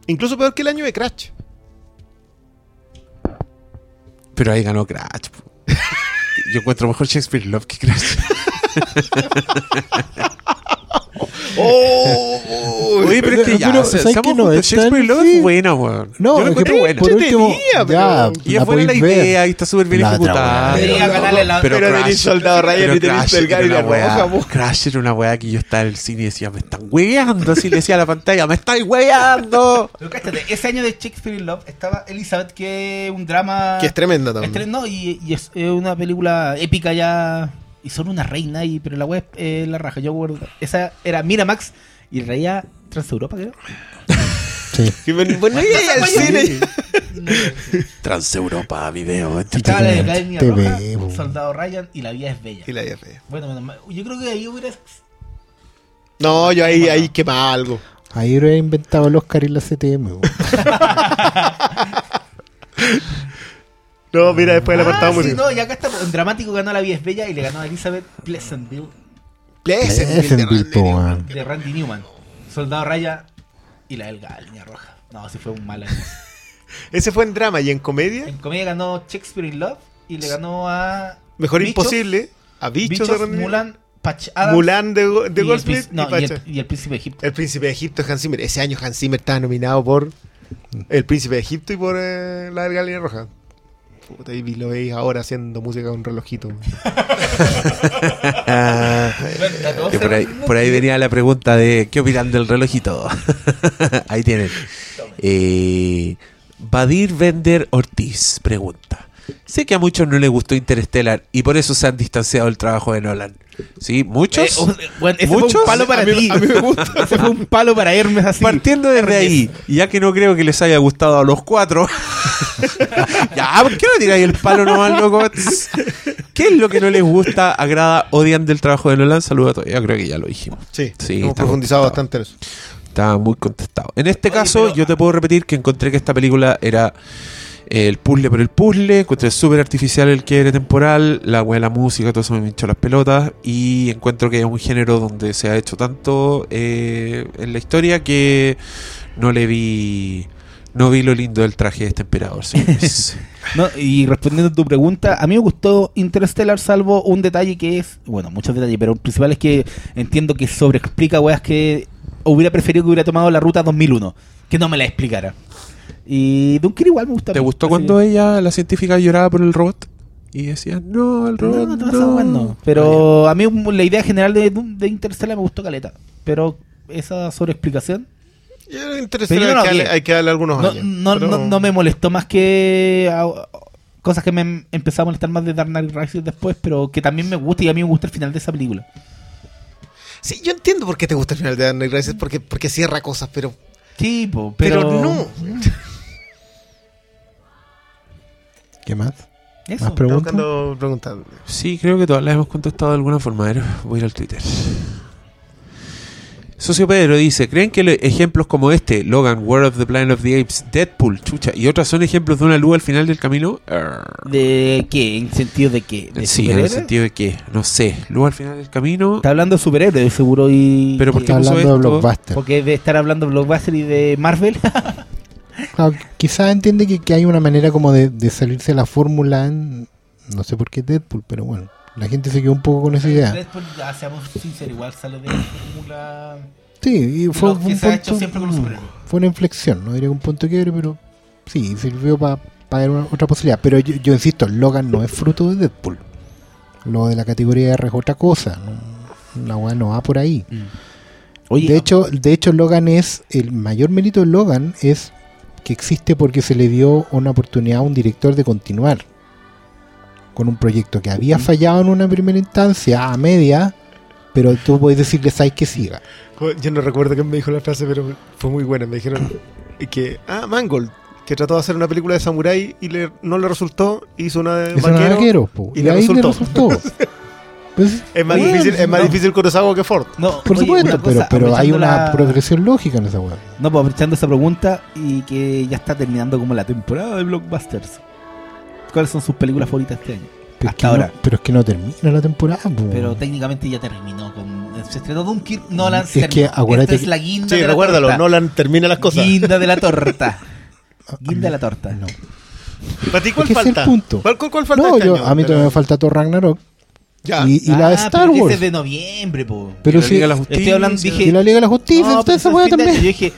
Speaker 3: Incluso peor que el año de Crash.
Speaker 2: Pero ahí ganó Crash. Yo encuentro mejor Shakespeare Love que Crash.
Speaker 3: ¡Oh!
Speaker 2: Oye, pero es que ya,
Speaker 1: Pero,
Speaker 2: o sea,
Speaker 1: ¿sabes qué? No, es
Speaker 2: Shakespeare Love
Speaker 1: sí.
Speaker 2: es buena, weón.
Speaker 1: No,
Speaker 2: Yo lo
Speaker 1: es que
Speaker 2: encuentro
Speaker 1: por,
Speaker 2: buena.
Speaker 1: por último, ya,
Speaker 2: Y es buena la idea y está súper bien ejecutada. Pero
Speaker 3: Pero
Speaker 2: Crash-
Speaker 3: tenéis soldado Ryan y tenéis Gary
Speaker 2: una
Speaker 3: la
Speaker 2: weá-. Crash era una weá que yo estaba en el cine y decía, me están weando. Así le decía a la pantalla, me estáis weando.
Speaker 4: Pero cáchate, ese año de Shakespeare in Love estaba Elizabeth, que es un drama.
Speaker 3: Que es tremenda también.
Speaker 4: no, y, y es una película épica ya. Y son una reina, y, pero la web es la raja. Yo. Esa era Miramax y traía Transeuropa, creo.
Speaker 1: Sí.
Speaker 3: Bueno, y al cine.
Speaker 2: Transeuropa Video.
Speaker 4: Estaba la de
Speaker 1: Internet,
Speaker 4: Academia
Speaker 1: TV,
Speaker 4: Roja,
Speaker 1: bo.
Speaker 4: Soldado Ryan y La Vida es Bella.
Speaker 3: Y la IF.
Speaker 4: Bueno, menos mal. yo creo que ahí hubiera.
Speaker 3: No, yo ahí, ahí quema algo.
Speaker 1: Ahí hubiera inventado el Oscar y la CTM.
Speaker 3: No, mira, después apartado
Speaker 4: Ah, sí,
Speaker 3: música.
Speaker 4: no, y acá está. En dramático ganó La Vida es Bella y le ganó a Elizabeth Pleasantville
Speaker 3: Pleasantville de
Speaker 1: Pleasantville,
Speaker 3: Randy
Speaker 4: de Randy Newman. Soldado Raya y la delgada línea roja. No, sí fue un mal año.
Speaker 3: Ese fue en drama y en comedia.
Speaker 4: En comedia ganó Shakespeare in Love y le ganó a.
Speaker 3: Mejor
Speaker 4: Bichos,
Speaker 3: imposible. A Bichos,
Speaker 4: Bichos,
Speaker 3: de.
Speaker 4: Mulan, Patch Adams.
Speaker 3: Mulan de, de
Speaker 4: y el
Speaker 3: Goldsmith
Speaker 4: no,
Speaker 3: y
Speaker 4: el, y el Príncipe de Egipto.
Speaker 3: El Príncipe de Egipto es Hans Zimmer. Ese año Hans Zimmer estaba nominado por El Príncipe de Egipto y por eh, La Delgada Línea Roja. Puta, y lo veis ahora haciendo música con relojito.
Speaker 2: Ah, que por, ahí, por ahí venía la pregunta de ¿qué opinan del reloj y todo? ahí tienen. Eh, Badir Vender Ortiz pregunta. Sé que a muchos no les gustó Interstellar y por eso se han distanciado del trabajo de Nolan. ¿Sí? ¿Muchos?
Speaker 4: Eh, bueno, ese fue
Speaker 2: ¿Muchos?
Speaker 4: un palo para ti. ese fue un palo para Hermes así.
Speaker 2: Partiendo desde ahí, ya que no creo que les haya gustado a los cuatro, ya, ¿por qué no tiráis el palo nomás, loco? ¿Qué es lo que no les gusta, agrada, odian del trabajo de Nolan? Saludos a todos. Yo creo que ya lo dijimos.
Speaker 3: Sí,
Speaker 2: Sí,
Speaker 3: hemos
Speaker 2: está
Speaker 3: profundizado
Speaker 2: contestado.
Speaker 3: bastante en eso.
Speaker 2: Estaba muy contestado. En este
Speaker 4: Oye,
Speaker 2: caso,
Speaker 4: pero-
Speaker 2: yo te puedo repetir que encontré que esta película era el puzzle por el puzzle. Encontré súper artificial el quiebre temporal, la wea de la música, todo eso me hinchó las pelotas. Y encuentro que es un género donde se ha hecho tanto eh, en la historia que no le vi. No vi lo lindo del traje de este emperador.
Speaker 4: No, y respondiendo a tu pregunta, a mí me gustó Interstellar, salvo un detalle que es, bueno, muchos detalles, pero el principal es que entiendo que sobreexplica weas que hubiera preferido que hubiera tomado la ruta 2001, que no me la explicara. Y Dunker igual me gusta.
Speaker 2: ¿Te gustó
Speaker 4: así
Speaker 2: cuando ella, la científica, lloraba por el robot? Y decía, no, el robot.
Speaker 4: No, no,
Speaker 2: no.
Speaker 4: esa wea no. Pero a mí la idea general de, de Interstellar me gustó caleta. Pero esa sobreexplicación
Speaker 3: yo
Speaker 4: no
Speaker 3: hay, que
Speaker 4: vi.
Speaker 3: darle, hay que darle algunos
Speaker 4: no,
Speaker 3: años.
Speaker 4: no,
Speaker 3: pero-
Speaker 4: no, no me molestó más que ah, cosas que me em- empezó a molestar más de Dark Knight Rises después, pero que también me gusta y a mí me gusta el final de esa película.
Speaker 3: Sí, yo entiendo por qué te gusta el final de Dark Knight Rises, porque, porque cierra cosas, pero,
Speaker 4: Sí, po,
Speaker 3: pero,
Speaker 4: pero,
Speaker 3: no.
Speaker 1: ¿Qué más?
Speaker 4: Eso.
Speaker 1: ¿Más preguntas?
Speaker 2: Sí, creo que todas las hemos contestado de alguna forma. A ver, voy a ir al Twitter. Socio Pedro dice, ¿creen que lo- ejemplos como este, Logan, World of the Planet of the Apes, Deadpool, chucha, y otras son ejemplos de una luz al final del camino?
Speaker 4: ¿De qué? ¿En sentido de qué? ¿De
Speaker 2: sí, en el sentido de que, no sé, luz al final del camino,
Speaker 4: Está hablando de superhéroes, de seguro, y...
Speaker 2: Pero ¿por qué
Speaker 1: Está hablando de
Speaker 2: esto?
Speaker 1: Blockbuster.
Speaker 4: Porque debe estar hablando de Blockbuster y de Marvel.
Speaker 1: Claro, quizás entiende que, que hay una manera como de, de salirse de la fórmula en- no sé por qué Deadpool, pero bueno, la gente se quedó un poco con esa idea.
Speaker 4: Deadpool, ya seamos sinceros, igual sale de la fórmula...
Speaker 1: Sí, y fue, un
Speaker 4: se ha hecho
Speaker 1: punto-
Speaker 4: siempre con los superhéroes.
Speaker 1: fue una inflexión, no diría un punto de quiebre, pero sí, sirvió para ver una- otra posibilidad. Pero yo, yo insisto, Logan no es fruto de Deadpool. Lo de la categoría R es otra cosa. no- la weá no va por ahí.
Speaker 4: Oye,
Speaker 1: de hecho, de hecho Logan es el mayor mérito de Logan es que existe porque se le dio una oportunidad a un director de continuar con un proyecto que había fallado en una primera instancia a media, pero tú puedes decirle sabes que siga.
Speaker 3: Yo no recuerdo quién me dijo la frase, pero fue muy buena. Me dijeron que, ah, Mangold, que trató de hacer una película de samurái y le, no le resultó, hizo una de
Speaker 1: vaquero,
Speaker 3: y
Speaker 1: y,
Speaker 3: le
Speaker 1: ahí
Speaker 3: resultó.
Speaker 1: le resultó. Pues,
Speaker 3: Es más,
Speaker 1: bueno,
Speaker 3: difícil, es más
Speaker 1: no,
Speaker 3: difícil Kurosawa que Ford.
Speaker 4: no,
Speaker 1: Por
Speaker 4: oye,
Speaker 1: supuesto, pero,
Speaker 4: cosa,
Speaker 1: pero hay una
Speaker 4: la-
Speaker 1: progresión lógica en esa weá.
Speaker 4: No, pues aprovechando esa pregunta y que ya está terminando como la temporada de Blockbusters. ¿Cuáles son sus películas favoritas este año?
Speaker 1: Pero es
Speaker 4: Hasta
Speaker 1: que
Speaker 4: ahora.
Speaker 1: No, pero es que no termina la temporada. po.
Speaker 4: Pero técnicamente ya terminó con. Se estrenó Dunkirk, Nolan
Speaker 1: Es
Speaker 4: se
Speaker 1: que
Speaker 4: terminó.
Speaker 1: acuérdate
Speaker 4: Esta es
Speaker 1: que-
Speaker 4: la guinda
Speaker 3: Sí,
Speaker 4: de la
Speaker 3: recuérdalo,
Speaker 4: torta.
Speaker 3: Nolan termina las cosas.
Speaker 4: Guinda de la torta. Guinda de la torta.
Speaker 1: No.
Speaker 3: ¿Para ti cuál
Speaker 1: Es
Speaker 3: falta?
Speaker 1: el punto.
Speaker 3: ¿Cuál, cuál, cuál falta
Speaker 1: No,
Speaker 3: este
Speaker 1: yo,
Speaker 3: año?
Speaker 1: a mí
Speaker 3: Pero-
Speaker 1: todavía me falta Thor Ragnarok.
Speaker 3: Ya.
Speaker 1: Y, y la de
Speaker 4: Ah,
Speaker 1: Star
Speaker 4: que
Speaker 1: Wars.
Speaker 4: es de noviembre, po.
Speaker 1: Pero
Speaker 2: Y la
Speaker 1: y
Speaker 2: Justicia.
Speaker 4: Estoy hablando, dije.
Speaker 1: la Liga de la Justicia,
Speaker 4: No,
Speaker 1: esa
Speaker 4: eso
Speaker 1: weá también.
Speaker 4: Yo dije,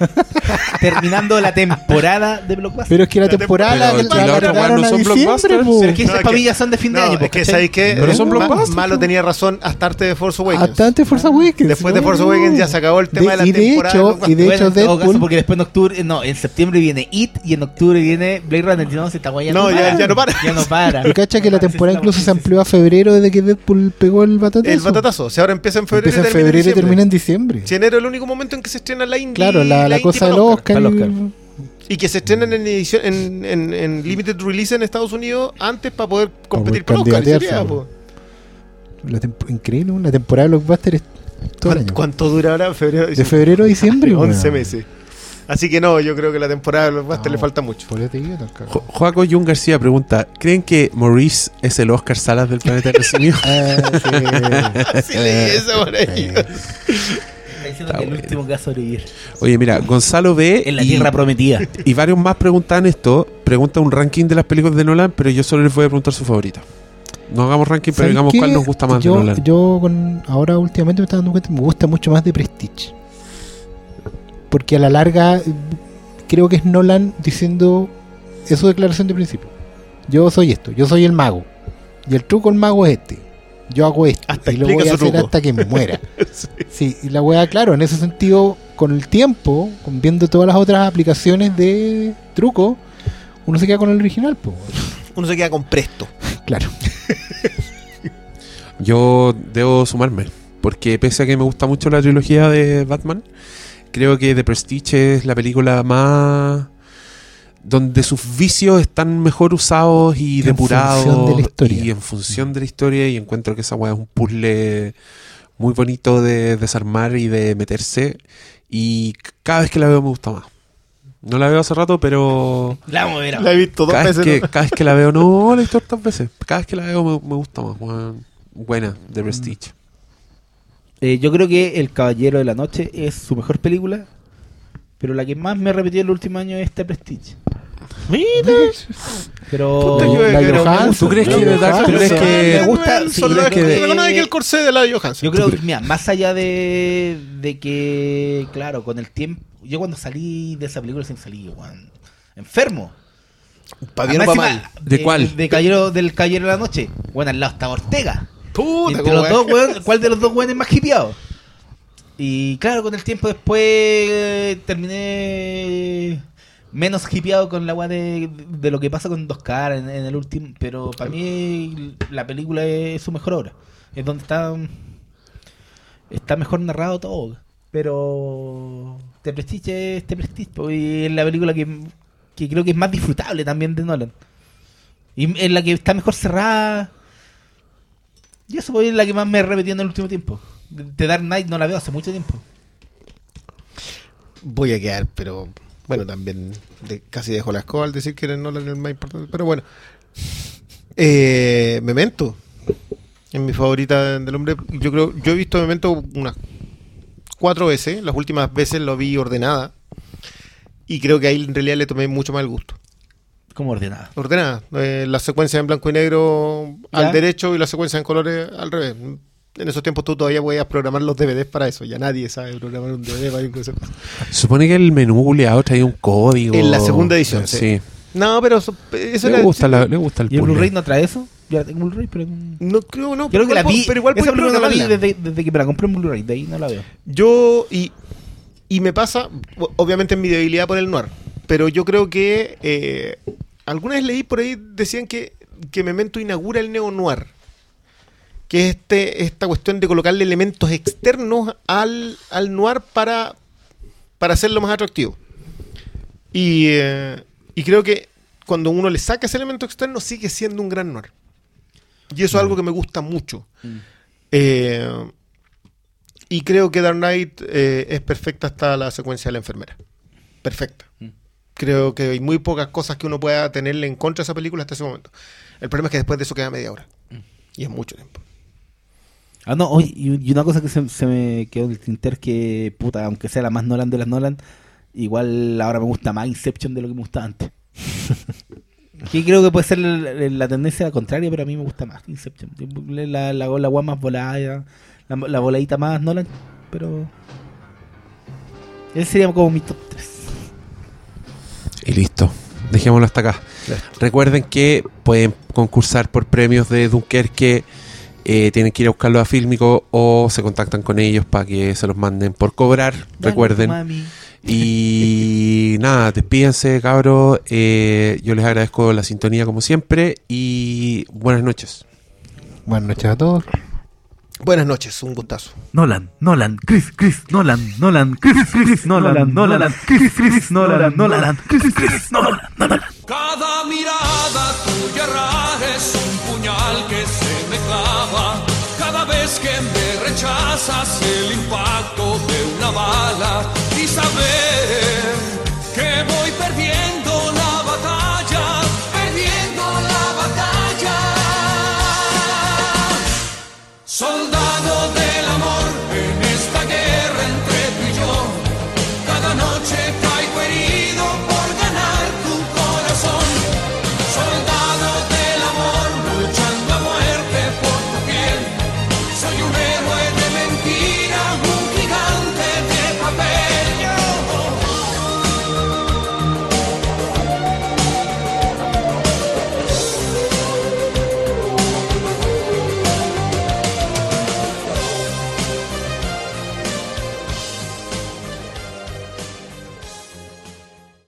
Speaker 4: terminando la temporada de Blockbuster.
Speaker 1: Pero es que la
Speaker 3: La
Speaker 1: temporada
Speaker 2: temporada-
Speaker 1: la,
Speaker 2: Pero
Speaker 1: la
Speaker 2: la otra weá
Speaker 1: alargaron
Speaker 2: no
Speaker 1: a
Speaker 2: son
Speaker 1: diciembre,
Speaker 2: blockbusters.
Speaker 1: po.
Speaker 4: Pero es que
Speaker 3: No,
Speaker 4: esas
Speaker 3: es que-
Speaker 4: pamillas son de fin de año.
Speaker 3: es que. ¿sabéis qué?
Speaker 2: Pero son
Speaker 3: Ma-
Speaker 2: blockbusters,
Speaker 3: Malo
Speaker 2: po.
Speaker 3: tenía razón hasta arte de Force Awakens.
Speaker 1: Hasta antes de Force Awakens.
Speaker 3: Después de. Force Awakens ya se acabó el tema de la
Speaker 1: y de
Speaker 3: temporada
Speaker 1: hecho,
Speaker 3: de
Speaker 1: y de hecho Deadpool
Speaker 4: porque después en octubre, no, en septiembre viene It y en octubre viene Blade Runner. No, se está guayando.
Speaker 3: No, ya- ya no para.
Speaker 4: Ya no para.
Speaker 1: Y cacha que la temporada incluso se amplió a febrero desde que Deadpool pegó el batatazo.
Speaker 3: El batatazo. Si ahora empieza en febrero
Speaker 1: Empieza en
Speaker 3: y termina
Speaker 1: febrero y
Speaker 3: en diciembre.
Speaker 1: termina en diciembre.
Speaker 3: Si enero es el único momento en que se estrena la indie.
Speaker 1: Claro, la, la
Speaker 3: indie
Speaker 1: cosa del
Speaker 3: el
Speaker 1: Oscar.
Speaker 4: para el
Speaker 1: y-
Speaker 4: Oscar.
Speaker 3: Y que se estrenan en edición en, en, en limited release en Estados Unidos antes para poder competir
Speaker 1: poder
Speaker 3: por Oscar. sería,
Speaker 1: po. la increíble, una temporada de Blockbuster es todo el
Speaker 3: ¿Cuánto,
Speaker 1: año.
Speaker 3: cuánto dura ahora? Febrero,
Speaker 1: De febrero a diciembre.
Speaker 3: 11
Speaker 1: weón.
Speaker 3: meses. Así que no, yo creo que la temporada de Blockbuster
Speaker 1: No.
Speaker 3: le falta mucho.
Speaker 2: Jo- Joaco Jun García pregunta: ¿Creen que Maurice es el Oscar Salas del planeta Simio?
Speaker 1: Ah, sí.
Speaker 3: Leí eso por ahí.
Speaker 4: Está diciendo
Speaker 2: Está
Speaker 4: que el
Speaker 2: bueno.
Speaker 4: último que va a sobrevivir.
Speaker 2: Oye, mira, Gonzalo B.
Speaker 4: En la
Speaker 2: y-
Speaker 4: tierra prometida.
Speaker 2: Y varios más preguntan esto. Pregunta un ranking de las películas de Nolan, pero yo solo les voy a preguntar su favorita. No hagamos ranking, pero
Speaker 1: ¿Sabes
Speaker 2: digamos
Speaker 1: qué?
Speaker 2: cuál nos gusta más
Speaker 1: yo,
Speaker 2: de Nolan.
Speaker 1: Yo con, ahora últimamente me estoy dando cuenta me gusta mucho más de Prestige. Porque a la larga creo que es Nolan diciendo es su declaración de principio. Yo soy esto, yo soy el mago. Y el truco del mago es este. Yo hago esto.
Speaker 3: Hasta
Speaker 1: y lo voy a hacer
Speaker 3: truco.
Speaker 1: hasta que me muera. sí. y la wea, claro, en ese sentido, con el tiempo, con viendo todas las otras aplicaciones de truco, uno se queda con el original, po.
Speaker 3: uno se queda con presto.
Speaker 1: Claro.
Speaker 2: Yo debo sumarme, porque pese a que me gusta mucho la trilogía de Batman, creo que The Prestige es la película más donde sus vicios están mejor usados y
Speaker 1: En
Speaker 2: depurados
Speaker 1: función de la historia.
Speaker 2: y en función de la historia y encuentro que esa weá es un puzzle muy bonito de desarmar y de meterse y cada vez que la veo me gusta más. No la veo hace rato, pero
Speaker 4: La vamos a ver
Speaker 3: La he visto dos
Speaker 2: cada vez,
Speaker 3: veces.
Speaker 2: que,
Speaker 3: ¿no?
Speaker 2: cada vez que la veo, no, la he visto tantas veces. Cada vez que la veo me, me gusta más. Buena, The Prestige.
Speaker 4: Eh, yo creo que El Caballero de la Noche es su mejor película, pero la que más me en los últimos años es este Prestige.
Speaker 3: Mira.
Speaker 4: Pero
Speaker 2: ¿Tú crees
Speaker 1: la
Speaker 2: que de tú crees que-
Speaker 3: me
Speaker 4: gusta- sí,
Speaker 3: Solo que el corsé de la Johansson.
Speaker 4: Yo creo que, mira, más allá de, de que, claro, con el tiempo, yo cuando salí de esa película salí, weón, enfermo.
Speaker 3: Pa' bien o pa'
Speaker 4: Además,
Speaker 3: mal.
Speaker 2: ¿De cuál?
Speaker 4: De Caballero, del Caballero de la Noche. Bueno, al lado estaba Ortega.
Speaker 3: Puta,
Speaker 4: Entre los dos, weón, ¿cuál de los dos weones es más hipeado? Y claro, con el tiempo después eh, terminé menos hipeado con la weá de, de lo que pasa con Dos Caras en, en el último. Pero para mí la película es su mejor obra. Es donde está está mejor narrado todo. Pero Te Prestige es Te Prestige. Y es la película que, que creo que es más disfrutable también de Nolan. Y es la que está mejor cerrada. Y eso es la que más me he repetido en el último tiempo. The Dark Knight no la veo hace mucho tiempo.
Speaker 3: Voy a quedar, pero bueno, también casi dejo la escoba al decir que no es el más importante. Pero bueno, eh, Memento es mi favorita del hombre. Yo creo, yo he visto Memento unas cuatro veces. Las últimas veces lo vi ordenada y creo que ahí en realidad le tomé mucho más el gusto.
Speaker 4: Como ordenada.
Speaker 3: Ordenada, eh, la secuencia en blanco y negro
Speaker 4: Ya.
Speaker 3: al derecho y la secuencia en colores al revés. En esos tiempos tú todavía podías programar los DVDs para eso. Ya nadie sabe programar un DVD para incluso.
Speaker 2: Supone que el menú buleado trae un código.
Speaker 3: En la segunda edición, sí.
Speaker 2: Sí.
Speaker 3: No, pero eso, eso
Speaker 2: Le
Speaker 3: era-
Speaker 2: gusta, la- le gusta el
Speaker 4: ¿Y el. Blu-ray no trae eso? Yo la tengo Blu-ray, pero... no-
Speaker 3: No creo, no.
Speaker 4: Creo que la vi,
Speaker 3: Pero igual
Speaker 4: esa no la vi desde, desde que me la compré en Blu-ray, de ahí no la veo.
Speaker 3: Yo, y, y me pasa, obviamente en mi debilidad por el noir, pero yo creo que eh, alguna vez leí por ahí, decían que, que Memento inaugura el neo-noir. Que es este, esta cuestión de colocarle elementos externos al, al noir para, para hacerlo más atractivo. Y, eh, y creo que cuando uno le saca ese elemento externo, sigue siendo un gran noir. Y eso es algo que me gusta mucho. Eh, y creo que Dark Knight eh, es perfecta hasta la secuencia de la enfermera. Perfecta. Creo que hay muy pocas cosas que uno pueda tenerle en contra a esa película hasta ese momento. El problema es que después de eso queda media hora. Y es mucho tiempo.
Speaker 4: Ah, no, oye, y una cosa que se, se me quedó en el tintero es que, puta, aunque sea la más Nolan de las Nolan, igual ahora me gusta más Inception de lo que me gustaba antes. que creo que puede ser la, la tendencia contraria, pero a mí me gusta más Inception. La, la, la más volada, la, la voladita más Nolan, pero... Ese sería como mi top 3.
Speaker 2: Y listo. Dejémoslo hasta acá. Recuerden que pueden concursar por premios de Dunkerque. eh, tienen que ir a buscarlos a Fílmico o se contactan con ellos para que se los manden por cobrar. Recuerden.
Speaker 4: Mami.
Speaker 2: Y nada, despídense, cabros. Eh, yo les agradezco la sintonía como siempre y buenas noches.
Speaker 1: Buenas noches a todos.
Speaker 3: Buenas noches, un gustazo.
Speaker 8: Nolan, Nolan, Chris, Chris, Nolan, Nolan, Chris, Chris, Nolan, Nolan, Chris, Chris, Nolan, Nolan, Chris, Chris, Nolan, Nolan.
Speaker 9: Cada mirada tuya rara es un puñal que se me clava. Cada vez que me rechazas el impacto de una bala y saber que voy perdiendo Soldado.